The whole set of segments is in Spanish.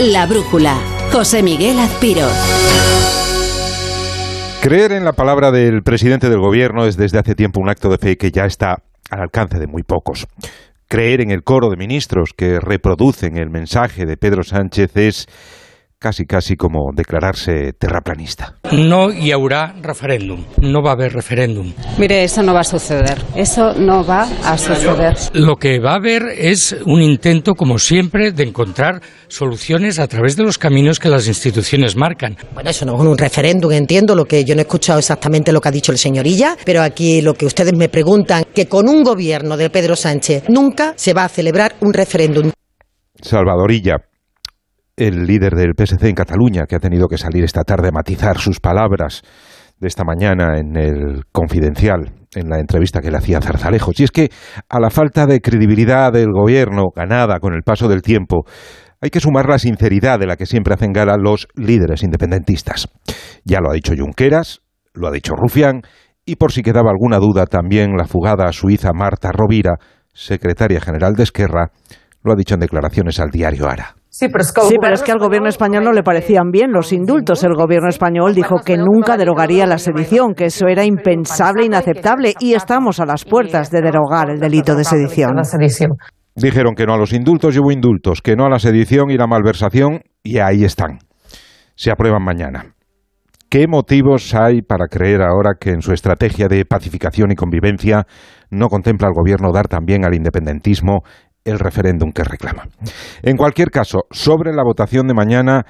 La Brújula. José Miguel Azpiro. Creer en la palabra del presidente del gobierno es desde hace tiempo un acto de fe que ya está al alcance de muy pocos. Creer en el coro de ministros que reproducen el mensaje de Pedro Sánchez es casi casi como declararse terraplanista. No y habrá referéndum, no va a haber referéndum. Mire, eso no va a suceder, eso no va a suceder. Lo que va a haber es un intento, como siempre, de encontrar soluciones a través de los caminos que las instituciones marcan. Bueno, eso no es un referéndum, entiendo lo que yo no he escuchado exactamente lo que ha dicho el señorilla, pero aquí lo que ustedes me preguntan, que con un gobierno de Pedro Sánchez nunca se va a celebrar un referéndum. Salvadorilla, el líder del PSC en Cataluña, que ha tenido que salir esta tarde a matizar sus palabras de esta mañana en el Confidencial, en la entrevista que le hacía Zarzalejos. Y es que a la falta de credibilidad del gobierno, ganada con el paso del tiempo, hay que sumar la sinceridad de la que siempre hacen gala los líderes independentistas. Ya lo ha dicho Junqueras, lo ha dicho Rufián, y por si quedaba alguna duda, también la fugada suiza Marta Rovira, secretaria general de Esquerra, lo ha dicho en declaraciones al diario Ara. Sí, pero es que, al gobierno español no le parecían bien los indultos. El gobierno español dijo que nunca derogaría la sedición, que eso era impensable, inaceptable, y estamos a las puertas de derogar el delito de sedición. Dijeron que no a los indultos y hubo indultos, que no a la sedición y la malversación, y ahí están. Se aprueban mañana. ¿Qué motivos hay para creer ahora que en su estrategia de pacificación y convivencia no contempla el gobierno dar también al independentismo el referéndum que reclama. En cualquier caso, sobre la votación de mañana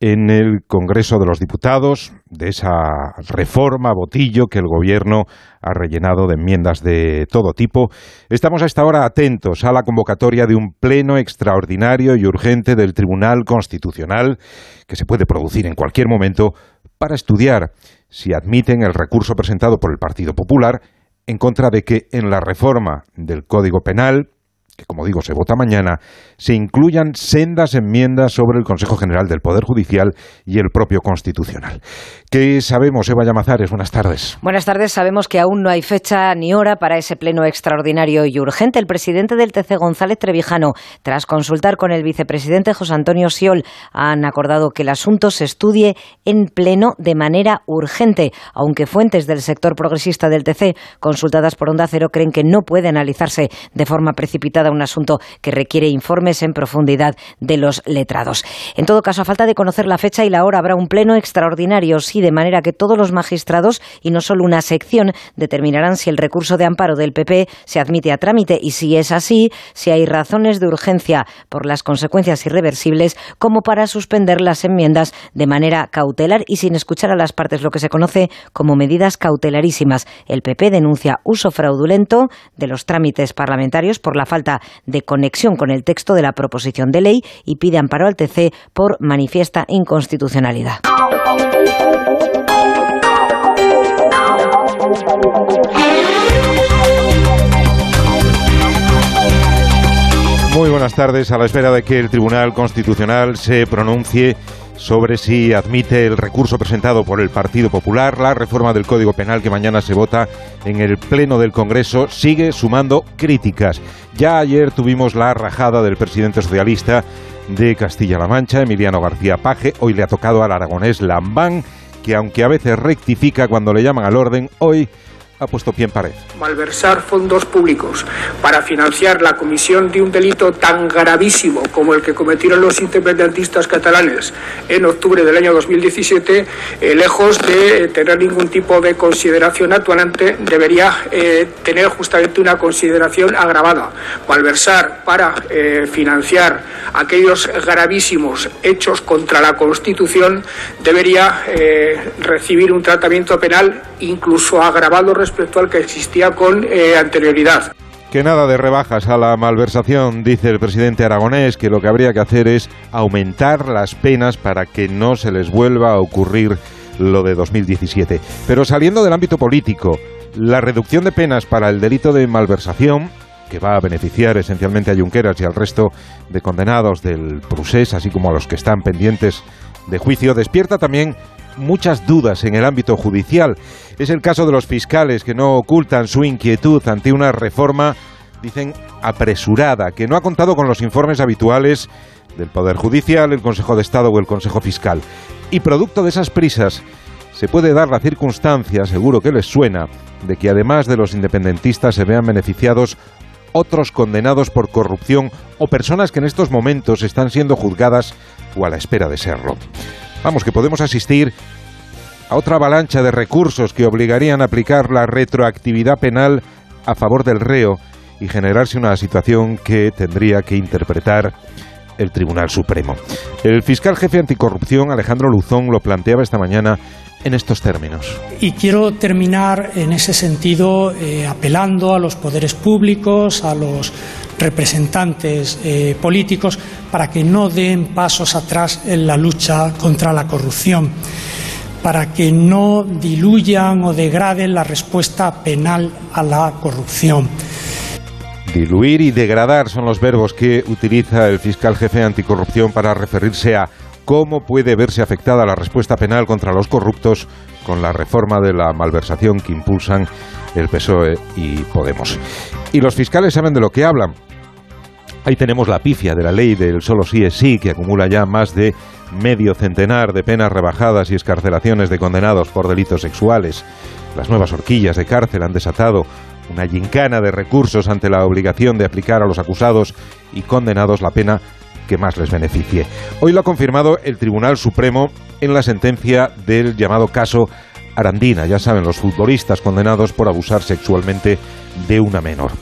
en el Congreso de los Diputados, de esa reforma botillo que el Gobierno ha rellenado de enmiendas de todo tipo, estamos a esta hora atentos a la convocatoria de un pleno extraordinario y urgente del Tribunal Constitucional que se puede producir en cualquier momento para estudiar si admiten el recurso presentado por el Partido Popular en contra de que en la reforma del Código Penal que como digo se vota mañana, se incluyan sendas enmiendas sobre el Consejo General del Poder Judicial y el propio Constitucional. ¿Qué sabemos, Eva Llamazares? Buenas tardes. Buenas tardes. Sabemos que aún no hay fecha ni hora para ese pleno extraordinario y urgente. El presidente del TC, González Trevijano, tras consultar con el vicepresidente José Antonio Siol, han acordado que el asunto se estudie en pleno de manera urgente, aunque fuentes del sector progresista del TC, consultadas por Onda Cero, creen que no puede analizarse de forma precipitada un asunto que requiere en profundidad de los letrados. En todo caso, a falta de conocer la fecha y la hora, habrá un pleno extraordinario, sí, de manera que todos los magistrados, y no solo una sección, determinarán si el recurso de amparo del PP se admite a trámite y si es así, si hay razones de urgencia por las consecuencias irreversibles como para suspender las enmiendas de manera cautelar y sin escuchar a las partes, lo que se conoce como medidas cautelarísimas. El PP denuncia uso fraudulento de los trámites parlamentarios por la falta de conexión con el texto de la proposición de ley y pide amparo al TC por manifiesta inconstitucionalidad. Muy buenas tardes. A la espera de que el Tribunal Constitucional se pronuncie sobre si admite el recurso presentado por el Partido Popular, la reforma del Código Penal que mañana se vota en el Pleno del Congreso, sigue sumando críticas. Ya ayer tuvimos la rajada del presidente socialista de Castilla-La Mancha, Emiliano García Paje. Hoy le ha tocado al aragonés Lambán, que aunque a veces rectifica cuando le llaman al orden, hoy pie en pared. Malversar fondos públicos para financiar la comisión de un delito tan gravísimo como el que cometieron los independentistas catalanes en octubre del año 2017, eh, lejos de tener ningún tipo de consideración actuante, debería eh, tener justamente una consideración agravada. Malversar para eh, financiar aquellos gravísimos hechos contra la Constitución debería recibir un tratamiento penal incluso agravado respecto al que existía con eh, anterioridad. Que nada de rebajas a la malversación, dice el presidente aragonés, que lo que habría que hacer es aumentar las penas para que no se les vuelva a ocurrir lo de 2017. Pero saliendo del ámbito político, la reducción de penas para el delito de malversación, que va a beneficiar esencialmente a Junqueras y al resto de condenados del procés, así como a los que están pendientes de juicio, despierta también muchas dudas en el ámbito judicial. Es el caso de los fiscales que no ocultan su inquietud ante una reforma, dicen, apresurada, que no ha contado con los informes habituales del Poder Judicial, el Consejo de Estado o el Consejo Fiscal. Y producto de esas prisas, se puede dar la circunstancia, seguro que les suena, de que además de los independentistas se vean beneficiados otros condenados por corrupción o personas que en estos momentos están siendo juzgadas o a la espera de serlo. Vamos, que podemos asistir a otra avalancha de recursos que obligarían a aplicar la retroactividad penal a favor del reo y generarse una situación que tendría que interpretar el Tribunal Supremo. El fiscal jefe anticorrupción, Alejandro Luzón, lo planteaba esta mañana en estos términos. Y quiero terminar en ese sentido eh, apelando a los poderes públicos, a los representantes eh, políticos, para que no den pasos atrás en la lucha contra la corrupción, para que no diluyan o degraden la respuesta penal a la corrupción. Diluir y degradar son los verbos que utiliza el fiscal jefe anticorrupción para referirse a cómo puede verse afectada la respuesta penal contra los corruptos con la reforma de la malversación que impulsan el PSOE y Podemos. Y los fiscales saben de lo que hablan. Ahí tenemos la pifia de la ley del solo sí es sí, que acumula ya más de medio centenar de penas rebajadas y escarcelaciones de condenados por delitos sexuales. Las nuevas horquillas de cárcel han desatado una gincana de recursos ante la obligación de aplicar a los acusados y condenados la pena que más les beneficie. Hoy lo ha confirmado el Tribunal Supremo en la sentencia del llamado caso Arandina, ya saben, los futbolistas condenados por abusar sexualmente de una menor.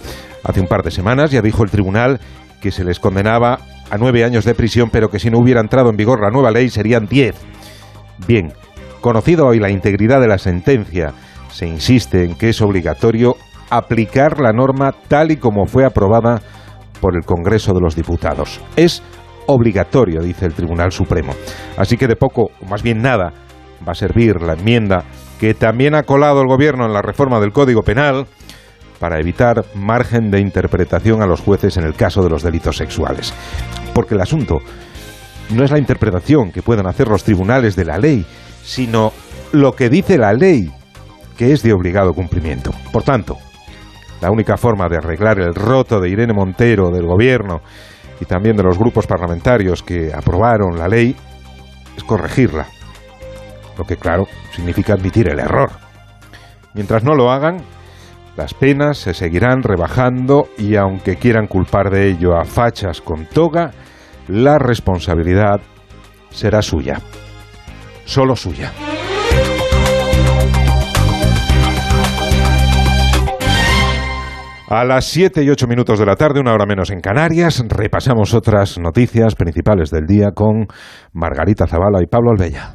Hace un par de semanas ya dijo el tribunal que se les condenaba a nueve años de prisión, pero que si no hubiera entrado en vigor la nueva ley serían diez. Bien, conocido hoy la integridad de la sentencia, se insiste en que es obligatorio aplicar la norma tal y como fue aprobada por el Congreso de los Diputados. Es obligatorio, dice el Tribunal Supremo. Así que de poco, o más bien nada, va a servir la enmienda que también ha colado el Gobierno en la reforma del Código Penal para evitar margen de interpretación a los jueces en el caso de los delitos sexuales. Porque el asunto no es la interpretación que puedan hacer los tribunales de la ley, sino lo que dice la ley, que es de obligado cumplimiento. Por tanto, la única forma de arreglar el roto de Irene Montero, del gobierno y también de los grupos parlamentarios que aprobaron la ley es corregirla. Lo que, claro, significa admitir el error. Mientras no lo hagan, las penas se seguirán rebajando y aunque quieran culpar de ello a fachas con toga, la responsabilidad será suya. Solo suya. A las 7 y 8 minutos de la tarde, una hora menos en Canarias, repasamos otras noticias principales del día con Margarita Zavala y Pablo Albella.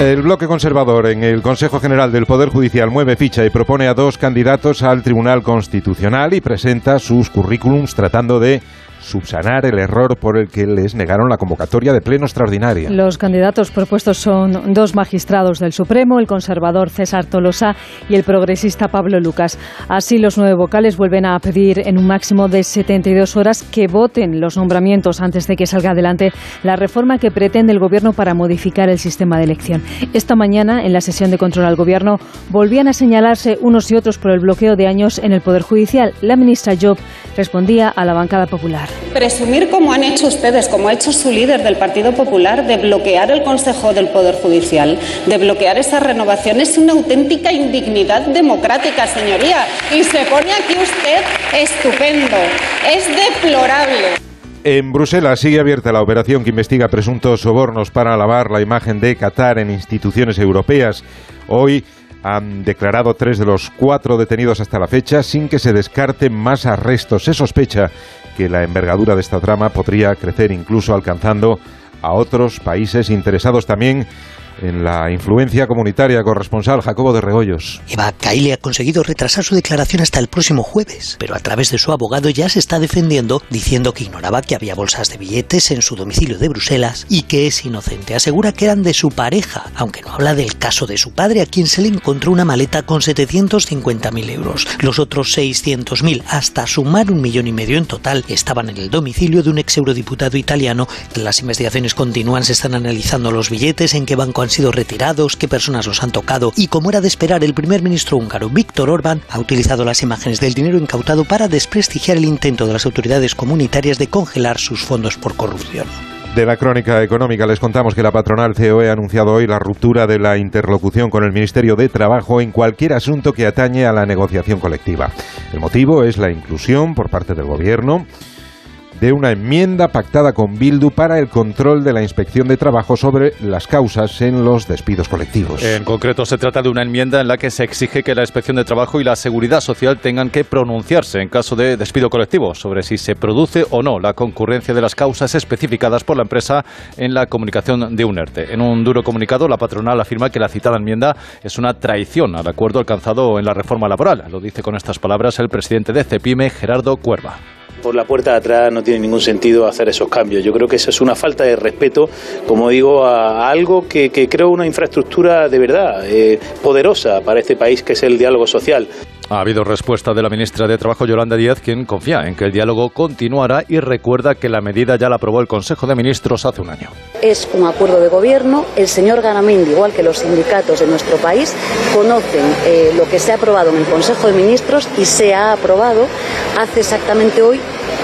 El bloque conservador en el Consejo General del Poder Judicial mueve ficha y propone a dos candidatos al Tribunal Constitucional y presenta sus currículums tratando de subsanar el error por el que les negaron la convocatoria de pleno extraordinaria. Los candidatos propuestos son dos magistrados del Supremo, el conservador César Tolosa y el progresista Pablo Lucas. Así, los nueve vocales vuelven a pedir en un máximo de 72 horas que voten los nombramientos antes de que salga adelante la reforma que pretende el Gobierno para modificar el sistema de elección. Esta mañana, en la sesión de control al Gobierno, volvían a señalarse unos y otros por el bloqueo de años en el Poder Judicial. La ministra Job respondía a la bancada popular. Presumir, como han hecho ustedes, como ha hecho su líder del Partido Popular, de bloquear el Consejo del Poder Judicial, de bloquear esa renovación, es una auténtica indignidad democrática, señoría. Y se pone aquí usted estupendo. Es deplorable. En Bruselas sigue abierta la operación que investiga presuntos sobornos para lavar la imagen de Qatar en instituciones europeas. Hoy han declarado tres de los cuatro detenidos hasta la fecha sin que se descarten más arrestos. Se sospecha que la envergadura de esta trama podría crecer incluso alcanzando a otros países interesados. También en la influencia comunitaria corresponsal Jacobo de Regoyos. Eva Kaili ha conseguido retrasar su declaración hasta el próximo jueves, pero a través de su abogado ya se está defendiendo diciendo que ignoraba que había bolsas de billetes en su domicilio de Bruselas y que es inocente. Asegura que eran de su pareja, aunque no habla del caso de su padre a quien se le encontró una maleta con 750.000 euros. Los otros 600.000, hasta sumar un millón y medio en total, estaban en el domicilio de un ex eurodiputado italiano. Las investigaciones continúan, se están analizando los billetes, en qué banco han sido retirados, qué personas los han tocado y como era de esperar, el primer ministro húngaro Víctor Orbán ha utilizado las imágenes del dinero incautado para desprestigiar el intento de las autoridades comunitarias de congelar sus fondos por corrupción. De la crónica económica les contamos que la patronal COE ha anunciado hoy la ruptura de la interlocución con el Ministerio de Trabajo en cualquier asunto que atañe a la negociación colectiva. El motivo es la inclusión por parte del Gobierno de una enmienda pactada con Bildu para el control de la inspección de trabajo sobre las causas en los despidos colectivos. En concreto, se trata de una enmienda en la que se exige que la inspección de trabajo y la seguridad social tengan que pronunciarse en caso de despido colectivo sobre si se produce o no la concurrencia de las causas especificadas por la empresa en la comunicación de un ERTE. En un duro comunicado, la patronal afirma que la citada enmienda es una traición al acuerdo alcanzado en la reforma laboral. Lo dice con estas palabras el presidente de CEPIME, Gerardo Cuerva por la puerta de atrás no tiene ningún sentido hacer esos cambios. Yo creo que eso es una falta de respeto, como digo, a, algo que, que, creo una infraestructura de verdad eh, poderosa para este país, que es el diálogo social. Ha habido respuesta de la ministra de Trabajo, Yolanda Díaz, quien confía en que el diálogo continuará y recuerda que la medida ya la aprobó el Consejo de Ministros hace un año. Es un acuerdo de gobierno. El señor Garamendi, igual que los sindicatos de nuestro país, conocen eh, lo que se ha aprobado en el Consejo de Ministros y se ha aprobado hace exactamente hoy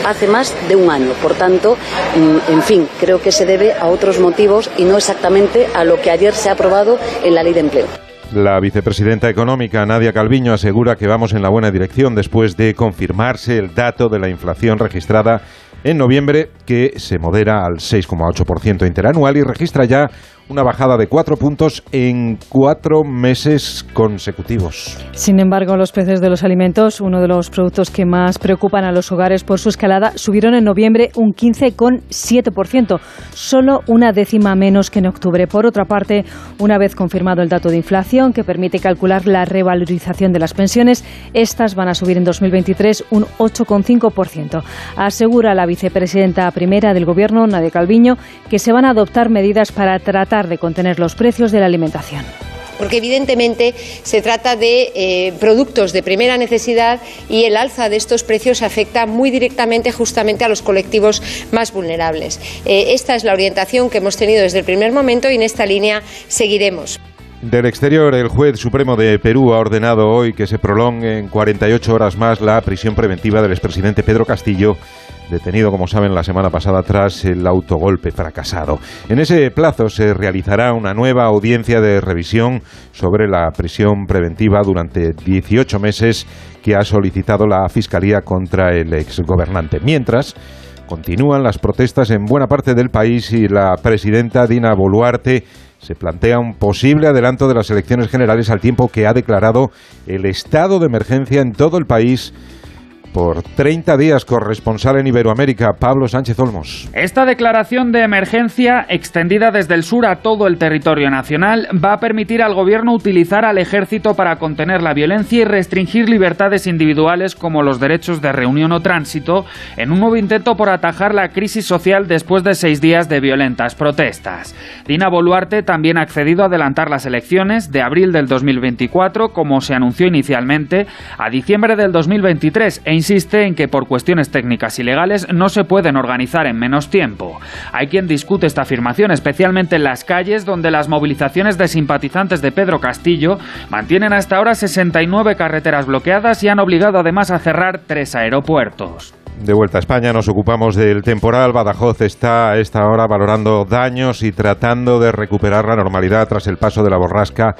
hace más de un año. Por tanto, mm, en fin, creo que se debe a otros motivos y no exactamente a lo que ayer se ha aprobado en la ley de empleo. La vicepresidenta económica Nadia Calviño asegura que vamos en la buena dirección después de confirmarse el dato de la inflación registrada en noviembre, que se modera al 6,8% interanual y registra ya una bajada de cuatro puntos en cuatro meses consecutivos. Sin embargo, los precios de los alimentos, uno de los productos que más preocupan a los hogares por su escalada, subieron en noviembre un 15,7%, solo una décima menos que en octubre. Por otra parte, una vez confirmado el dato de inflación que permite calcular la revalorización de las pensiones, estas van a subir en 2023 un 8,5%. Asegura la vicepresidenta primera del Gobierno, Nadia Calviño, que se van a adoptar medidas para tratar de contener los precios de la alimentación porque evidentemente se trata de eh, productos de primera necesidad y el alza de estos precios afecta muy directamente justamente a los colectivos más vulnerables. Eh, esta es la orientación que hemos tenido desde el primer momento y en esta línea seguiremos. Del exterior, el juez supremo de Perú ha ordenado hoy que se prolongue en 48 horas más la prisión preventiva del expresidente Pedro Castillo detenido, como saben, la semana pasada tras el autogolpe fracasado. En ese plazo se realizará una nueva audiencia de revisión sobre la prisión preventiva durante 18 meses que ha solicitado la Fiscalía contra el exgobernante. Mientras, continúan las protestas en buena parte del país y la presidenta Dina Boluarte se plantea un posible adelanto de las elecciones generales al tiempo que ha declarado el estado de emergencia en todo el país por 30 días corresponsal en Iberoamérica, Pablo Sánchez Olmos. Esta declaración de emergencia, extendida desde el sur a todo el territorio nacional, va a permitir al gobierno utilizar al ejército para contener la violencia y restringir libertades individuales como los derechos de reunión o tránsito, en un nuevo intento por atajar la crisis social después de seis días de violentas protestas. Dina Boluarte también ha accedido a adelantar las elecciones de abril del 2024, como se anunció inicialmente, a diciembre del 2023 e insiste en que por cuestiones técnicas y legales no se pueden organizar en menos tiempo. Hay quien discute esta afirmación, especialmente en las calles donde las movilizaciones de simpatizantes de Pedro Castillo mantienen hasta ahora 69 carreteras bloqueadas y han obligado además a cerrar tres aeropuertos. De vuelta a España nos ocupamos del temporal. Badajoz está a esta hora valorando daños y tratando de recuperar la normalidad tras el paso de la borrasca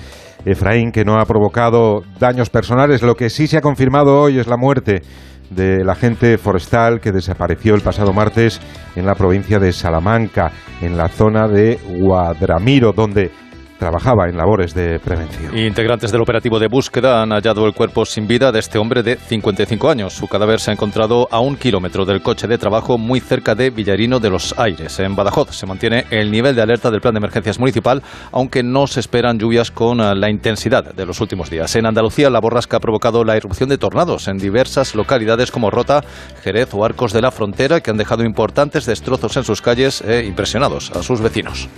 Efraín, que no ha provocado daños personales. Lo que sí se ha confirmado hoy es la muerte del agente forestal que desapareció el pasado martes en la provincia de Salamanca, en la zona de Guadramiro, donde trabajaba en labores de prevención. Integrantes del operativo de búsqueda han hallado el cuerpo sin vida de este hombre de 55 años. Su cadáver se ha encontrado a un kilómetro del coche de trabajo muy cerca de Villarino de los Aires, en Badajoz. Se mantiene el nivel de alerta del plan de emergencias municipal, aunque no se esperan lluvias con la intensidad de los últimos días. En Andalucía, la borrasca ha provocado la irrupción de tornados en diversas localidades como Rota, Jerez o Arcos de la Frontera, que han dejado importantes destrozos en sus calles e impresionados a sus vecinos.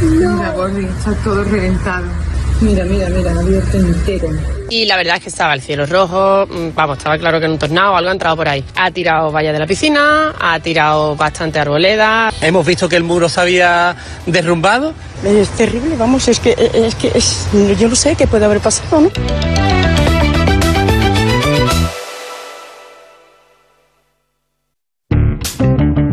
Mira, Gordi, está todo reventado. Mira, mira, mira, abierto entero. y la verdad es que estaba el cielo rojo, mm, vamos, estaba claro que en un tornado o algo ha entrado por ahí. Ha tirado vallas de la piscina, ha tirado bastante arboleda. Hemos visto que el muro se había derrumbado. Es terrible, vamos, es que, es que es, yo no sé qué puede haber pasado, ¿no?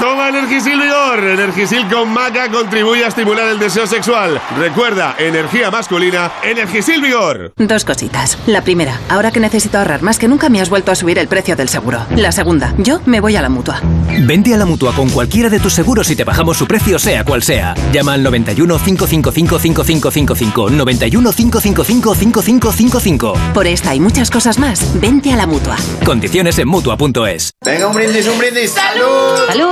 Toma Energisil Vigor. Energisil con maca contribuye a estimular el deseo sexual. Recuerda, energía masculina, Energisil Vigor. Dos cositas. La primera, ahora que necesito ahorrar más que nunca me has vuelto a subir el precio del seguro. La segunda, yo me voy a la mutua. Vente a la mutua con cualquiera de tus seguros y te bajamos su precio, sea cual sea. Llama al 91 555 5555. 91 555 5555. Por esta y muchas cosas más, vente a la mutua. Condiciones en mutua.es. Venga, un brindis, un brindis. ¡Salud! ¡Salud!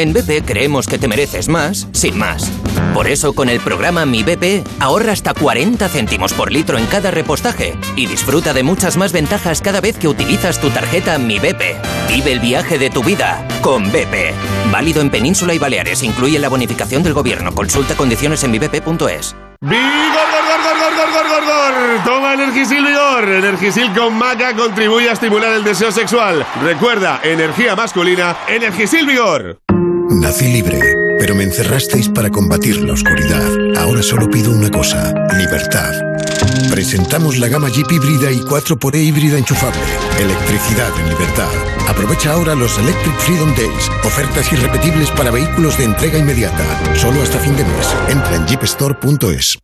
En BP creemos que te mereces más, sin más. Por eso con el programa Mi BP ahorra hasta 40 céntimos por litro en cada repostaje y disfruta de muchas más ventajas cada vez que utilizas tu tarjeta Mi BP. Vive el viaje de tu vida con BP. Válido en Península y Baleares. Incluye la bonificación del gobierno. Consulta condiciones en mibp.es. Toma Energisil Vigor. Energisil con maca contribuye a estimular el deseo sexual. Recuerda, energía masculina, Energisil Vigor. Nací libre, pero me encerrasteis para combatir la oscuridad. Ahora solo pido una cosa, libertad. Presentamos la gama Jeep híbrida y 4xE híbrida enchufable. Electricidad en libertad. Aprovecha ahora los Electric Freedom Days. Ofertas irrepetibles para vehículos de entrega inmediata. Solo hasta fin de mes. Entra en jeepstore.es.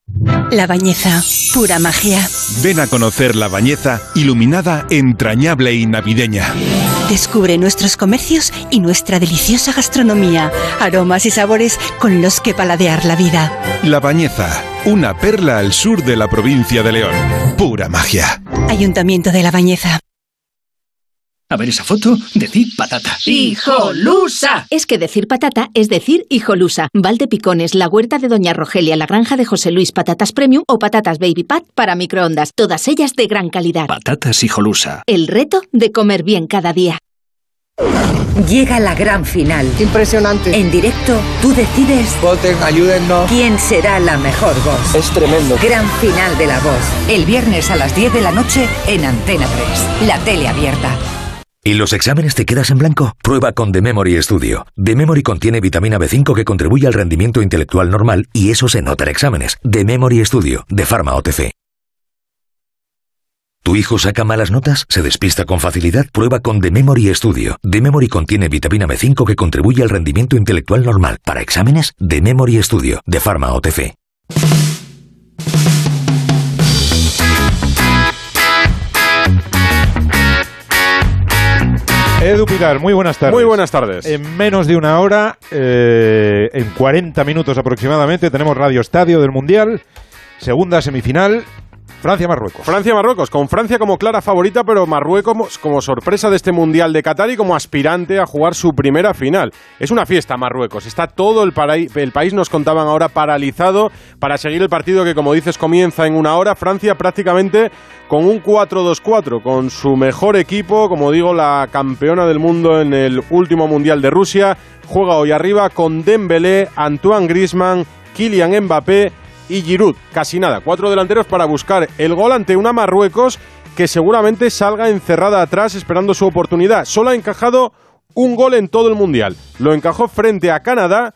La Bañeza, pura magia. Ven a conocer La Bañeza, iluminada, entrañable y navideña. Descubre nuestros comercios y nuestra deliciosa gastronomía, aromas y sabores con los que paladear la vida. La Bañeza, una perla al sur de la provincia de León. Pura magia. Ayuntamiento de La Bañeza. A ver esa foto, decir patata. ¡Hijolusa! Es que decir patata es decir hijolusa. Valdepicones, la huerta de Doña Rogelia, la granja de José Luis, patatas premium o patatas baby pat para microondas. Todas ellas de gran calidad. Patatas hijolusa. El reto de comer bien cada día. Llega la gran final. Impresionante. En directo, tú decides Voten, ayúdennos. quién será la mejor voz. Es tremendo. Gran final de la voz. El viernes a las 10 de la noche en Antena 3. La tele abierta. ¿Y los exámenes te quedas en blanco? Prueba con The Memory Studio. The Memory contiene vitamina B5 que contribuye al rendimiento intelectual normal y eso se nota en exámenes. The Memory Studio, de Pharma OTC. ¿Tu hijo saca malas notas? ¿Se despista con facilidad? Prueba con The Memory Studio. The Memory contiene vitamina B5 que contribuye al rendimiento intelectual normal. Para exámenes, The Memory Studio, de Pharma OTC. Edu Pilar, muy buenas tardes. Muy buenas tardes. En menos de una hora, eh, en 40 minutos aproximadamente, tenemos Radio Estadio del Mundial, segunda semifinal, Francia-Marruecos. Francia-Marruecos, con Francia como clara favorita, pero Marruecos como sorpresa de este Mundial de Qatar y como aspirante a jugar su primera final. Es una fiesta Marruecos, está todo el, el país, nos contaban ahora, paralizado para seguir el partido que, como dices, comienza en una hora. Francia prácticamente con un 4-2-4, con su mejor equipo, como digo, la campeona del mundo en el último Mundial de Rusia. Juega hoy arriba con Dembélé, Antoine Griezmann, Kylian Mbappé y Giroud. Casi nada, cuatro delanteros para buscar el gol ante una Marruecos que seguramente salga encerrada atrás esperando su oportunidad. Solo ha encajado un gol en todo el Mundial. Lo encajó frente a Canadá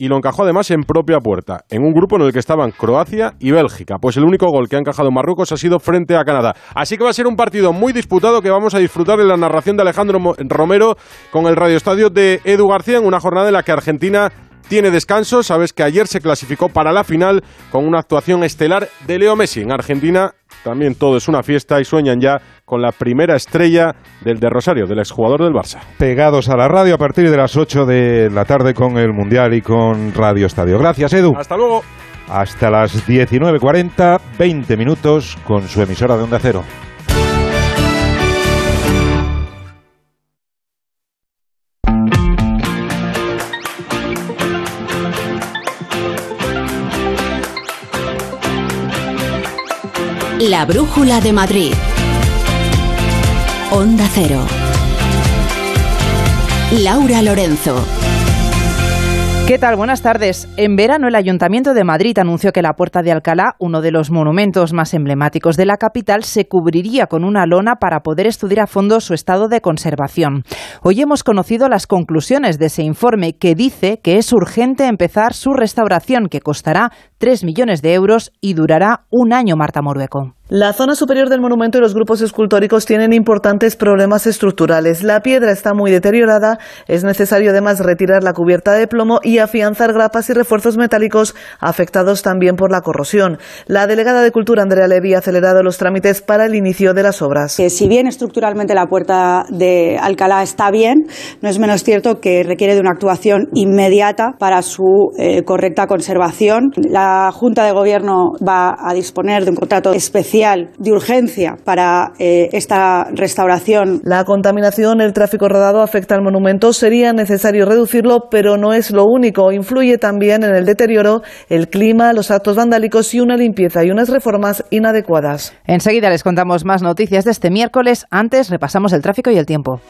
y lo encajó además en propia puerta, en un grupo en el que estaban Croacia y Bélgica. Pues el único gol que ha encajado Marruecos ha sido frente a Canadá. Así que va a ser un partido muy disputado que vamos a disfrutar en la narración de Alejandro Romero con el Radio Estadio de Edu García en una jornada en la que Argentina tiene descanso. Sabes que ayer se clasificó para la final con una actuación estelar de Leo Messi. En Argentina también todo es una fiesta y sueñan ya con la primera estrella del de Rosario, del exjugador del Barça. Pegados a la radio a partir de las 8 de la tarde con el Mundial y con Radio Estadio. Gracias, Edu. Hasta luego. Hasta las 19.40, 20 minutos con su emisora de Onda Cero. La Brújula de Madrid. Onda Cero. Laura Lorenzo. ¿Qué tal? Buenas tardes. En verano el Ayuntamiento de Madrid anunció que la Puerta de Alcalá, uno de los monumentos más emblemáticos de la capital, se cubriría con una lona para poder estudiar a fondo su estado de conservación. Hoy hemos conocido las conclusiones de ese informe que dice que es urgente empezar su restauración, que costará 3 millones de euros y durará un año, Marta Morueco. La zona superior del monumento y los grupos escultóricos tienen importantes problemas estructurales. La piedra está muy deteriorada, es necesario además retirar la cubierta de plomo y afianzar grapas y refuerzos metálicos afectados también por la corrosión. La delegada de Cultura, Andrea Levy, ha acelerado los trámites para el inicio de las obras. Si bien estructuralmente la puerta de Alcalá está bien, no es menos cierto que requiere de una actuación inmediata para su eh, correcta conservación. La Junta de Gobierno va a disponer de un contrato especial de urgencia para eh, esta restauración. La contaminación, el tráfico rodado afecta al monumento. Sería necesario reducirlo, pero no es lo único. Influye también en el deterioro el clima, los actos vandálicos y una limpieza y unas reformas inadecuadas. Enseguida les contamos más noticias de este miércoles. Antes repasamos el tráfico y el tiempo.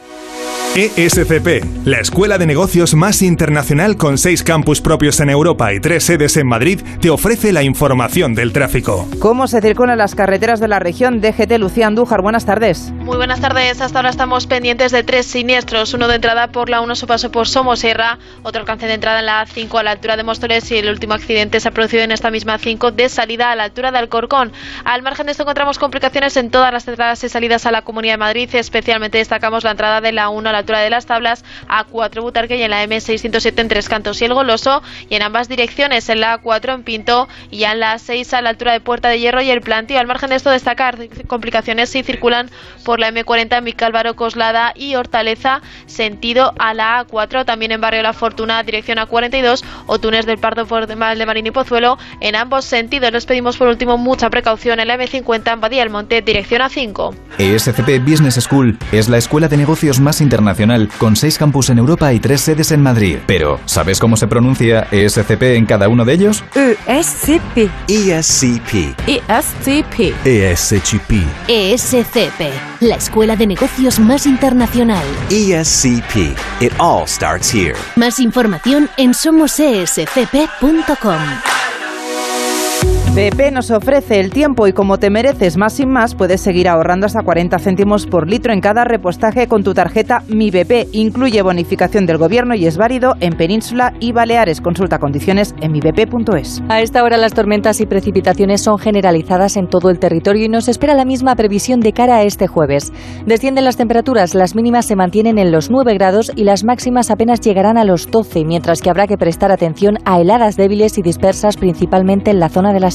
ESCP, la escuela de negocios más internacional con seis campus propios en Europa y tres sedes en Madrid, te ofrece la información del tráfico. ¿Cómo se circulan las carreteras de la región? DGT Lucía Andújar, buenas tardes. Muy buenas tardes. Hasta ahora estamos pendientes de tres siniestros. Uno de entrada por la 1 su paso por Somosierra, otro alcance de entrada en la A5 a la altura de Móstoles y el último accidente se ha producido en esta misma 5 de salida a la altura de Alcorcón. Al margen de esto encontramos complicaciones en todas las entradas y salidas a la Comunidad de Madrid. Especialmente destacamos la entrada de la 1 a la altura de las tablas, A4 Butarque y en la M607 en Tres Cantos y el Goloso, y en ambas direcciones, en la A4 en Pinto y en la 6 a la altura de Puerta de Hierro y el Plantío. Al margen de esto, destacar complicaciones si circulan por la M40 Micálvaro Coslada y Hortaleza, sentido a la A4, también en Barrio La Fortuna, dirección A42, o Túnez del Pardo por de Marín y Pozuelo, en ambos sentidos. Les pedimos por último mucha precaución en la M50 en Badía del Monte, dirección A5. ESCP Business School es la escuela de negocios más internacional con seis campus en Europa y tres sedes en Madrid. Pero, ¿sabes cómo se pronuncia ESCP en cada uno de ellos? ESCP. ESCP. ESCP. ESCP. ESCP, la escuela de negocios más internacional. ESCP. It all starts here. Más información en somosescp.com. BP nos ofrece el tiempo y como te mereces más sin más, puedes seguir ahorrando hasta 40 céntimos por litro en cada repostaje con tu tarjeta Mi BP. Incluye bonificación del gobierno y es válido en Península y Baleares. Consulta condiciones en mibp.es. A esta hora las tormentas y precipitaciones son generalizadas en todo el territorio y nos espera la misma previsión de cara a este jueves. Descienden las temperaturas, las mínimas se mantienen en los 9 grados y las máximas apenas llegarán a los 12, mientras que habrá que prestar atención a heladas débiles y dispersas principalmente en la zona de la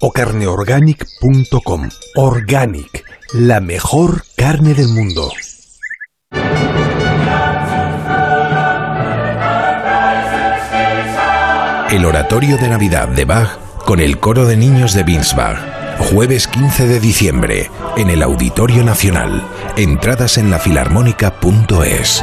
o carneorganic.com. Organic, la mejor carne del mundo. El oratorio de Navidad de Bach con el coro de niños de Winsbach. Jueves 15 de diciembre en el Auditorio Nacional. Entradas en lafilarmónica.es.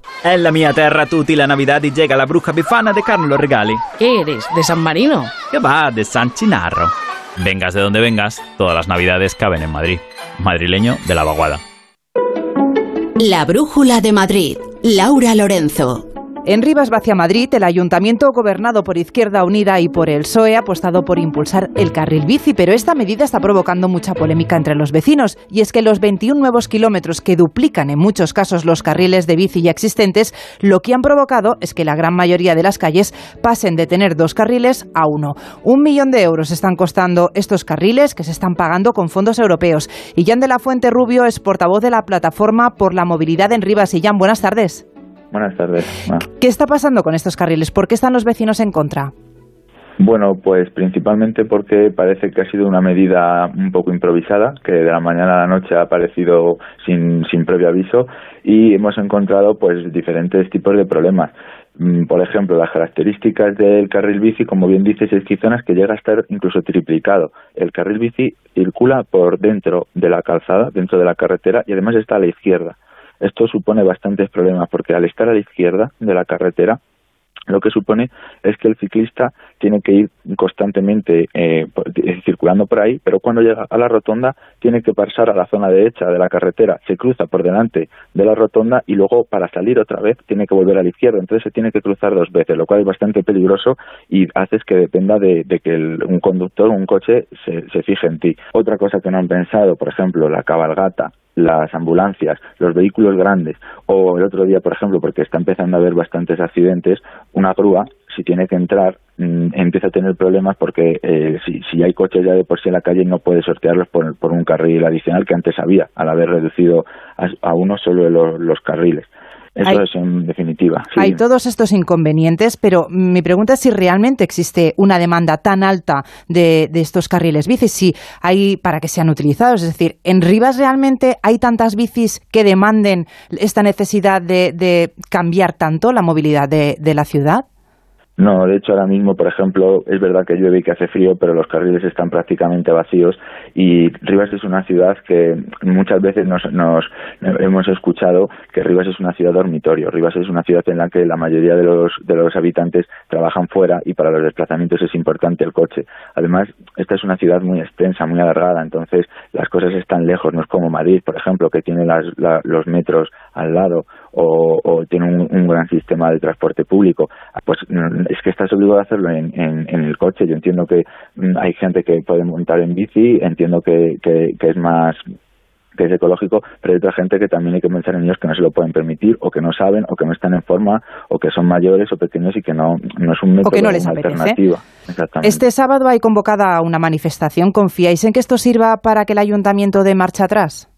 En la mia terra tutti la Navidad y llega la bruja bifana de Carlos Regali. ¿Qué eres? ¿De San Marino? ¿Qué va? De San Chinarro. Vengas de donde vengas, todas las Navidades caben en Madrid. Madrileño de la vaguada. La Brújula de Madrid. Laura Lorenzo. En Rivas Vacia Madrid, el ayuntamiento gobernado por Izquierda Unida y por el PSOE ha apostado por impulsar el carril bici, pero esta medida está provocando mucha polémica entre los vecinos. Y es que los 21 nuevos kilómetros que duplican en muchos casos los carriles de bici ya existentes, lo que han provocado es que la gran mayoría de las calles pasen de tener dos carriles a uno. Un millón de euros están costando estos carriles que se están pagando con fondos europeos. Y Jan de la Fuente Rubio es portavoz de la plataforma por la movilidad en Rivas. Y Jan, buenas tardes. Buenas tardes. ¿Qué está pasando con estos carriles? ¿Por qué están los vecinos en contra? Bueno, pues principalmente porque parece que ha sido una medida un poco improvisada, que de la mañana a la noche ha aparecido sin, sin previo aviso y hemos encontrado pues diferentes tipos de problemas. Mm, Por ejemplo, las características del carril bici, como bien dices, es que zonas que llega a estar incluso triplicado. El carril bici circula por dentro de la calzada, dentro de la carretera y además está a la izquierda. Esto supone bastantes problemas porque al estar a la izquierda de la carretera, lo que supone es que el ciclista tiene que ir constantemente eh, eh, circulando por ahí, pero cuando llega a la rotonda tiene que pasar a la zona derecha de la carretera, se cruza por delante de la rotonda y luego para salir otra vez tiene que volver a la izquierda, entonces se tiene que cruzar dos veces, lo cual es bastante peligroso y haces que dependa de, de que el- un conductor, un coche, se, se fije en ti. Otra cosa que no han pensado, por ejemplo, la cabalgata, las ambulancias, los vehículos grandes o el otro día, por ejemplo, porque está empezando a haber bastantes accidentes, una grúa, si tiene que entrar, mm, empieza a tener problemas porque eh, si, hay coches ya de por sí en la calle no puede sortearlos por, por un carril adicional que antes había, al haber reducido a, uno solo los carriles. Eso Hay- es en definitiva. sí. Hay todos estos inconvenientes, pero mi pregunta es si realmente existe una demanda tan alta de, de estos carriles bicis, si hay para que sean utilizados. Es decir, ¿en Rivas realmente hay tantas bicis que demanden esta necesidad de, de cambiar tanto la movilidad de, de la ciudad? No, de hecho ahora mismo, por ejemplo, es verdad que llueve y que hace frío, pero los carriles están prácticamente vacíos y Rivas es una ciudad que muchas veces nos, nos hemos escuchado que Rivas es una ciudad dormitorio. Rivas es una ciudad en la que la mayoría de los, de los habitantes trabajan fuera y para los desplazamientos es importante el coche. Además, esta es una ciudad muy extensa, muy alargada, entonces las cosas están lejos, no es como Madrid, por ejemplo, que tiene las, la- los metros al lado o, o tiene un, un gran sistema de transporte público, pues es que estás obligado a hacerlo en, en, en el coche. Yo entiendo que mm, hay gente que puede montar en bici, entiendo que, que, que es más que es ecológico, pero hay otra gente que también hay que pensar en ellos que no se lo pueden permitir, o que no saben, o que no están en forma, o que son mayores o pequeños y que no, no es un método, que no les una apetece. alternativa. Exactamente. Este sábado hay convocada una manifestación. ¿Confiáis en que esto sirva para que el ayuntamiento dé marcha atrás?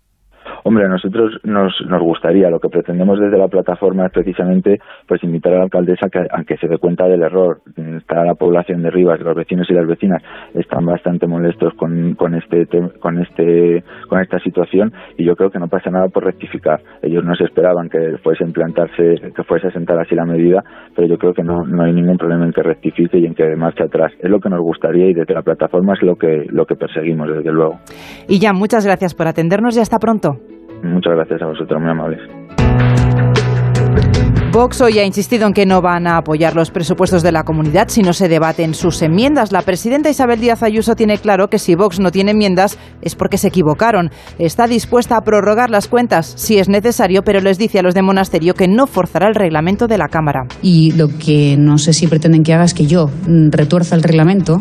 Hombre, a nosotros nos, nos gustaría, lo que pretendemos desde la plataforma es precisamente pues invitar a la alcaldesa que, a se dé cuenta del error. Está la población de Rivas, los vecinos y las vecinas están bastante molestos con, con este con este con esta situación y yo creo que no pasa nada por rectificar. Ellos no se esperaban que fuese a implantarse, que fuese a sentar así la medida, pero yo creo que no, no hay ningún problema en que rectifique y en que marche atrás. Es lo que nos gustaría y desde la plataforma es lo que lo que perseguimos desde luego. Y ya, muchas gracias por atendernos y hasta pronto. Muchas gracias a vosotros, muy amables. Vox hoy ha insistido en que no van a apoyar los presupuestos de la comunidad si no se debaten sus enmiendas. La presidenta Isabel Díaz Ayuso tiene claro que si Vox no tiene enmiendas es porque se equivocaron. Está dispuesta a prorrogar las cuentas si es necesario, pero les dice a los de Monasterio que no forzará el reglamento de la Cámara. Y lo que no sé si pretenden que haga es que yo mm, retuerza el reglamento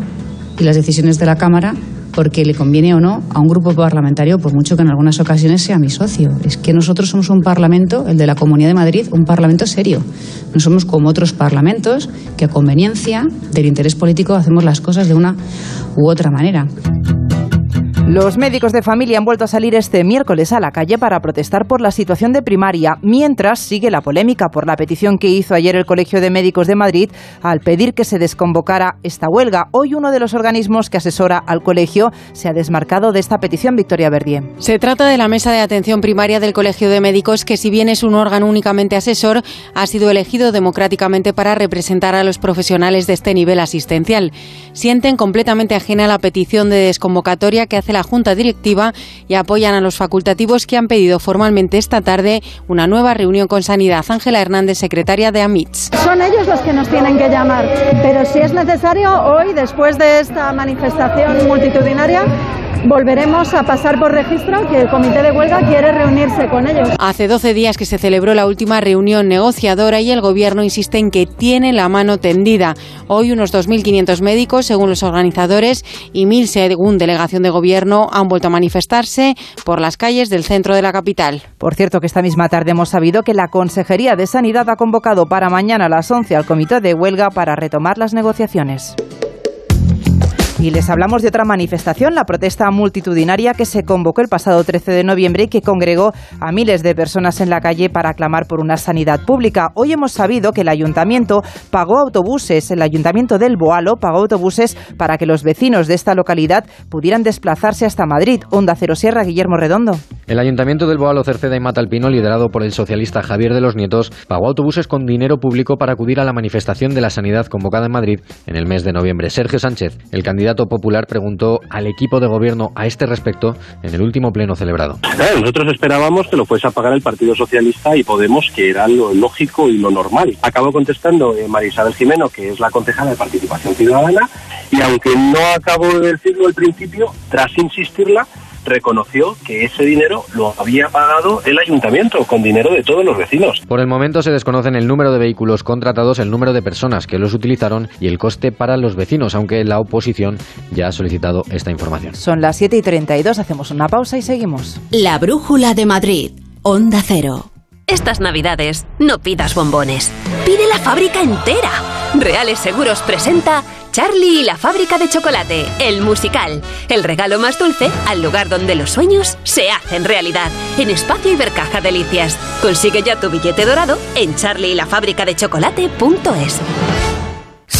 y las decisiones de la Cámara porque le conviene o no a un grupo parlamentario, por mucho que en algunas ocasiones sea mi socio. Es que nosotros somos un parlamento, el de la Comunidad de Madrid, un parlamento serio. No somos como otros parlamentos que a conveniencia del interés político hacemos las cosas de una u otra manera. Los médicos de familia han vuelto a salir este miércoles a la calle para protestar por la situación de primaria, mientras sigue la polémica por la petición que hizo ayer el Colegio de Médicos de Madrid al pedir que se desconvocara esta huelga. Hoy uno de los organismos que asesora al colegio se ha desmarcado de esta petición, Victoria Verdier. Se trata de la Mesa de Atención Primaria del Colegio de Médicos, que si bien es un órgano únicamente asesor, ha sido elegido democráticamente para representar a los profesionales de este nivel asistencial. Sienten completamente ajena la petición de desconvocatoria que hace la Junta Directiva y apoyan a los facultativos que han pedido formalmente esta tarde una nueva reunión con Sanidad. Ángela Hernández, secretaria de AMITS. Son ellos los que nos tienen que llamar, pero si es necesario, hoy, después de esta manifestación multitudinaria, volveremos a pasar por registro que el comité de huelga quiere reunirse con ellos. Hace 12 días que se celebró la última reunión negociadora y el gobierno insiste en que tiene la mano tendida. Hoy unos 2.500 médicos, según los organizadores, y 1.000 según delegación de gobierno, han vuelto a manifestarse por las calles del centro de la capital. Por cierto, que esta misma tarde hemos sabido que la Consejería de Sanidad ha convocado para mañana a las 11 al comité de huelga para retomar las negociaciones. Y les hablamos de otra manifestación, la protesta multitudinaria que se convocó el pasado 13 de noviembre y que congregó a miles de personas en la calle para clamar por una sanidad pública. Hoy hemos sabido que el ayuntamiento pagó autobuses, el ayuntamiento del Boalo pagó autobuses para que los vecinos de esta localidad pudieran desplazarse hasta Madrid. Onda Cero Sierra, Guillermo Redondo. El ayuntamiento del Boalo, Cerceda y Matalpino, liderado por el socialista Javier de los Nietos, pagó autobuses con dinero público para acudir a la manifestación de la sanidad convocada en Madrid en el mes de noviembre. Sergio Sánchez, el candidato popular preguntó al equipo de gobierno a este respecto en el último pleno celebrado. Eh, nosotros esperábamos que lo fuese a pagar el Partido Socialista y Podemos, que era lo lógico y lo normal. Acabó contestando eh, María Isabel Jimeno, que es la concejala de Participación Ciudadana, y aunque no acabo de decirlo al principio, tras insistirla, reconoció que ese dinero lo había pagado el ayuntamiento con dinero de todos los vecinos. Por el momento se desconocen el número de vehículos contratados, el número de personas que los utilizaron y el coste para los vecinos, aunque la oposición ya ha solicitado esta información. Son las 7 y 32, hacemos una pausa y seguimos. La Brújula de Madrid, Onda Cero. Estas navidades no pidas bombones, pide la fábrica entera. Reales Seguros presenta Charlie y la fábrica de chocolate, el musical. El regalo más dulce al lugar donde los sueños se hacen realidad. En Espacio Ibercaja Delicias. Consigue ya tu billete dorado en charlieylafabricadechocolate.es.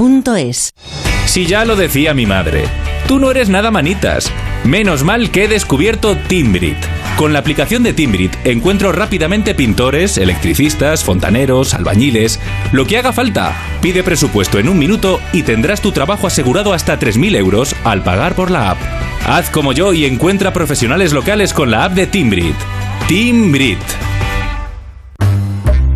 duchamanía.es. Si ya lo decía mi madre, tú no eres nada manitas. Menos mal que he descubierto Timbrit. Con la aplicación de Timbrit encuentro rápidamente pintores, electricistas, fontaneros, albañiles, lo que haga falta. Pide presupuesto en un minuto y tendrás tu trabajo asegurado hasta 3.000 euros al pagar por la app. Haz como yo y encuentra profesionales locales con la app de Timbrit. Timbrit.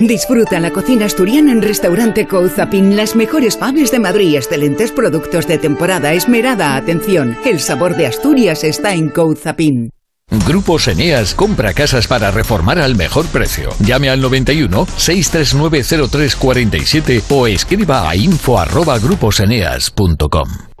Disfruta la cocina asturiana en Restaurante Couzapin, las mejores paves de Madrid, excelentes productos de temporada, esmerada atención. El sabor de Asturias está en Couzapin. Grupos Eneas compra casas para reformar al mejor precio. Llame al 91 639 0347 o escriba a info@gruposeneas.com.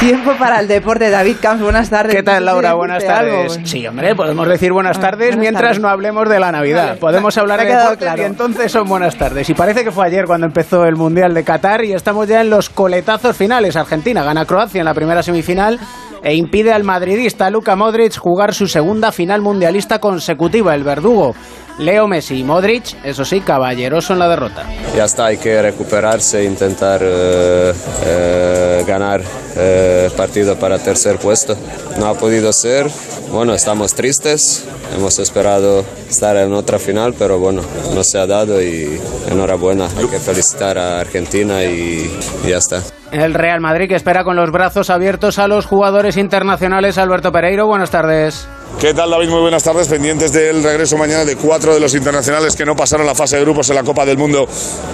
Tiempo para el deporte. David Camps, buenas tardes. ¿Qué tal, Laura? Buenas tardes. Sí, hombre, podemos decir buenas tardes mientras no hablemos de la Navidad. Podemos hablar de deporte y entonces son buenas tardes. Y parece que fue ayer cuando empezó el Mundial de Qatar y estamos ya en los coletazos finales. Argentina gana Croacia en la primera semifinal e impide al madridista Luka Modric jugar su segunda final mundialista consecutiva. El verdugo Leo Messi y Modric, eso sí, caballeroso en la derrota. Ya está, hay que recuperarse e intentar eh, eh, ganar eh, partido para tercer puesto. No ha podido ser, bueno, estamos tristes, hemos esperado estar en otra final, pero bueno, no se ha dado y enhorabuena, hay que felicitar a Argentina y, y ya está. El Real Madrid que espera con los brazos abiertos a los jugadores internacionales. Alberto Pereiro, buenas tardes. ¿Qué tal David? Muy buenas tardes. Pendientes del regreso mañana de cuatro de los internacionales que no pasaron la fase de grupos en la Copa del Mundo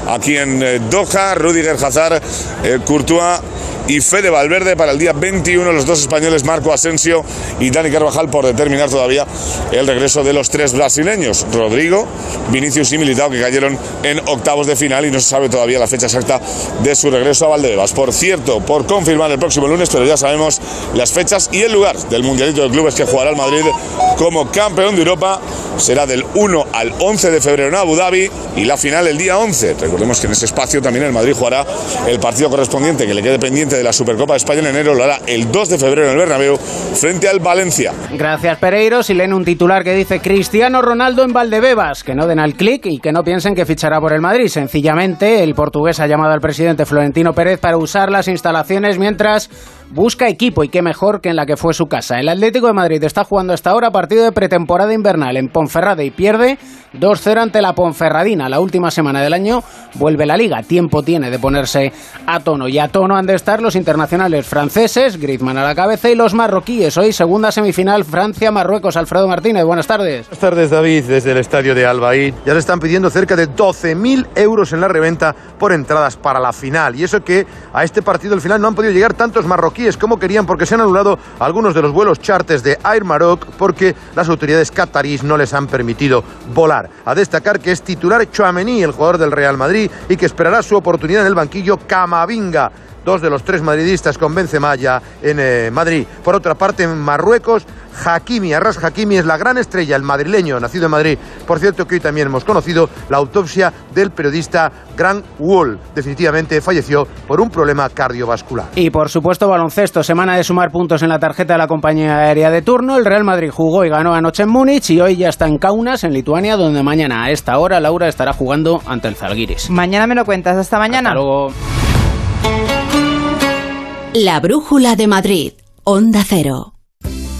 aquí en eh, Doha. Rudiger Hazard, eh, Courtois y Fede Valverde para el día 21. Los dos españoles, Marco Asensio y Dani Carvajal, por determinar todavía el regreso de los tres brasileños, Rodrigo, Vinicius y Militao, que cayeron en octavos de final y no se sabe todavía la fecha exacta de su regreso a Valdebebas. Por cierto, por confirmar el próximo lunes, pero ya sabemos las fechas y el lugar del Mundialito de Clubes que jugará el Madrid como campeón de Europa. Será del 1 al 11 de febrero en Abu Dhabi y la final el día 11. Recordemos que en ese espacio también el Madrid jugará el partido correspondiente que le quede pendiente de la Supercopa de España en enero. Lo hará el 2 de febrero en el Bernabéu frente al Valencia. Gracias Pereiro. Si leen un titular que dice Cristiano Ronaldo en Valdebebas, que no den al clic y que no piensen que fichará por el Madrid. Sencillamente, el portugués ha llamado al presidente Florentino Pérez para usar las instalaciones mientras busca equipo y qué mejor que en la que fue su casa. El Atlético de Madrid está jugando hasta ahora partido de pretemporada invernal en Ponferrada y pierde 2-0 ante la Ponferradina. La última semana del año vuelve la liga. Tiempo tiene de ponerse a tono. Y a tono han de estar los internacionales franceses, Griezmann a la cabeza, y los marroquíes. Hoy segunda semifinal Francia-Marruecos. Alfredo Martínez, buenas tardes. Buenas tardes, David, desde el estadio de Albaid. Ya le están pidiendo cerca de 12.000 euros en la reventa por entradas para la final. Y eso que a este partido al final no han podido llegar tantos marroquíes como querían porque se han anulado algunos de los vuelos charters de Air Maroc porque las autoridades catarís no les han permitido volar. A destacar que es titular Chouameni, el jugador del Real Madrid, y que esperará su oportunidad en el banquillo Camavinga dos de los tres madridistas con Benzema ya en eh, Madrid. Por otra parte, en Marruecos, Hakimi, Arras Hakimi es la gran estrella, el madrileño, nacido en Madrid. Por cierto, que hoy también hemos conocido la autopsia del periodista Grant Wall. Definitivamente falleció por un problema cardiovascular. Y por supuesto, baloncesto, semana de sumar puntos en la tarjeta de la compañía aérea de turno. El Real Madrid jugó y ganó anoche en Múnich y hoy ya está en Kaunas, en Lituania, donde mañana a esta hora Laura estará jugando ante el Zalgiris. Mañana me lo cuentas, hasta mañana. Hasta luego. La Brújula de Madrid, Onda Cero.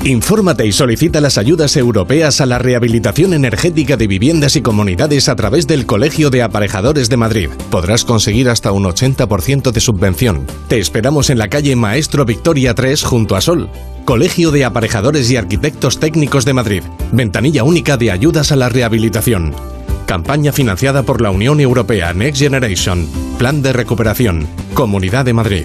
Infórmate y solicita las ayudas europeas a la rehabilitación energética de viviendas y comunidades a través del Colegio de Aparejadores de Madrid. Podrás conseguir hasta un 80% de subvención. Te esperamos en la calle Maestro Victoria 3 junto a Sol. Colegio de Aparejadores y Arquitectos Técnicos de Madrid. Ventanilla única de ayudas a la rehabilitación. Campaña financiada por la Unión Europea Next Generation. Plan de recuperación. Comunidad de Madrid.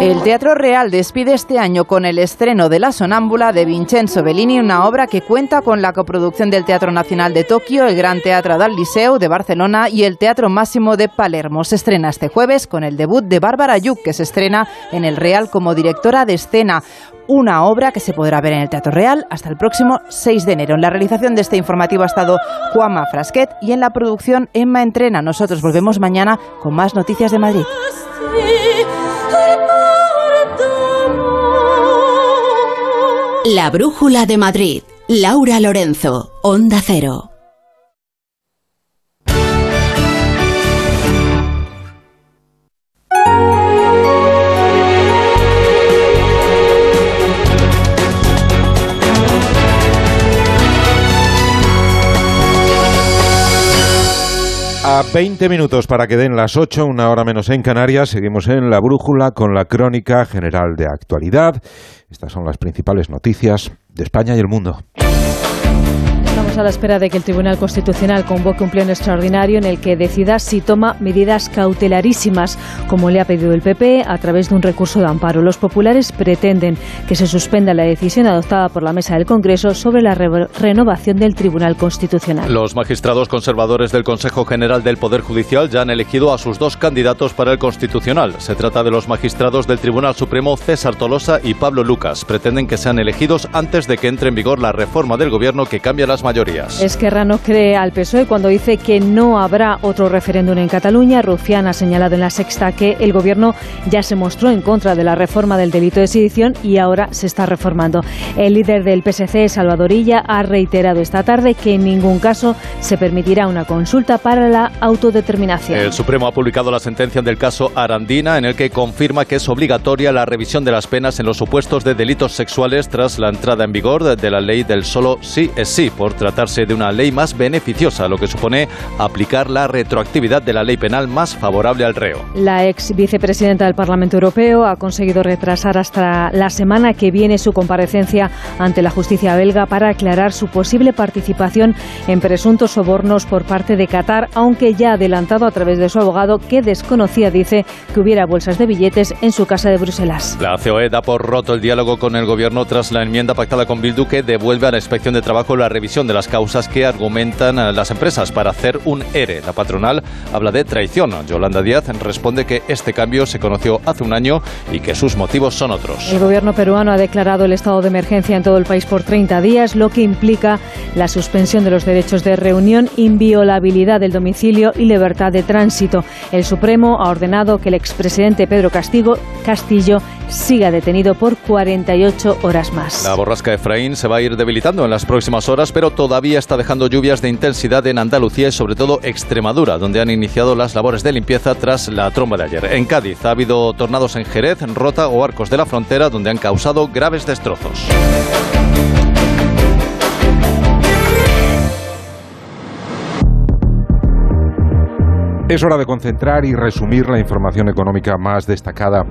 El Teatro Real despide este año con el estreno de La Sonámbula de Vincenzo Bellini, una obra que cuenta con la coproducción del Teatro Nacional de Tokio, el Gran Teatro del Liceo de Barcelona y el Teatro Máximo de Palermo. Se estrena este jueves con el debut de Bárbara Yuk, que se estrena en el Real como directora de escena una obra que se podrá ver en el Teatro Real hasta el próximo 6 de enero. En la realización de este informativo ha estado Juanma Frasquet y en la producción Emma Entrena. Nosotros volvemos mañana con más noticias de Madrid. La Brújula de Madrid. Laura Lorenzo, Onda Cero. A 20 minutos para que den las 8, una hora menos en Canarias, seguimos en la brújula con la crónica general de actualidad. Estas son las principales noticias de España y el mundo. A la espera de que el Tribunal Constitucional convoque un pleno extraordinario en el que decida si toma medidas cautelarísimas, como le ha pedido el PP, a través de un recurso de amparo. Los populares pretenden que se suspenda la decisión adoptada por la Mesa del Congreso sobre la re renovación del Tribunal Constitucional. Los magistrados conservadores del Consejo General del Poder Judicial ya han elegido a sus dos candidatos para el Constitucional. Se trata de los magistrados del Tribunal Supremo César Tolosa y Pablo Lucas. Pretenden que sean elegidos antes de que entre en vigor la reforma del Gobierno que cambia las mayorías. Esquerra no cree al PSOE cuando dice que no habrá otro referéndum en Cataluña. Rufián ha señalado en la sexta que el gobierno ya se mostró en contra de la reforma del delito de sedición y ahora se está reformando. El líder del PSC, Salvadorilla, ha reiterado esta tarde que en ningún caso se permitirá una consulta para la autodeterminación. El Supremo ha publicado la sentencia del caso Arandina en el que confirma que es obligatoria la revisión de las penas en los supuestos de delitos sexuales tras la entrada en vigor de la ley del solo sí es sí por tratarse de una ley más beneficiosa, lo que supone aplicar la retroactividad de la ley penal más favorable al reo. La ex vicepresidenta del Parlamento Europeo ha conseguido retrasar hasta la semana que viene su comparecencia ante la justicia belga para aclarar su posible participación en presuntos sobornos por parte de Qatar, aunque ya ha adelantado a través de su abogado que desconocía, dice, que hubiera bolsas de billetes en su casa de Bruselas. La COE da por roto el diálogo con el gobierno tras la enmienda pactada con Bildu que devuelve a la inspección de trabajo la revisión de las causas que argumentan las empresas para hacer un ERE. La patronal habla de traición. Yolanda Díaz responde que este cambio se conoció hace un año y que sus motivos son otros. El gobierno peruano ha declarado el estado de emergencia en todo el país por 30 días, lo que implica la suspensión de los derechos de reunión, inviolabilidad del domicilio y libertad de tránsito. El Supremo ha ordenado que el expresidente Pedro Castigo, Castillo siga detenido por 48 horas más. La borrasca Efraín se va a ir debilitando en las próximas horas, pero todavía está dejando lluvias de intensidad en Andalucía y sobre todo Extremadura, donde han iniciado las labores de limpieza tras la tromba de ayer. En Cádiz ha habido tornados en Jerez, en Rota o Arcos de la Frontera, donde han causado graves destrozos. Es hora de concentrar y resumir la información económica más destacada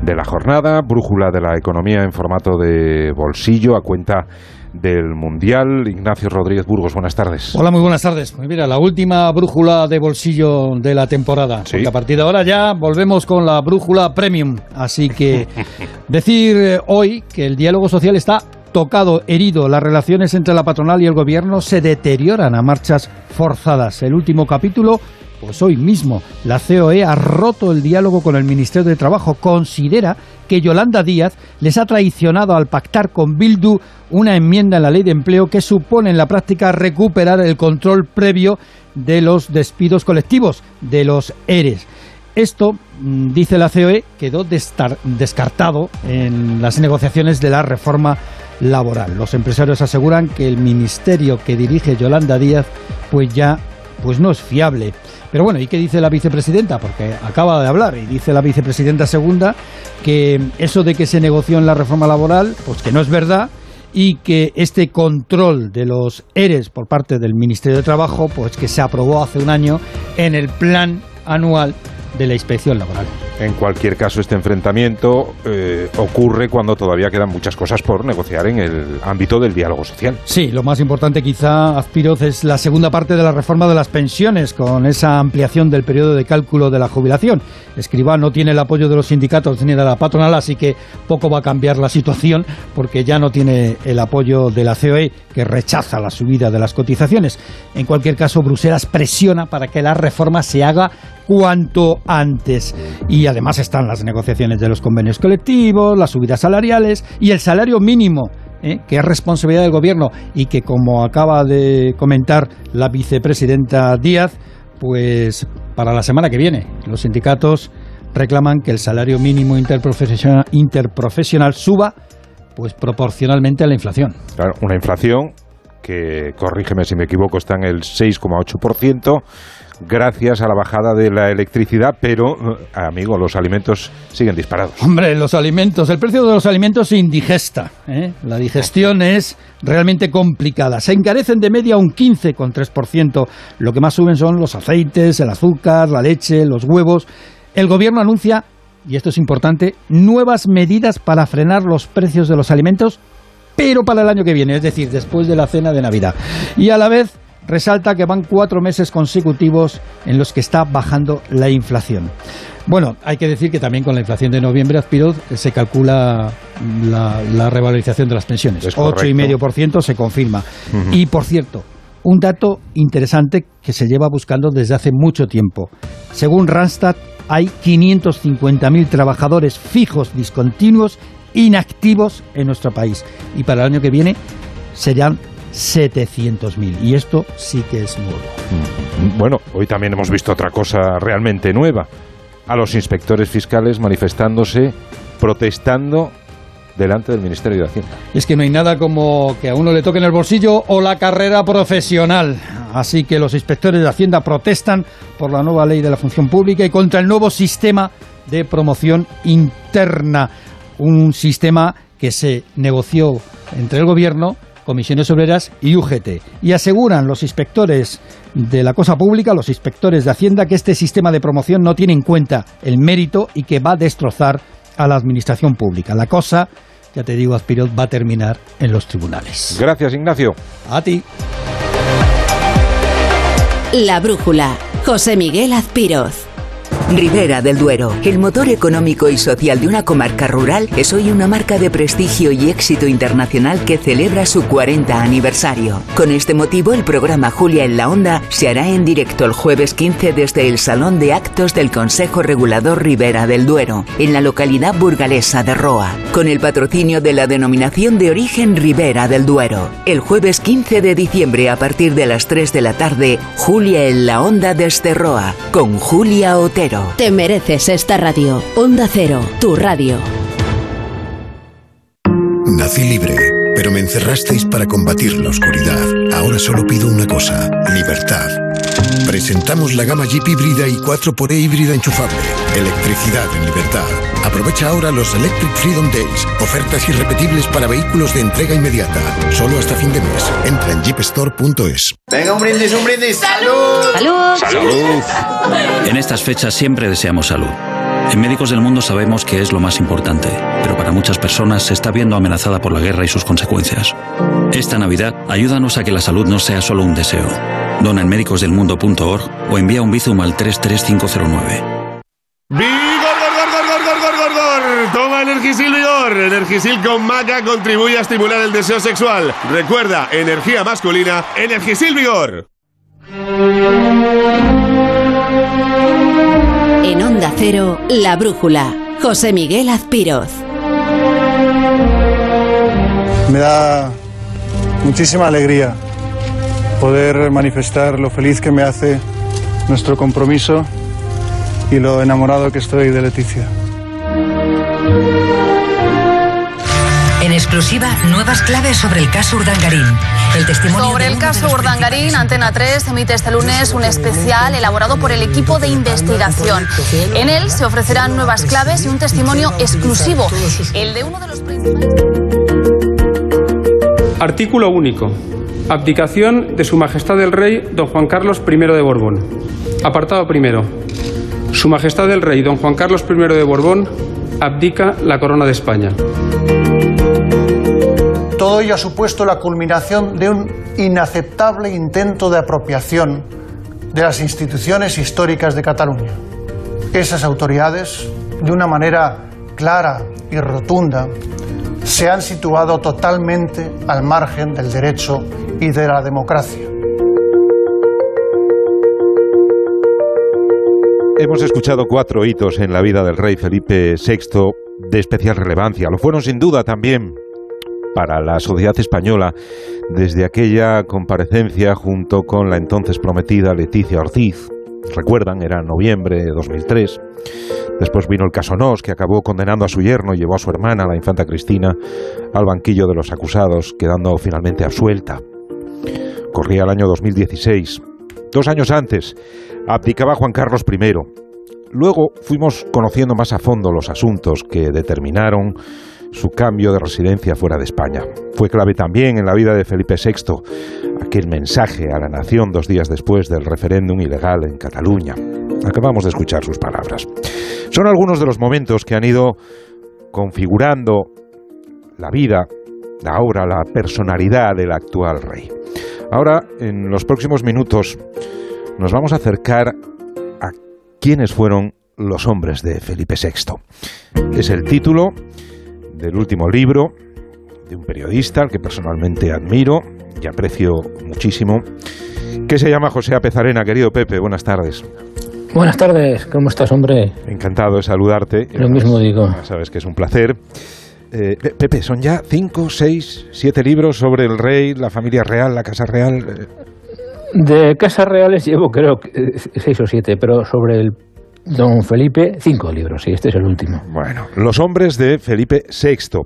de la jornada. Brújula de la economía en formato de bolsillo a cuenta del Mundial. Ignacio Rodríguez Burgos, buenas tardes. Hola, muy buenas tardes. Pues mira, la última brújula de bolsillo de la temporada. Sí. a partir de ahora ya volvemos con la brújula premium. Así que decir eh, hoy que el diálogo social está tocado, herido. Las relaciones entre la patronal y el gobierno se deterioran a marchas forzadas. El último capítulo pues hoy mismo la COE ha roto el diálogo con el Ministerio de Trabajo. Considera que Yolanda Díaz les ha traicionado al pactar con Bildu una enmienda en la ley de empleo que supone en la práctica recuperar el control previo de los despidos colectivos, de los ERES. Esto, mm, dice la COE, quedó descartado en las negociaciones de la reforma laboral. Los empresarios aseguran que el ministerio que dirige Yolanda Díaz pues ya pues no es fiable. Pero bueno, ¿y qué dice la vicepresidenta? Porque acaba de hablar y dice la vicepresidenta segunda que eso de que se negoció en la reforma laboral, pues que no es verdad y que este control de los ERES por parte del Ministerio de Trabajo, pues que se aprobó hace un año en el plan anual de la inspección laboral. En cualquier caso, este enfrentamiento eh, ocurre cuando todavía quedan muchas cosas por negociar en el ámbito del diálogo social. Sí, lo más importante quizá, Azpiroz, es la segunda parte de la reforma de las pensiones, con esa ampliación del periodo de cálculo de la jubilación. Escribá no tiene el apoyo de los sindicatos ni de la patronal, así que poco va a cambiar la situación, porque ya no tiene el apoyo de la COE, que rechaza la subida de las cotizaciones. En cualquier caso, Bruselas presiona para que la reforma se haga cuanto antes. Y además están las negociaciones de los convenios colectivos, las subidas salariales y el salario mínimo. ¿eh? que es responsabilidad del gobierno y que, como acaba de comentar la vicepresidenta Díaz, pues para la semana que viene los sindicatos reclaman que el salario mínimo interprofesional, interprofesional suba pues proporcionalmente a la inflación. Claro, una inflación que, corrígeme si me equivoco, está en el 6,8% gracias a la bajada de la electricidad, pero, eh, amigo, los alimentos siguen disparados. Hombre, los alimentos, el precio de los alimentos se indigesta. ¿eh? La digestión es realmente complicada. Se encarecen de media un 15,3%. Lo que más suben son los aceites, el azúcar, la leche, los huevos. El gobierno anuncia, y esto es importante, nuevas medidas para frenar los precios de los alimentos, pero para el año que viene, es decir, después de la cena de Navidad. Y a la vez resalta que van cuatro meses consecutivos en los que está bajando la inflación. Bueno, hay que decir que también con la inflación de noviembre, Aspiroz, se calcula la, revalorización de las pensiones. 8,5% se confirma. Y, por cierto, un dato interesante que se lleva buscando desde hace mucho tiempo. Según Randstad, hay 550.000 trabajadores fijos discontinuos inactivos en nuestro país. Y para el año que viene serán 700.000. Y esto sí que es nuevo. Mm, bueno, hoy también hemos visto otra cosa realmente nueva. A los inspectores fiscales manifestándose, protestando delante del Ministerio de Hacienda. Es que no hay nada como que a uno le toque en el bolsillo o la carrera profesional. Así que los inspectores de Hacienda protestan por la nueva ley de la función pública y contra el nuevo sistema de promoción interna. Un sistema que se negoció entre el gobierno comisiones obreras y UGT. Y aseguran los inspectores de la cosa pública, los inspectores de Hacienda, que este sistema de promoción no tiene en cuenta el mérito y que va a destrozar a la administración pública. La cosa, ya te digo, Aspirot, va a terminar en los tribunales. Gracias, Ignacio. A ti. La brújula. José Miguel Azpiroz. Ribera del Duero, el motor económico y social de una comarca rural, es hoy una marca de prestigio y éxito internacional que celebra su 40 aniversario. Con este motivo, el programa Julia en la Onda se hará en directo el jueves 15 desde el Salón de Actos del Consejo Regulador Ribera del Duero, en la localidad burgalesa de Roa, con el patrocinio de la denominación de origen Ribera del Duero. El jueves 15 de diciembre, a partir de las 3 de la tarde, Julia en la Onda desde Roa, con Julia Otero. Te mereces esta radio. Onda Cero, tu radio. Nací libre, pero me encerrasteis para combatir la oscuridad. Ahora solo pido una cosa, libertad. Presentamos la gama Jeep híbrida y 4xE híbrida enchufable. Electricidad en libertad. Aprovecha ahora los Electric Freedom Days. Ofertas irrepetibles para vehículos de entrega inmediata. Solo hasta fin de mes. Entra en jeepstore.es. Venga, un brindis, un brindis. ¡Salud! ¡Salud! ¡Salud! En estas fechas siempre deseamos salud. En Médicos del Mundo sabemos que es lo más importante, pero para muchas personas se está viendo amenazada por la guerra y sus consecuencias. Esta Navidad, ayúdanos a que la salud no sea solo un deseo. Dona en médicosdelmundo.org o envía un bizum al 33509. ¡Vigor, gor, gor, gor, gor, gor, gor, gor! Toma Energisil Vigor. Energisil con maca contribuye a estimular el deseo sexual. Recuerda, energía masculina, Energisil Vigor. En Onda Cero, La Brújula. José Miguel Azpiroz. Me da muchísima alegría poder manifestar lo feliz que me hace nuestro compromiso y lo enamorado que estoy de Leticia. En exclusiva, nuevas claves sobre el caso Urdangarín. El testimonio Sobre el caso Urdangarín, Antena 3 emite este lunes un especial elaborado por el equipo de investigación. En él se ofrecerán nuevas claves y un testimonio exclusivo, el de uno de los Artículo único. Abdicación de Su Majestad el Rey Don Juan Carlos I de Borbón. Apartado primero. Su Majestad el Rey, don Juan Carlos I de Borbón, abdica la corona de España. Todo ello ha supuesto la culminación de un inaceptable intento de apropiación de las instituciones históricas de Cataluña. Esas autoridades, de una manera clara y rotunda, se han situado totalmente al margen del derecho y de la democracia. Hemos escuchado cuatro hitos en la vida del rey Felipe VI de especial relevancia. Lo fueron sin duda también para la sociedad española desde aquella comparecencia junto con la entonces prometida Leticia Ortiz. Recuerdan, era noviembre de 2003. Después vino el caso Nos, que acabó condenando a su yerno y llevó a su hermana, la infanta Cristina, al banquillo de los acusados, quedando finalmente absuelta. Corría el año 2016. Dos años antes, abdicaba Juan Carlos I. Luego fuimos conociendo más a fondo los asuntos que determinaron su cambio de residencia fuera de España. Fue clave también en la vida de Felipe VI aquel mensaje a la nación dos días después del referéndum ilegal en Cataluña. Acabamos de escuchar sus palabras. Son algunos de los momentos que han ido configurando la vida, la obra, la personalidad del actual rey. Ahora, en los próximos minutos, nos vamos a acercar a quiénes fueron los hombres de Felipe VI. Es el título del último libro de un periodista al que personalmente admiro y aprecio muchísimo, que se llama José Apezarena. Querido Pepe, buenas tardes. Buenas tardes, ¿cómo estás, hombre? Encantado de saludarte. Lo mismo digo. Sabes que es un placer. Eh, Pepe, son ya cinco, seis, siete libros sobre el rey, la familia real, la casa real. Eh. De casas reales llevo creo eh, seis o siete, pero sobre el Don Felipe, cinco libros, y este es el último. Bueno, Los hombres de Felipe VI.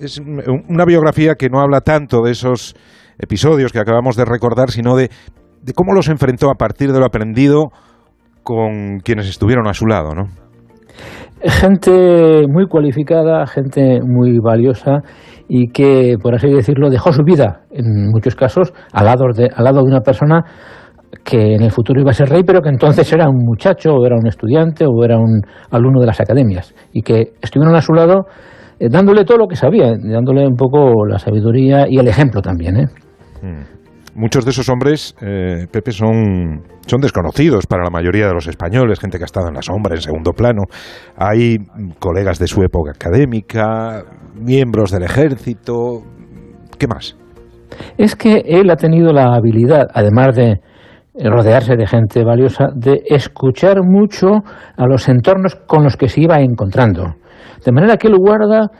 Es una biografía que no habla tanto de esos episodios que acabamos de recordar, sino de, de cómo los enfrentó a partir de lo aprendido con quienes estuvieron a su lado, ¿no? Gente muy cualificada, gente muy valiosa y que, por así decirlo, dejó su vida, en muchos casos, al lado de, al lado de una persona que en el futuro iba a ser rey, pero que entonces era un muchacho, o era un estudiante, o era un alumno de las academias, y que estuvieron a su lado eh, dándole todo lo que sabía, dándole un poco la sabiduría y el ejemplo también. ¿eh? Hmm. Muchos de esos hombres, eh, Pepe, son, son desconocidos para la mayoría de los españoles, gente que ha estado en la sombra, en segundo plano. Hay colegas de su época académica, miembros del ejército. ¿Qué más? Es que él ha tenido la habilidad, además de rodearse de gente valiosa, de escuchar mucho a los entornos con los que se iba encontrando. De manera que él guarda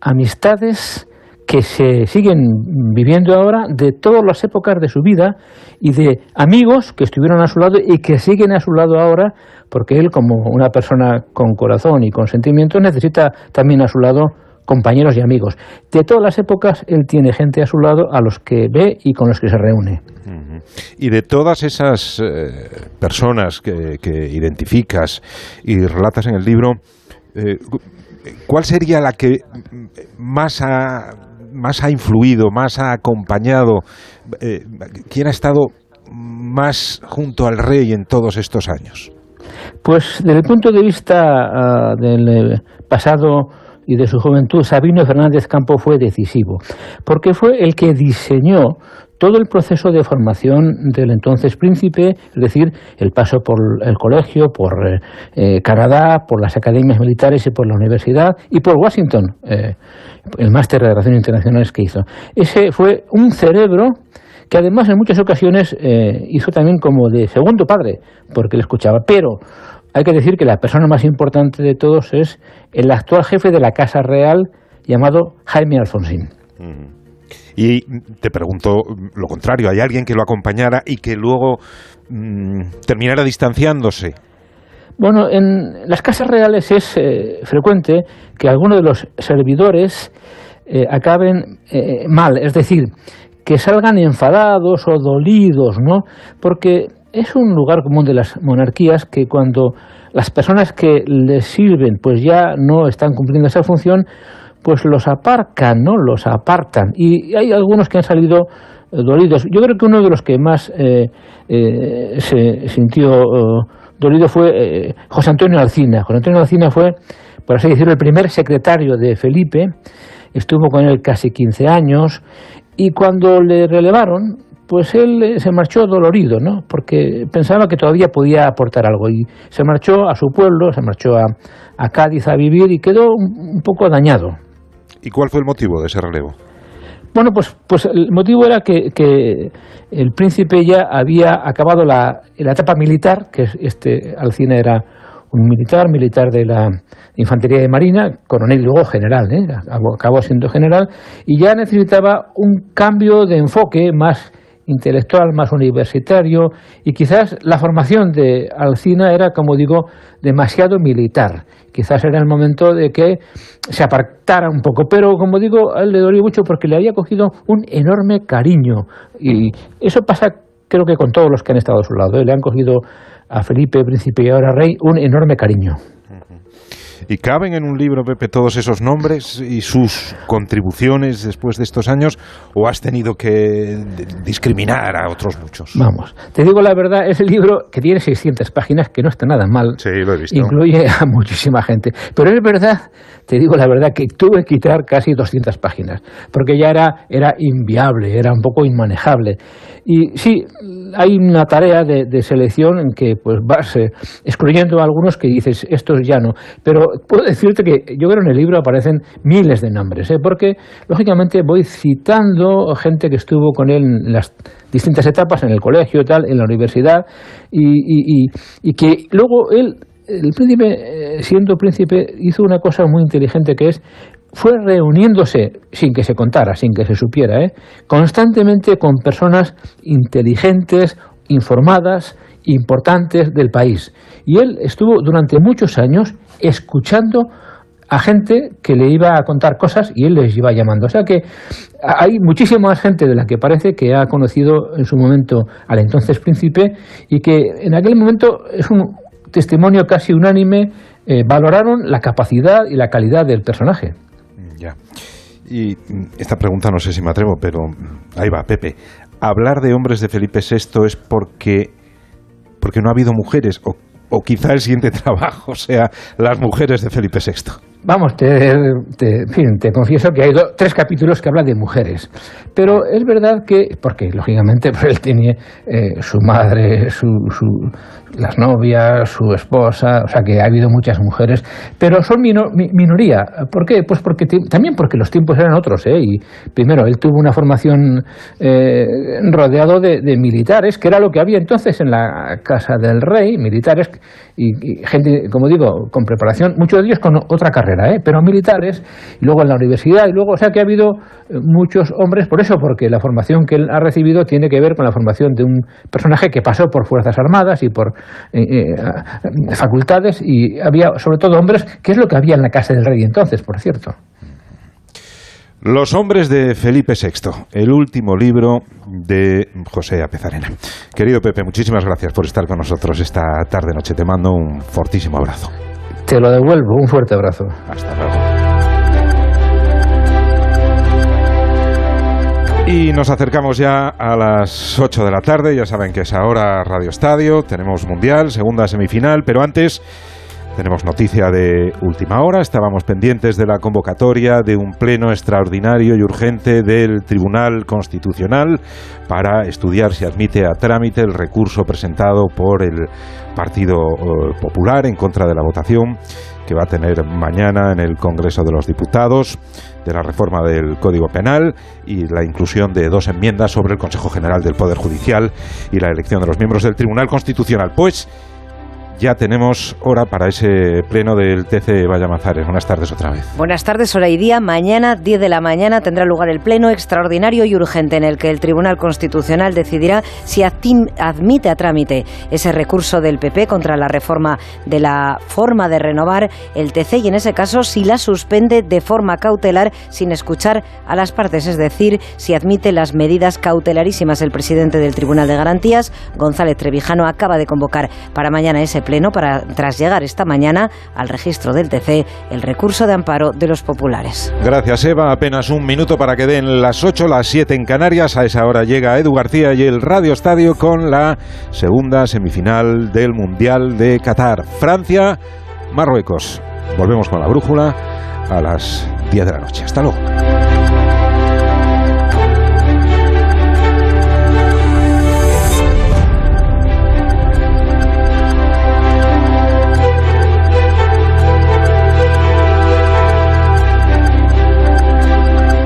amistades que se siguen viviendo ahora de todas las épocas de su vida y de amigos que estuvieron a su lado y que siguen a su lado ahora, porque él como una persona con corazón y con sentimientos necesita también a su lado compañeros y amigos. De todas las épocas él tiene gente a su lado a los que ve y con los que se reúne. Y de todas esas eh, personas que, identificas y relatas en el libro, eh, ¿cuál sería la que más ha, más ha influido, más ha acompañado? Eh, ¿Quién ha estado más junto al rey en todos estos años? Pues desde el punto de vista ah, del pasado y de su juventud, Sabino Fernández Campo fue decisivo, porque fue el que diseñó todo el proceso de formación del entonces príncipe, es decir, el paso por el colegio, por eh, eh, Canadá, por las academias militares y por la universidad y por Washington, eh, el máster de Relaciones Internacionales que hizo. Ese fue un cerebro que además en muchas ocasiones hizo también como de segundo padre, porque le escuchaba. Pero hay que decir que la persona más importante de todos es el actual jefe de la Casa Real llamado Jaime Alfonsín. Y te pregunto lo contrario, ¿hay alguien que lo acompañara y que luego mm, terminara distanciándose? Bueno, en las casas reales es eh, frecuente que algunos de los servidores eh, acaben eh, mal, es decir, que salgan enfadados o dolidos, ¿no? Porque es un lugar común de las monarquías que cuando las personas que les sirven pues ya no están cumpliendo esa función, pues los aparcan, ¿no? Los apartan. Y hay algunos que han salido eh, dolidos. Yo creo que uno de los que más eh, eh, se sintió dolido fue José Antonio Alcina. José Antonio Alcina fue, por así decirlo, el primer secretario de Felipe, estuvo con él casi 15 años, y cuando le relevaron, pues él se marchó dolorido, ¿no? Porque pensaba que todavía podía aportar algo y se marchó a su pueblo, se marchó a, Cádiz a vivir y quedó un, poco dañado. ¿Y cuál fue el motivo de ese relevo? Bueno, pues, pues el motivo era que, que el príncipe ya había acabado la, la etapa militar, que este Alcina era un militar, militar de la Infantería de Marina, coronel y luego general, ¿eh? acabó siendo general, y ya necesitaba un cambio de enfoque más intelectual, más universitario, y quizás la formación de Alcina era, como digo, demasiado militar. Quizás era el momento de que se apartara un poco, pero como digo, a él le dolió mucho porque le había cogido un enorme cariño, y eso pasa creo que con todos los que han estado a su lado, ¿eh? le han cogido a Felipe, príncipe y ahora rey, un enorme cariño. ¿Y caben en un libro, Pepe, todos esos nombres y sus contribuciones después de estos años? ¿O has tenido que discriminar a otros muchos? Vamos, te digo la verdad, es el libro que tiene 600 páginas, que no está nada mal. Sí, lo he visto. Incluye a muchísima gente. Pero es verdad, te digo la verdad, que tuve que quitar casi 200 páginas, porque ya era, era inviable, era un poco inmanejable. Y sí, hay una tarea de, de selección en que pues vas eh, excluyendo a algunos que dices, estos ya no. Pero puedo decirte que yo creo en el libro aparecen miles de nombres, ¿eh? porque lógicamente voy citando gente que estuvo con él en las distintas etapas, en el colegio tal, en la universidad, y, y que luego él, el príncipe, eh, siendo príncipe, hizo una cosa muy inteligente que es fue reuniéndose, sin que se contara, sin que se supiera, ¿eh? constantemente con personas inteligentes, informadas, importantes del país. Y él estuvo durante muchos años escuchando a gente que le iba a contar cosas y él les iba llamando. O sea que hay muchísima más gente de la que parece que ha conocido en su momento al entonces príncipe y que en aquel momento es un testimonio casi unánime, eh, valoraron la capacidad y la calidad del personaje. Ya. Y esta pregunta no sé si me atrevo, pero ahí va, Pepe. Hablar de hombres de Felipe VI es porque, porque no ha habido mujeres, o, o quizá el siguiente trabajo sea las mujeres de Felipe VI. Vamos, te, confieso que hay tres capítulos que hablan de mujeres. Pero es verdad que, porque lógicamente pues él tiene eh, su madre, su, su, las novias, su esposa, o sea que ha habido muchas mujeres, pero son mino, mi, minoría. ¿Por qué? Pues porque también porque los tiempos eran otros, ¿eh? Y primero, él tuvo una formación eh, rodeado de, de, militares, que era lo que había entonces en la casa del rey, militares y, y gente, como digo, con preparación, muchos de ellos con otra carrera. ¿eh? pero militares, y luego en la universidad, y luego, o sea que ha habido muchos hombres, por eso, porque la formación que él ha recibido tiene que ver con la formación de un personaje que pasó por Fuerzas Armadas y por eh, eh, facultades, y había sobre todo hombres, que es lo que había en la casa del rey entonces, por cierto. Los hombres de Felipe VI, el último libro de José Apezarena. Querido Pepe, muchísimas gracias por estar con nosotros esta tarde-noche. Te mando un fortísimo abrazo. Te lo devuelvo, un fuerte abrazo. Hasta luego. Y nos acercamos ya a las 8 de la tarde, ya saben que es ahora Radio Estadio, tenemos Mundial, segunda semifinal, pero antes tenemos noticia de última hora, estábamos pendientes de la convocatoria de un pleno extraordinario y urgente del Tribunal Constitucional para estudiar si admite a trámite el recurso presentado por el Partido Popular en contra de la votación que va a tener mañana en el Congreso de los Diputados de la reforma del Código Penal y la inclusión de dos enmiendas sobre el Consejo General del Poder Judicial y la elección de los miembros del Tribunal Constitucional. Pues ya tenemos hora para ese pleno del TC Vallamazares. Buenas tardes otra vez. Buenas tardes, hora y día. Mañana, 10 de la mañana, tendrá lugar el pleno extraordinario y urgente en el que el Tribunal Constitucional decidirá si admite a trámite ese recurso del PP contra la reforma de la forma de renovar el TC y, en ese caso, si la suspende de forma cautelar sin escuchar a las partes, es decir, si admite las medidas cautelarísimas. El presidente del Tribunal de Garantías, González Trevijano, acaba de convocar para mañana ese Pleno para, tras llegar esta mañana al registro del TC, el recurso de amparo de los populares. Gracias, Eva. Apenas un minuto para que den las 8, las 7 en Canarias. A esa hora llega Edu García y el Radio Estadio con la segunda semifinal del Mundial de Qatar. Francia, Marruecos. Volvemos con la brújula a las 10 de la noche. Hasta luego.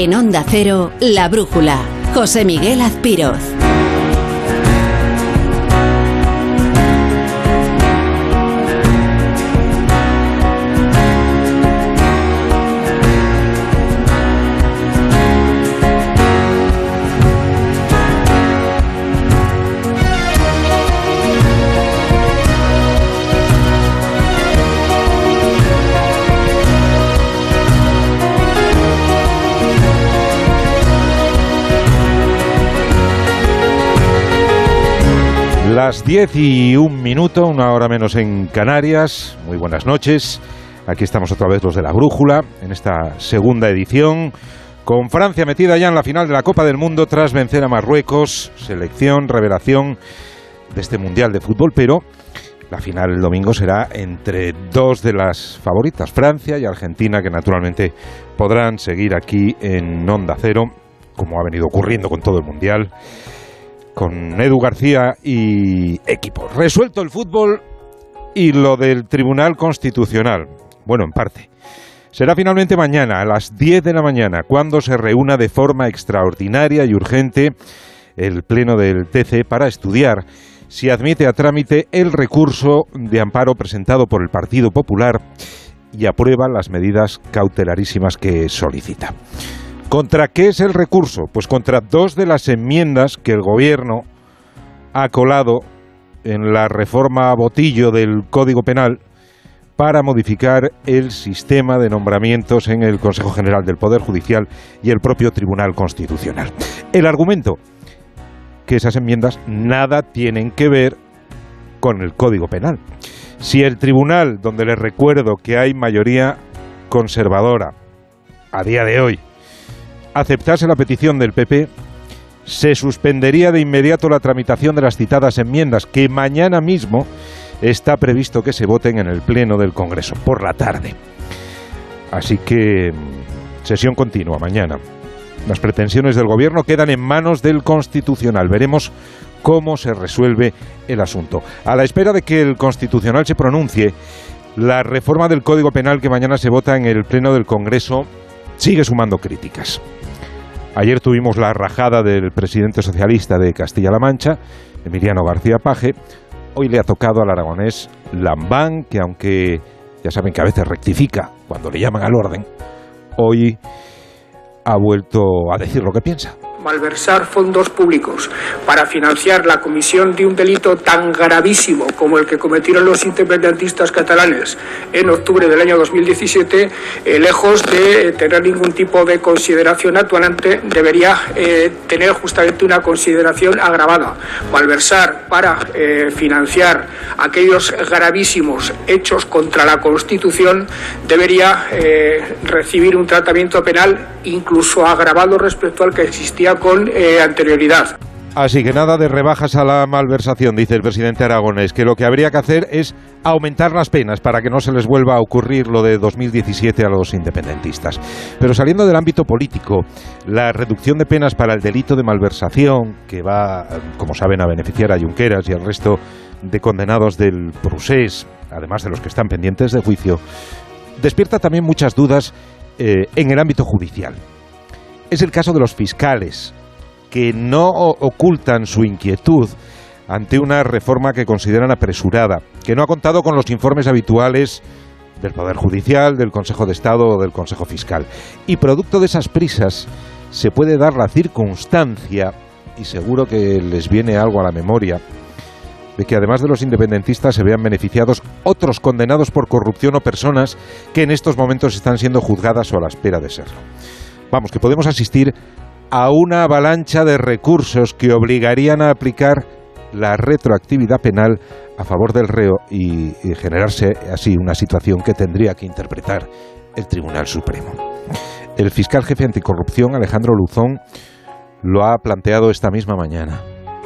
En Onda Cero, La Brújula. José Miguel Azpiroz. Las 10 y un minuto, una hora menos en Canarias. Muy buenas noches. Aquí estamos otra vez los de la Brújula, en esta segunda edición, con Francia metida ya en la final de la Copa del Mundo tras vencer a Marruecos, selección, revelación de este Mundial de Fútbol, pero la final el domingo será entre dos de las favoritas, Francia y Argentina, que naturalmente podrán seguir aquí en Onda Cero, como ha venido ocurriendo con todo el Mundial con Edu García y equipo. Resuelto el fútbol y lo del Tribunal Constitucional. Bueno, en parte. Será finalmente mañana, a las 10 de la mañana, cuando se reúna de forma extraordinaria y urgente el Pleno del TC para estudiar si admite a trámite el recurso de amparo presentado por el Partido Popular y aprueba las medidas cautelarísimas que solicita. ¿Contra qué es el recurso? Pues contra dos de las enmiendas que el Gobierno ha colado en la reforma botillo del Código Penal para modificar el sistema de nombramientos en el Consejo General del Poder Judicial y el propio Tribunal Constitucional. El argumento, que esas enmiendas nada tienen que ver con el Código Penal. Si el Tribunal, donde les recuerdo que hay mayoría conservadora a día de hoy, aceptase la petición del PP, se suspendería de inmediato la tramitación de las citadas enmiendas, que mañana mismo está previsto que se voten en el Pleno del Congreso, por la tarde. Así que sesión continua mañana. Las pretensiones del Gobierno quedan en manos del Constitucional. Veremos cómo se resuelve el asunto. A la espera de que el Constitucional se pronuncie, la reforma del Código Penal que mañana se vota en el Pleno del Congreso sigue sumando críticas. Ayer tuvimos la rajada del presidente socialista de Castilla-La Mancha, Emiliano García Paje. Hoy le ha tocado al aragonés Lambán, que aunque ya saben que a veces rectifica cuando le llaman al orden, hoy ha vuelto a decir lo que piensa malversar fondos públicos para financiar la comisión de un delito tan gravísimo como el que cometieron los independentistas catalanes en octubre del año 2017, eh, lejos de tener ningún tipo de consideración actuante, debería eh, tener justamente una consideración agravada. Malversar para eh, financiar aquellos gravísimos hechos contra la Constitución debería recibir un tratamiento penal incluso agravado respecto al que existía con eh, anterioridad. Así que nada de rebajas a la malversación, dice el presidente Aragonés, que lo que habría que hacer es aumentar las penas para que no se les vuelva a ocurrir lo de 2017 a los independentistas. Pero saliendo del ámbito político, la reducción de penas para el delito de malversación, que va, como saben, a beneficiar a Junqueras y al resto de condenados del procés, además de los que están pendientes de juicio, despierta también muchas dudas eh, en el ámbito judicial. Es el caso de los fiscales que no ocultan su inquietud ante una reforma que consideran apresurada, que no ha contado con los informes habituales del Poder Judicial, del Consejo de Estado o del Consejo Fiscal. Y producto de esas prisas se puede dar la circunstancia, y seguro que les viene algo a la memoria, de que además de los independentistas se vean beneficiados otros condenados por corrupción o personas que en estos momentos están siendo juzgadas o a la espera de serlo. Vamos, que podemos asistir a una avalancha de recursos que obligarían a aplicar la retroactividad penal a favor del reo y, generarse así una situación que tendría que interpretar el Tribunal Supremo. El fiscal jefe anticorrupción, Alejandro Luzón, lo ha planteado esta misma mañana.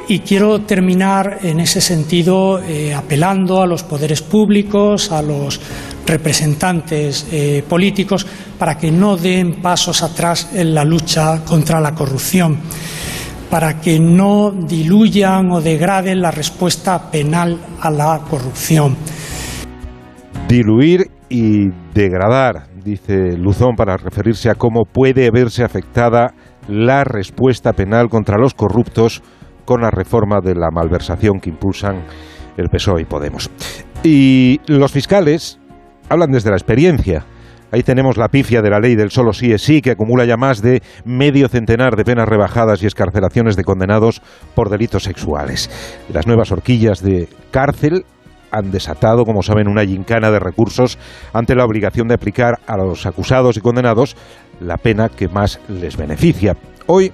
Y quiero terminar en ese sentido eh, apelando a los poderes públicos, a los representantes eh, políticos, para que no den pasos atrás en la lucha contra la corrupción, para que no diluyan o degraden la respuesta penal a la corrupción. Diluir y degradar, dice Luzón, para referirse a cómo puede verse afectada la respuesta penal contra los corruptos con la reforma de la malversación que impulsan el PSOE y Podemos. Y los fiscales hablan desde la experiencia. Ahí tenemos la pifia de la ley del solo sí es sí, que acumula ya más de medio centenar de penas rebajadas y escarcelaciones de condenados por delitos sexuales. Las nuevas horquillas de cárcel han desatado, como saben, una gincana de recursos ante la obligación de aplicar a los acusados y condenados la pena que más les beneficia. Hoy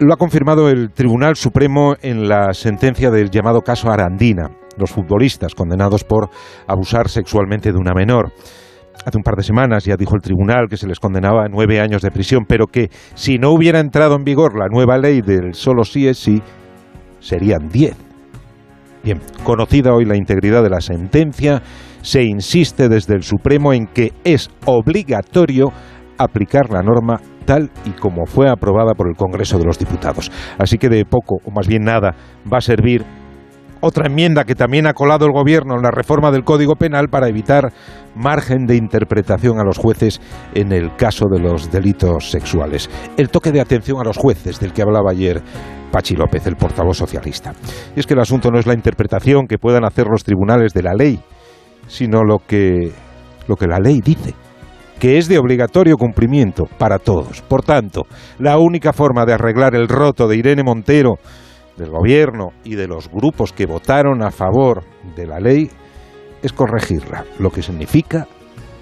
lo ha confirmado el Tribunal Supremo en la sentencia del llamado caso Arandina, los futbolistas condenados por abusar sexualmente de una menor. Hace un par de semanas ya dijo el tribunal que se les condenaba a nueve años de prisión, pero que si no hubiera entrado en vigor la nueva ley del solo sí es sí, serían diez. Bien, conocida hoy la integridad de la sentencia, se insiste desde el Supremo en que es obligatorio aplicar la norma y como fue aprobada por el Congreso de los Diputados. Así que de poco, o más bien nada, va a servir otra enmienda que también ha colado el Gobierno en la reforma del Código Penal para evitar margen de interpretación a los jueces en el caso de los delitos sexuales. El toque de atención a los jueces del que hablaba ayer Pachi López, el portavoz socialista. Y es que el asunto no es la interpretación que puedan hacer los tribunales de la ley, sino lo que, lo que la ley dice que es de obligatorio cumplimiento para todos. Por tanto, la única forma de arreglar el roto de Irene Montero, del gobierno y de los grupos que votaron a favor de la ley es corregirla, lo que significa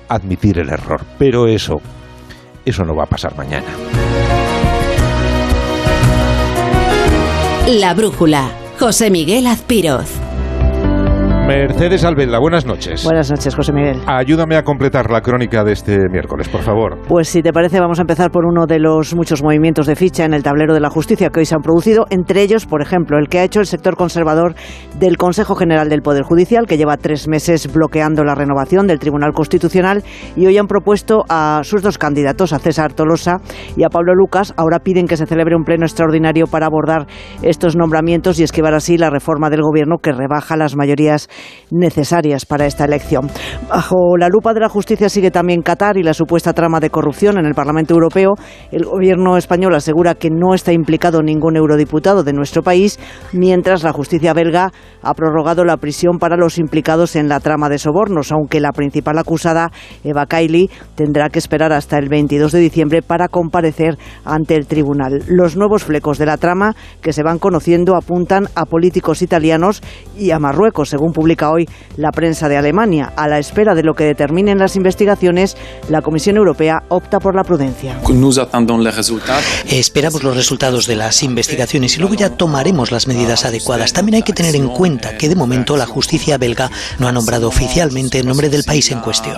admitir el error. Pero eso, eso no va a pasar mañana. La brújula, José Miguel Azpiroz. Mercedes Albela, buenas noches. Buenas noches, José Miguel. Ayúdame a completar la crónica de este miércoles, por favor. Pues si te parece, vamos a empezar por uno de los muchos movimientos de ficha en el tablero de la justicia que hoy se han producido, entre ellos, por ejemplo, el que ha hecho el sector conservador del Consejo General del Poder Judicial, que lleva tres meses bloqueando la renovación del Tribunal Constitucional, y hoy han propuesto a sus dos candidatos, a César Tolosa y a Pablo Lucas. Ahora piden que se celebre un pleno extraordinario para abordar estos nombramientos y esquivar así la reforma del Gobierno que rebaja las mayorías necesarias para esta elección. Bajo la lupa de la justicia sigue también Qatar y la supuesta trama de corrupción en el Parlamento Europeo. El gobierno español asegura que no está implicado ningún eurodiputado de nuestro país, mientras la justicia belga ha prorrogado la prisión para los implicados en la trama de sobornos, aunque la principal acusada, Eva Kaili, tendrá que esperar hasta el 22 de diciembre para comparecer ante el tribunal. Los nuevos flecos de la trama que se van conociendo apuntan a políticos italianos y a Marruecos, según publica hoy la prensa de Alemania. A la espera de lo que determinen las investigaciones, la Comisión Europea opta por la prudencia. Esperamos los resultados de las investigaciones y luego ya tomaremos las medidas adecuadas. También hay que tener en cuenta que de momento la justicia belga no ha nombrado oficialmente el nombre del país en cuestión.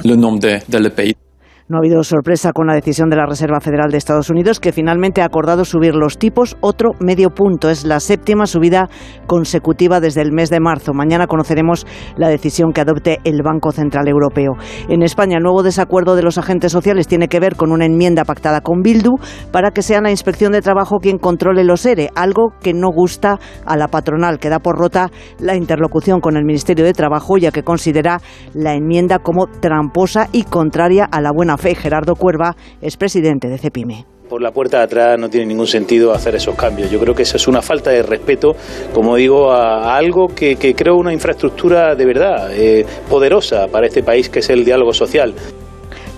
No ha habido sorpresa con la decisión de la Reserva Federal de Estados Unidos, que finalmente ha acordado subir los tipos otro medio punto. Es la séptima subida consecutiva desde el mes de marzo. Mañana conoceremos la decisión que adopte el Banco Central Europeo. En España, el nuevo desacuerdo de los agentes sociales tiene que ver con una enmienda pactada con Bildu para que sea la Inspección de Trabajo quien controle los ERE, algo que no gusta a la patronal, que da por rota la interlocución con el Ministerio de Trabajo, ya que considera la enmienda como tramposa y contraria a la buena fe. Gerardo Cuerva es presidente de CEPIME por la puerta de atrás no tiene ningún sentido hacer esos cambios. Yo creo que eso es una falta de respeto, como digo, a, algo que, creo una infraestructura de verdad eh, poderosa para este país, que es el diálogo social.